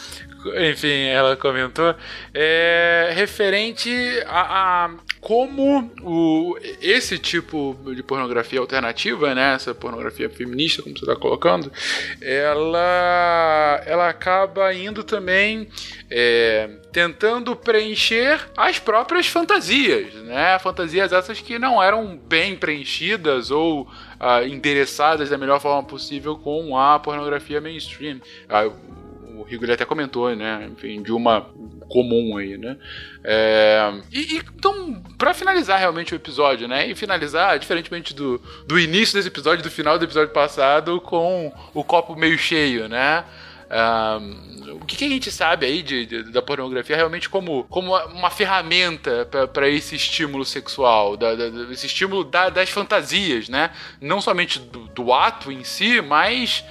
enfim, ela comentou, é referente a, a como o, esse tipo de pornografia alternativa, né, essa pornografia feminista, como você está colocando, ela, ela acaba indo também é, tentando preencher as próprias fantasias, né, fantasias essas que não eram bem preenchidas ou uh, endereçadas da melhor forma possível com a pornografia mainstream. Uh, o Rigoli até comentou, né? Enfim, de uma comum aí, né? É, e, então, para finalizar realmente o episódio, né? E finalizar, diferentemente do, do início desse episódio, do final do episódio passado, com o copo meio cheio, né? Um, o que, que, a gente sabe aí de, de, da pornografia realmente como, como uma ferramenta para esse estímulo sexual, da, da, esse estímulo da, das fantasias, né? Não somente do, do ato em si, mas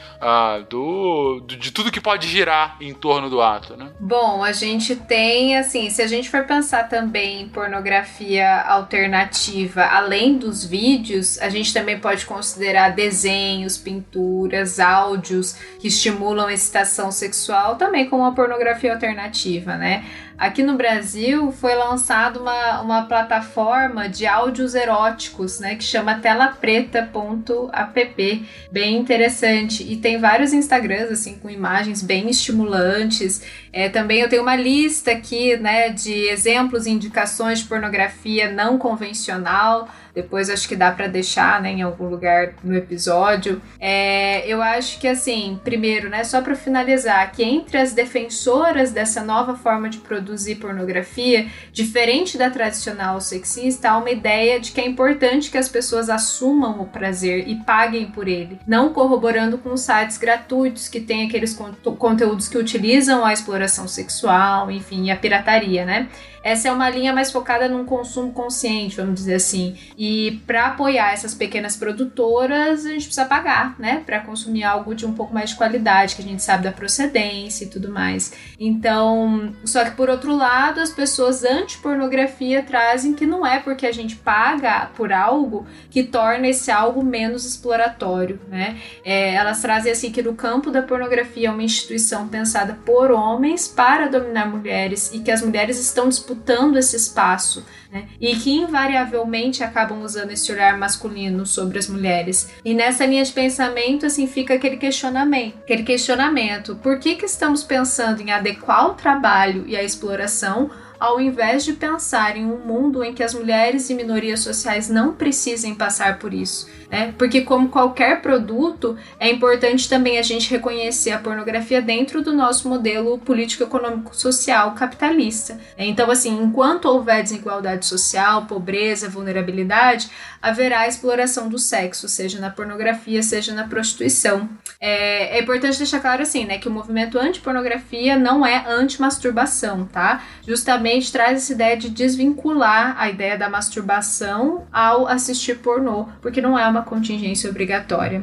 do, do, de tudo que pode girar em torno do ato, né? Bom, a gente tem, assim, se a gente for pensar também em pornografia alternativa, além dos vídeos, a gente também pode considerar desenhos, pinturas, áudios que estimulam a excitação sexual também como uma pornografia alternativa, né? Aqui no Brasil foi lançada uma, uma plataforma de áudios eróticos, né, que chama telapreta.app, bem interessante. E tem vários Instagrams assim com imagens bem estimulantes. É, também eu tenho uma lista aqui, né, de exemplos e indicações de pornografia não convencional. Depois acho que dá para deixar, né, em algum lugar no episódio. É, eu acho que assim, primeiro, né, só para finalizar, que entre as defensoras dessa nova forma de produzir pornografia, diferente da tradicional sexista, há uma ideia de que é importante que as pessoas assumam o prazer e paguem por ele, não corroborando com sites gratuitos que têm aqueles conteúdos que utilizam a exploração sexual, enfim, a pirataria, né? Essa é uma linha mais focada num consumo consciente, vamos dizer assim. E para apoiar essas pequenas produtoras, a gente precisa pagar, né? Para consumir algo de um pouco mais de qualidade, que a gente sabe da procedência e tudo mais. Então, só que por outro lado, as pessoas anti-pornografia trazem que não é porque a gente paga por algo que torna esse algo menos exploratório, né? É, elas trazem assim que no campo da pornografia é uma instituição pensada por homens para dominar mulheres e que as mulheres estão disputando disputando esse espaço, né? E que invariavelmente acabam usando esse olhar masculino sobre as mulheres. E nessa linha de pensamento, assim, fica aquele questionamento, aquele questionamento: por que que estamos pensando em adequar o trabalho e a exploração ao invés de pensar em um mundo em que as mulheres e minorias sociais não precisem passar por isso. Né? Porque, como qualquer produto, é importante também a gente reconhecer a pornografia dentro do nosso modelo político-econômico-social capitalista. Então, assim, enquanto houver desigualdade social, pobreza, vulnerabilidade, haverá exploração do sexo, seja na pornografia, seja na prostituição. É, é importante deixar claro assim, né, que o movimento anti-pornografia não é anti-masturbação, tá? Justamente traz essa ideia de desvincular a ideia da masturbação ao assistir pornô, porque não é uma contingência obrigatória.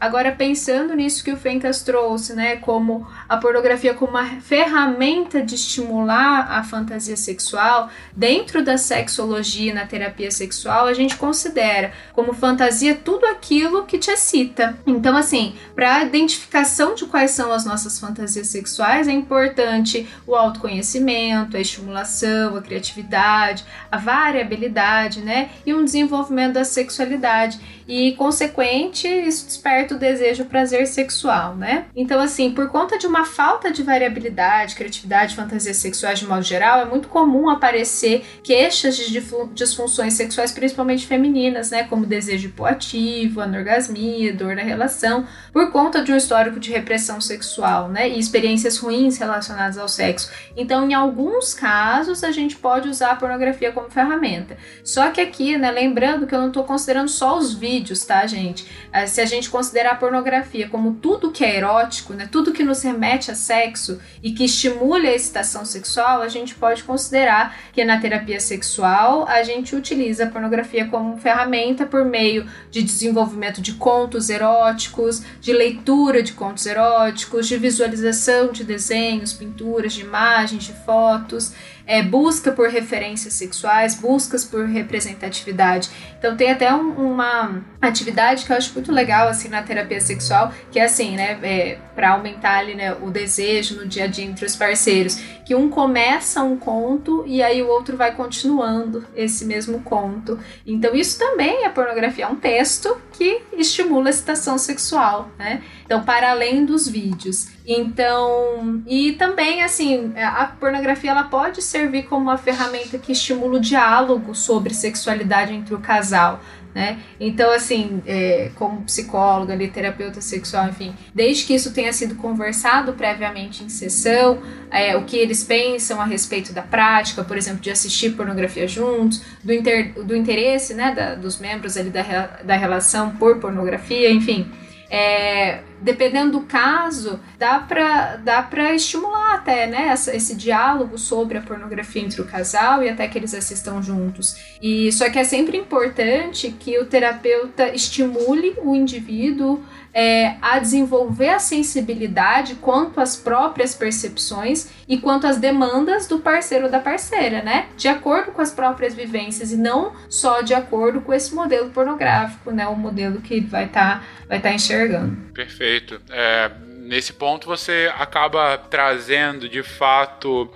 Agora, pensando nisso que o Fencas trouxe, né, como a pornografia como uma ferramenta de estimular a fantasia sexual, dentro da sexologia na terapia sexual, a gente considera como fantasia tudo aquilo que te excita. Então, assim, para a identificação de quais são as nossas fantasias sexuais, é importante o autoconhecimento, a estimulação, a criatividade, a variabilidade, né, e um desenvolvimento da sexualidade. E, consequente, isso desperta certo desejo prazer sexual, né? Então, assim, por conta de uma falta de variabilidade, criatividade, fantasias sexuais de modo geral, é muito comum aparecer queixas de disfunções sexuais, principalmente femininas, né? Como desejo hipoativo, anorgasmia, dor na relação, por conta de um histórico de repressão sexual, né? E experiências ruins relacionadas ao sexo. Então, em alguns casos, a gente pode usar a pornografia como ferramenta. Só que aqui, né, lembrando que eu não estou considerando só os vídeos, tá, gente? Eh, se a gente considerar a pornografia como tudo que é erótico, né, tudo que nos remete a sexo e que estimule a excitação sexual, a gente pode considerar que na terapia sexual a gente utiliza a pornografia como ferramenta por meio de desenvolvimento de contos eróticos, de leitura de contos eróticos, de visualização de desenhos, pinturas, de imagens, de fotos. É, busca por referências sexuais, buscas por representatividade. Então tem até um, uma atividade que eu acho muito legal assim na terapia sexual, que é assim, né, é, para aumentar ali, né, o desejo no dia a dia entre os parceiros, que um começa um conto e aí o outro vai continuando esse mesmo conto. Então isso também é pornografia, é um texto que estimula a excitação sexual, né? Então para além dos vídeos. Então, e também assim, a pornografia ela pode servir como uma ferramenta que estimula o diálogo sobre sexualidade entre o casal. Né? Então, assim, é, como psicóloga, ali, terapeuta sexual, enfim, desde que isso tenha sido conversado previamente em sessão, é, o que eles pensam a respeito da prática, por exemplo, de assistir pornografia juntos, do, inter, do interesse né, da, dos membros ali da, da relação por pornografia, enfim. É, dependendo do caso, dá para dá pra estimular até né, essa, esse diálogo sobre a pornografia entre o casal e até que eles assistam juntos. E só que é sempre importante que o terapeuta estimule o indivíduo é, a desenvolver a sensibilidade quanto às próprias percepções e quanto às demandas do parceiro ou da parceira, né? De acordo com as próprias vivências e não só de acordo com esse modelo pornográfico, né? O modelo que ele vai estar tá, vai tá enxergando. Perfeito. É, nesse ponto você acaba trazendo de fato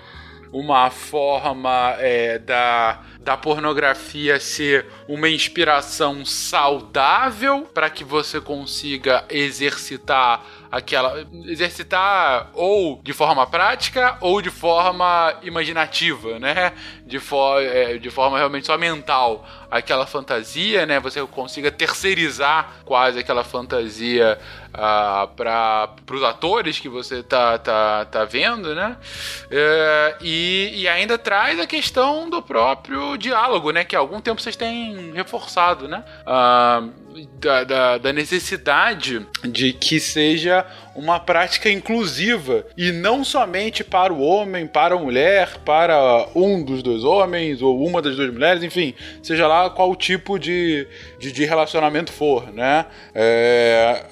uma forma é, da da pornografia ser uma inspiração saudável para que você consiga exercitar aquela. exercitar ou de forma prática ou de forma imaginativa, né? De, for, é, de forma realmente só mental. Aquela fantasia, né? Você consiga terceirizar quase aquela fantasia uh, para os atores que você tá, tá, tá vendo, né? Uh, e, e ainda traz a questão do próprio diálogo, né? Que há algum tempo vocês têm reforçado, né? Uh, da, da, da, necessidade de que seja uma prática inclusiva e não somente para o homem, para a mulher, para um dos dois homens ou uma das duas mulheres, enfim, seja lá qual tipo de, de, de relacionamento for, né? É,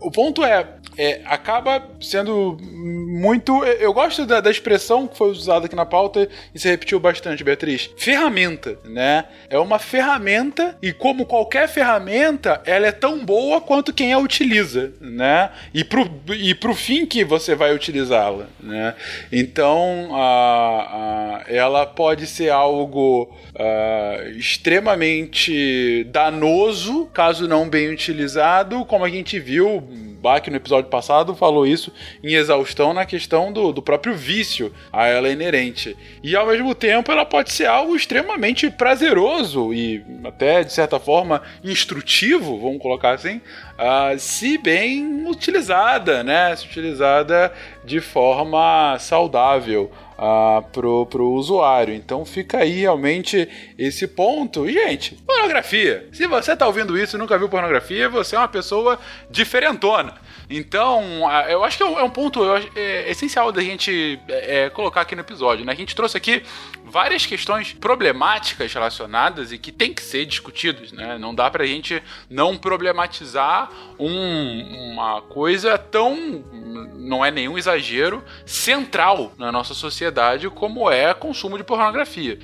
o ponto é, é, acaba sendo muito. Eu gosto da, da, expressão que foi usada aqui na pauta e se repetiu bastante, Beatriz. Ferramenta, né? É uma ferramenta e, como qualquer ferramenta, ela é tão boa quanto quem a utiliza, né? E pro, e pro fim que você vai utilizá-la, né? Então, a, a, ela pode ser algo a, extremamente danoso, caso não bem utilizado, como a gente viu Bach no episódio passado falou isso em exaustão na questão do, do próprio vício a ela inerente. E ao mesmo tempo ela pode ser algo extremamente prazeroso e até de certa forma instrutivo, vamos colocar assim, uh, se bem utilizada, né? Se utilizada de forma saudável. Uh, pro, pro usuário. Então fica aí realmente esse ponto. E, gente, pornografia. Se você tá ouvindo isso e nunca viu pornografia, você é uma pessoa diferentona. Então, eu acho que é um é ponto é essencial da gente é, colocar aqui no episódio. Né? A gente trouxe aqui várias questões problemáticas relacionadas e que tem que ser discutidas. Né? Não dá pra gente não problematizar um, uma coisa tão, não é nenhum exagero, central na nossa sociedade como é consumo de pornografia.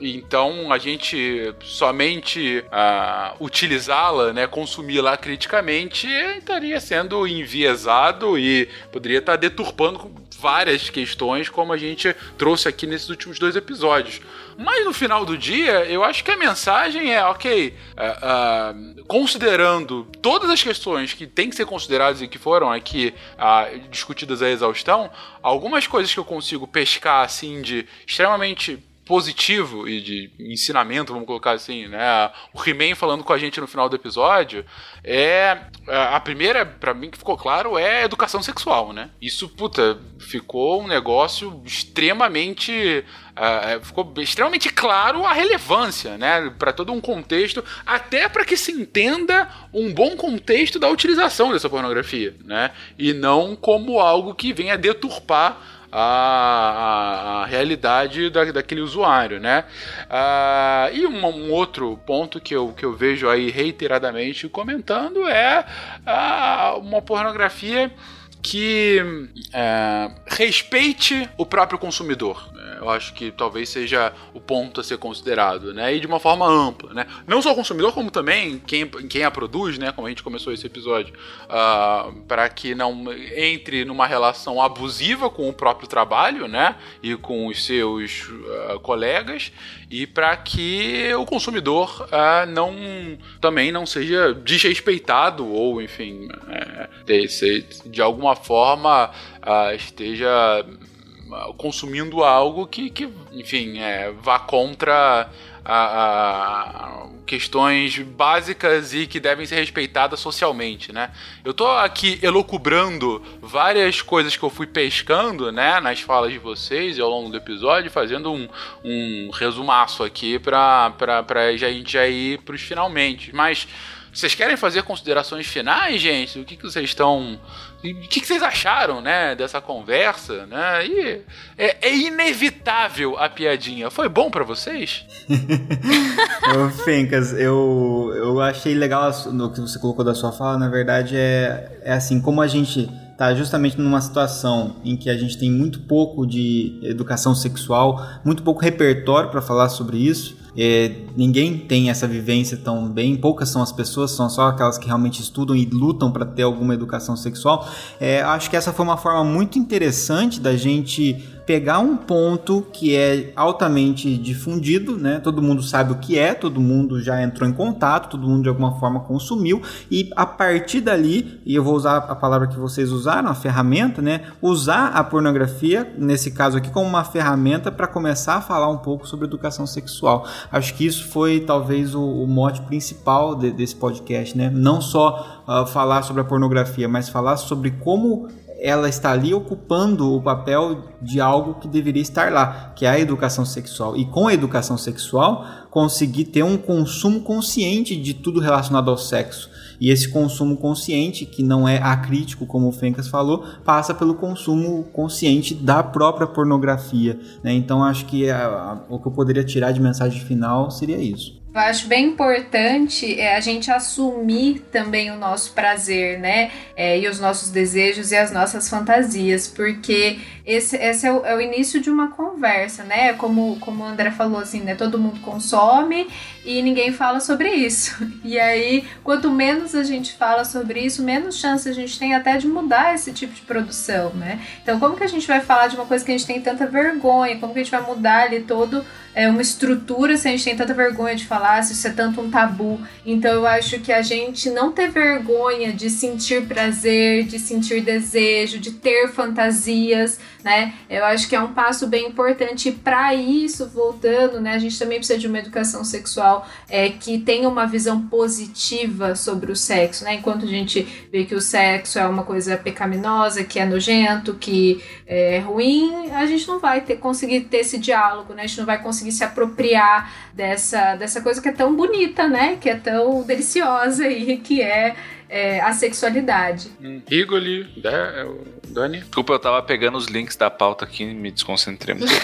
Então a gente somente uh, utilizá-la, né, consumi-la criticamente, estaria sendo enviesado e poderia estar deturpando várias questões, como a gente trouxe aqui nesses últimos dois episódios. Mas no final do dia, eu acho que a mensagem é: ok, uh, uh, considerando todas as questões que têm que ser consideradas e que foram aqui uh, discutidas à exaustão, algumas coisas que eu consigo pescar assim de extremamente positivo e de ensinamento, vamos colocar assim, né? O He-Man falando com a gente no final do episódio é a primeira para mim que ficou claro é educação sexual, né? Isso, puta, ficou um negócio extremamente Uh, ficou extremamente claro a relevância, né, para todo um contexto, até para que se entenda um bom contexto da utilização dessa pornografia, né, e não como algo que venha deturpar a, a, a realidade da, daquele usuário, né? Uh, e um, um, outro ponto que eu, que eu vejo aí reiteradamente comentando é uh, uma pornografia que é, respeite o próprio consumidor. Eu acho que talvez seja o ponto a ser considerado, né? E de uma forma ampla, né? Não só o consumidor, como também quem, quem a produz, né? Como a gente começou esse episódio, uh, para que não entre numa relação abusiva com o próprio trabalho, né? E com os seus uh, colegas e para que o consumidor uh, não também não seja desrespeitado ou enfim é, de, de alguma forma esteja consumindo algo que, que enfim é, vá contra a, a, questões básicas e que devem ser respeitadas socialmente, né? Eu tô aqui elocubrando várias coisas que eu fui pescando, né, nas falas de vocês e ao longo do episódio, fazendo um, um resumaço aqui pra, pra, pra a gente já ir pros finalmente. Mas vocês querem fazer considerações finais, gente? O que, que vocês estão. O que, que vocês acharam, né, dessa conversa, né? E é, é inevitável a piadinha. Foi bom para vocês? Ô, Fencas, eu, eu achei legal no que você colocou da sua fala. Na verdade, é, é assim, como a gente tá justamente numa situação em que a gente tem muito pouco de educação sexual, muito pouco repertório para falar sobre isso. É, ninguém tem essa vivência tão bem, poucas são as pessoas, são só aquelas que realmente estudam e lutam para ter alguma educação sexual. É, acho que essa foi uma forma muito interessante da gente pegar um ponto que é altamente difundido, né? Todo mundo sabe o que é, todo mundo já entrou em contato, todo mundo de alguma forma consumiu e a partir dali, e eu vou usar a palavra que vocês usaram, a ferramenta, né? Usar a pornografia, nesse caso aqui, como uma ferramenta para começar a falar um pouco sobre educação sexual. Acho que isso foi talvez o, o mote principal de, desse podcast, né? Não só uh, falar sobre a pornografia, mas falar sobre como ela está ali ocupando o papel de algo que deveria estar lá, que é a educação sexual. E com a educação sexual, conseguir ter um consumo consciente de tudo relacionado ao sexo. E esse consumo consciente, que não é acrítico, como o Fencas falou, passa pelo consumo consciente da própria pornografia. Né? Então, acho que a, a, o que eu poderia tirar de mensagem final seria isso. Eu acho bem importante é, a gente assumir também o nosso prazer, né? É, e os nossos desejos e as nossas fantasias, porque esse, esse é, o, é, o, início de uma conversa, né? Como, como o André falou, assim, né? Todo mundo consome e ninguém fala sobre isso. E aí, quanto menos a gente fala sobre isso, menos chance a gente tem até de mudar esse tipo de produção, né? Então, como que a gente vai falar de uma coisa que a gente tem tanta vergonha? Como que a gente vai mudar ali todo é, uma estrutura se a gente tem tanta vergonha de falar, se isso é tanto um tabu? Então, eu acho que a gente não ter vergonha de sentir prazer, de sentir desejo, de ter fantasias, né? Eu acho que é um passo bem importante. Para isso, voltando, né, a gente também precisa de uma educação sexual é, que tenha uma visão positiva sobre o sexo, né? Enquanto a gente vê que o sexo é uma coisa pecaminosa, que é nojento, que é ruim, a gente não vai ter, conseguir ter esse diálogo, né? A gente não vai conseguir se apropriar dessa, dessa coisa que é tão bonita, né? Que é tão deliciosa e que é é, a sexualidade. Hum, Rigoli, né, Dani? Desculpa, eu tava pegando os links da pauta aqui e me desconcentrei muito.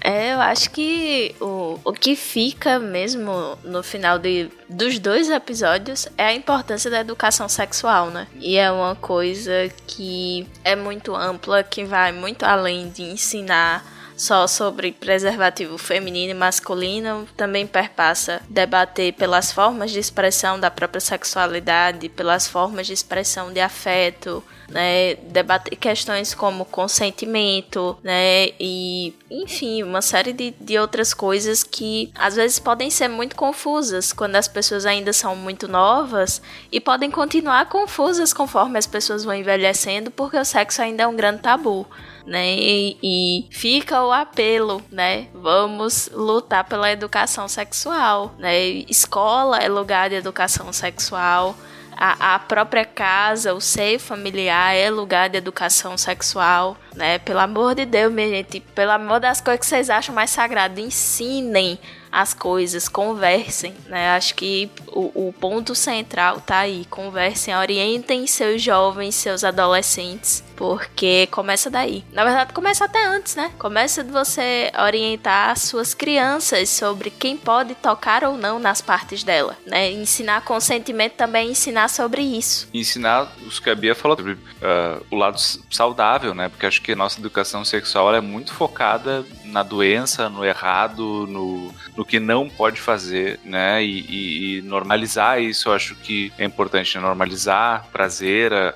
É, eu acho que o, o que fica mesmo no final de, dos dois episódios é a importância da educação sexual, né? E é uma coisa que é muito ampla, que vai muito além de ensinar só sobre preservativo feminino e masculino, também perpassa debater pelas formas de expressão da própria sexualidade, pelas formas de expressão de afeto, né, debater questões como consentimento, né, e enfim, uma série de, de outras coisas que às vezes podem ser muito confusas quando as pessoas ainda são muito novas e podem continuar confusas conforme as pessoas vão envelhecendo, porque o sexo ainda é um grande tabu né? E, e, fica o apelo, né? Vamos lutar pela educação sexual, né? Escola é lugar de educação sexual. A, a, própria casa, o seio familiar é lugar de educação sexual, né? Pelo amor de Deus, minha gente, pelo amor das coisas que vocês acham mais sagradas, ensinem as coisas, conversem, né? Acho que o, o ponto central tá aí, conversem, orientem seus jovens, seus adolescentes Porque começa daí. Na verdade, começa até antes, né? Começa de você orientar suas crianças sobre quem pode tocar ou não nas partes dela, né? Ensinar consentimento também ensinar sobre isso. Ensinar os que a Bia falou sobre uh, o lado saudável, né? Porque acho que a nossa educação sexual é muito focada na doença, no errado, no, no que não pode fazer, né? E, e, e normalizar isso, eu acho que é importante, né? normalizar prazer, a,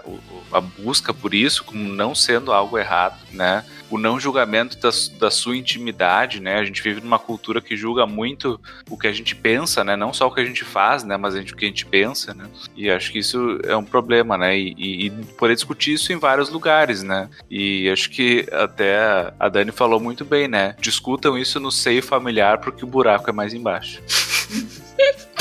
a busca por isso como não sendo algo errado, né? o não julgamento da, da sua intimidade, né? A gente vive numa cultura que julga muito o que a gente pensa, né? Não só o que a gente faz, né? Mas o que a gente pensa, né? E acho que isso é um problema, né? E, e, e poder discutir isso em vários lugares, né? E acho que até a Dani falou muito bem, né? Discutam isso no seio familiar porque o buraco é mais embaixo.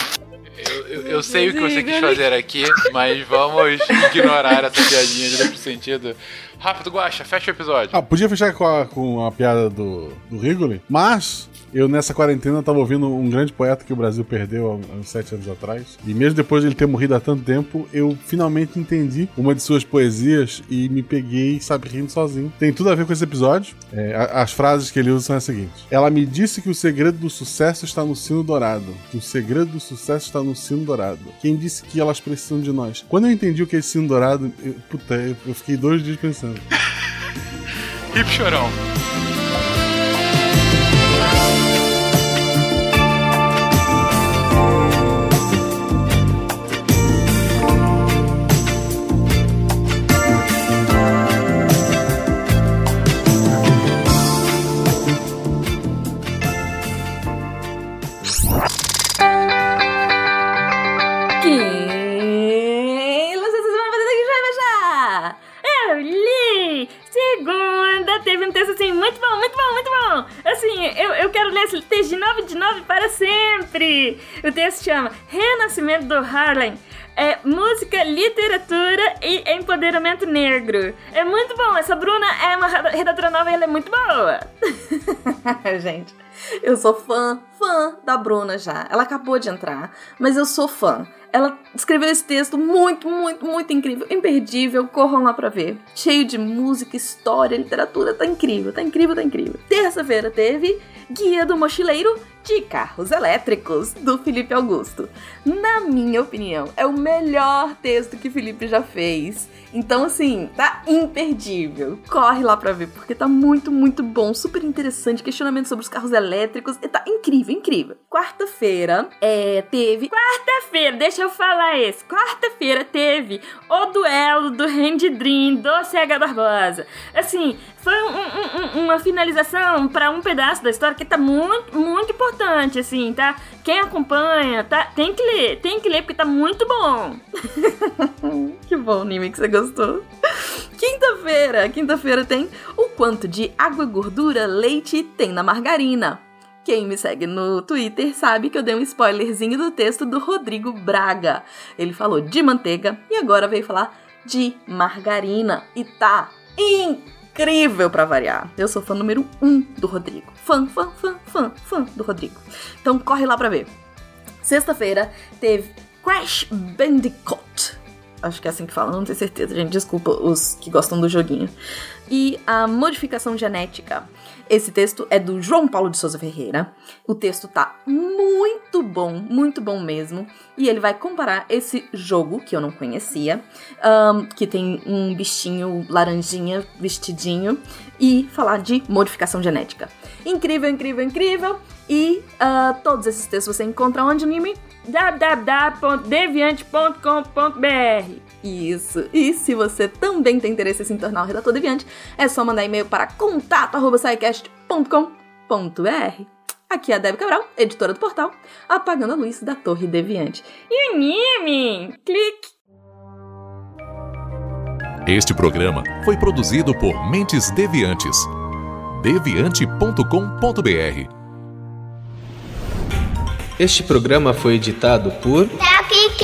Eu, eu, sei o que você quis fazer aqui, mas vamos ignorar essa piadinha de duplo sentido. Rápido, Guacha, fecha o episódio. Ah, podia fechar com a, com a piada do, do Rigoli, mas eu, nessa quarentena, tava ouvindo um grande poeta que o Brasil perdeu há uns sete anos atrás. E mesmo depois de ele ter morrido há tanto tempo, eu finalmente entendi uma de suas poesias e me peguei, sabe, rindo sozinho. Tem tudo a ver com esse episódio. É, as frases que ele usa são as seguintes: Ela me disse que o segredo do sucesso está no sino dourado. Que o segredo do sucesso está no sino dourado. Quem disse que elas precisam de nós? Quando eu entendi o que é esse sino dourado, eu, puta, eu fiquei dois dias pensando. Hip chorão. O texto chama Renascimento do Harlem. É música, literatura e empoderamento negro. É muito bom. Essa Bruna é uma redatora nova e ela é muito boa. Gente, eu sou fã, fã da Bruna já. Ela acabou de entrar, mas eu sou fã. Ela escreveu esse texto muito, muito, muito incrível, imperdível. Corram lá pra ver. Cheio de música, história, literatura. Tá incrível, tá incrível, tá incrível. Terça-feira teve Guia do Mochileiro de Carros Elétricos, do Felipe Augusto. Na minha opinião, é o melhor texto que Felipe já fez. Então, assim, tá imperdível. Corre lá pra ver, porque tá muito, muito bom. Super interessante. Questionamento sobre os carros elétricos. E tá incrível, incrível. Quarta-feira, é, teve. Quarta-feira, deixa eu falar esse. Quarta-feira teve o duelo do Randy Dream do CH Barbosa. Assim, foi um, um, uma finalização para um pedaço da história que tá muito, muito importante, assim, tá? Quem acompanha, tá? Tem que ler, tem que ler porque tá muito bom. que bom, Nimi, que você gostou. Quinta-feira, quinta-feira tem o quanto de água, gordura, leite tem na margarina. Quem me segue no Twitter sabe que eu dei um spoilerzinho do texto do Rodrigo Braga. Ele falou de manteiga e agora veio falar de margarina. E tá incrível! para variar. Eu sou fã número um do Rodrigo. Fã, fã, fã, fã, fã do Rodrigo. Então corre lá pra ver. Sexta-feira teve Crash Bandicoot. Acho que é assim que fala, não tenho certeza, gente. Desculpa os que gostam do joguinho. E a modificação genética. Esse texto é do João Paulo de Souza Ferreira. O texto tá muito bom, muito bom mesmo. E ele vai comparar esse jogo que eu não conhecia, um, que tem um bichinho laranjinha vestidinho, e falar de modificação genética. Incrível, incrível, incrível. E uh, todos esses textos você encontra onde, Nimi? www.deviante.com.br isso. E se você também tem interesse em se tornar um redator deviante, é só mandar e-mail para contato@saicast.com.br. Aqui é a Deb Cabral, editora do portal, apagando a luz da Torre Deviante. E anime! Clique! Este programa foi produzido por Mentes Deviantes. deviante.com.br Este programa foi editado por Tapcast.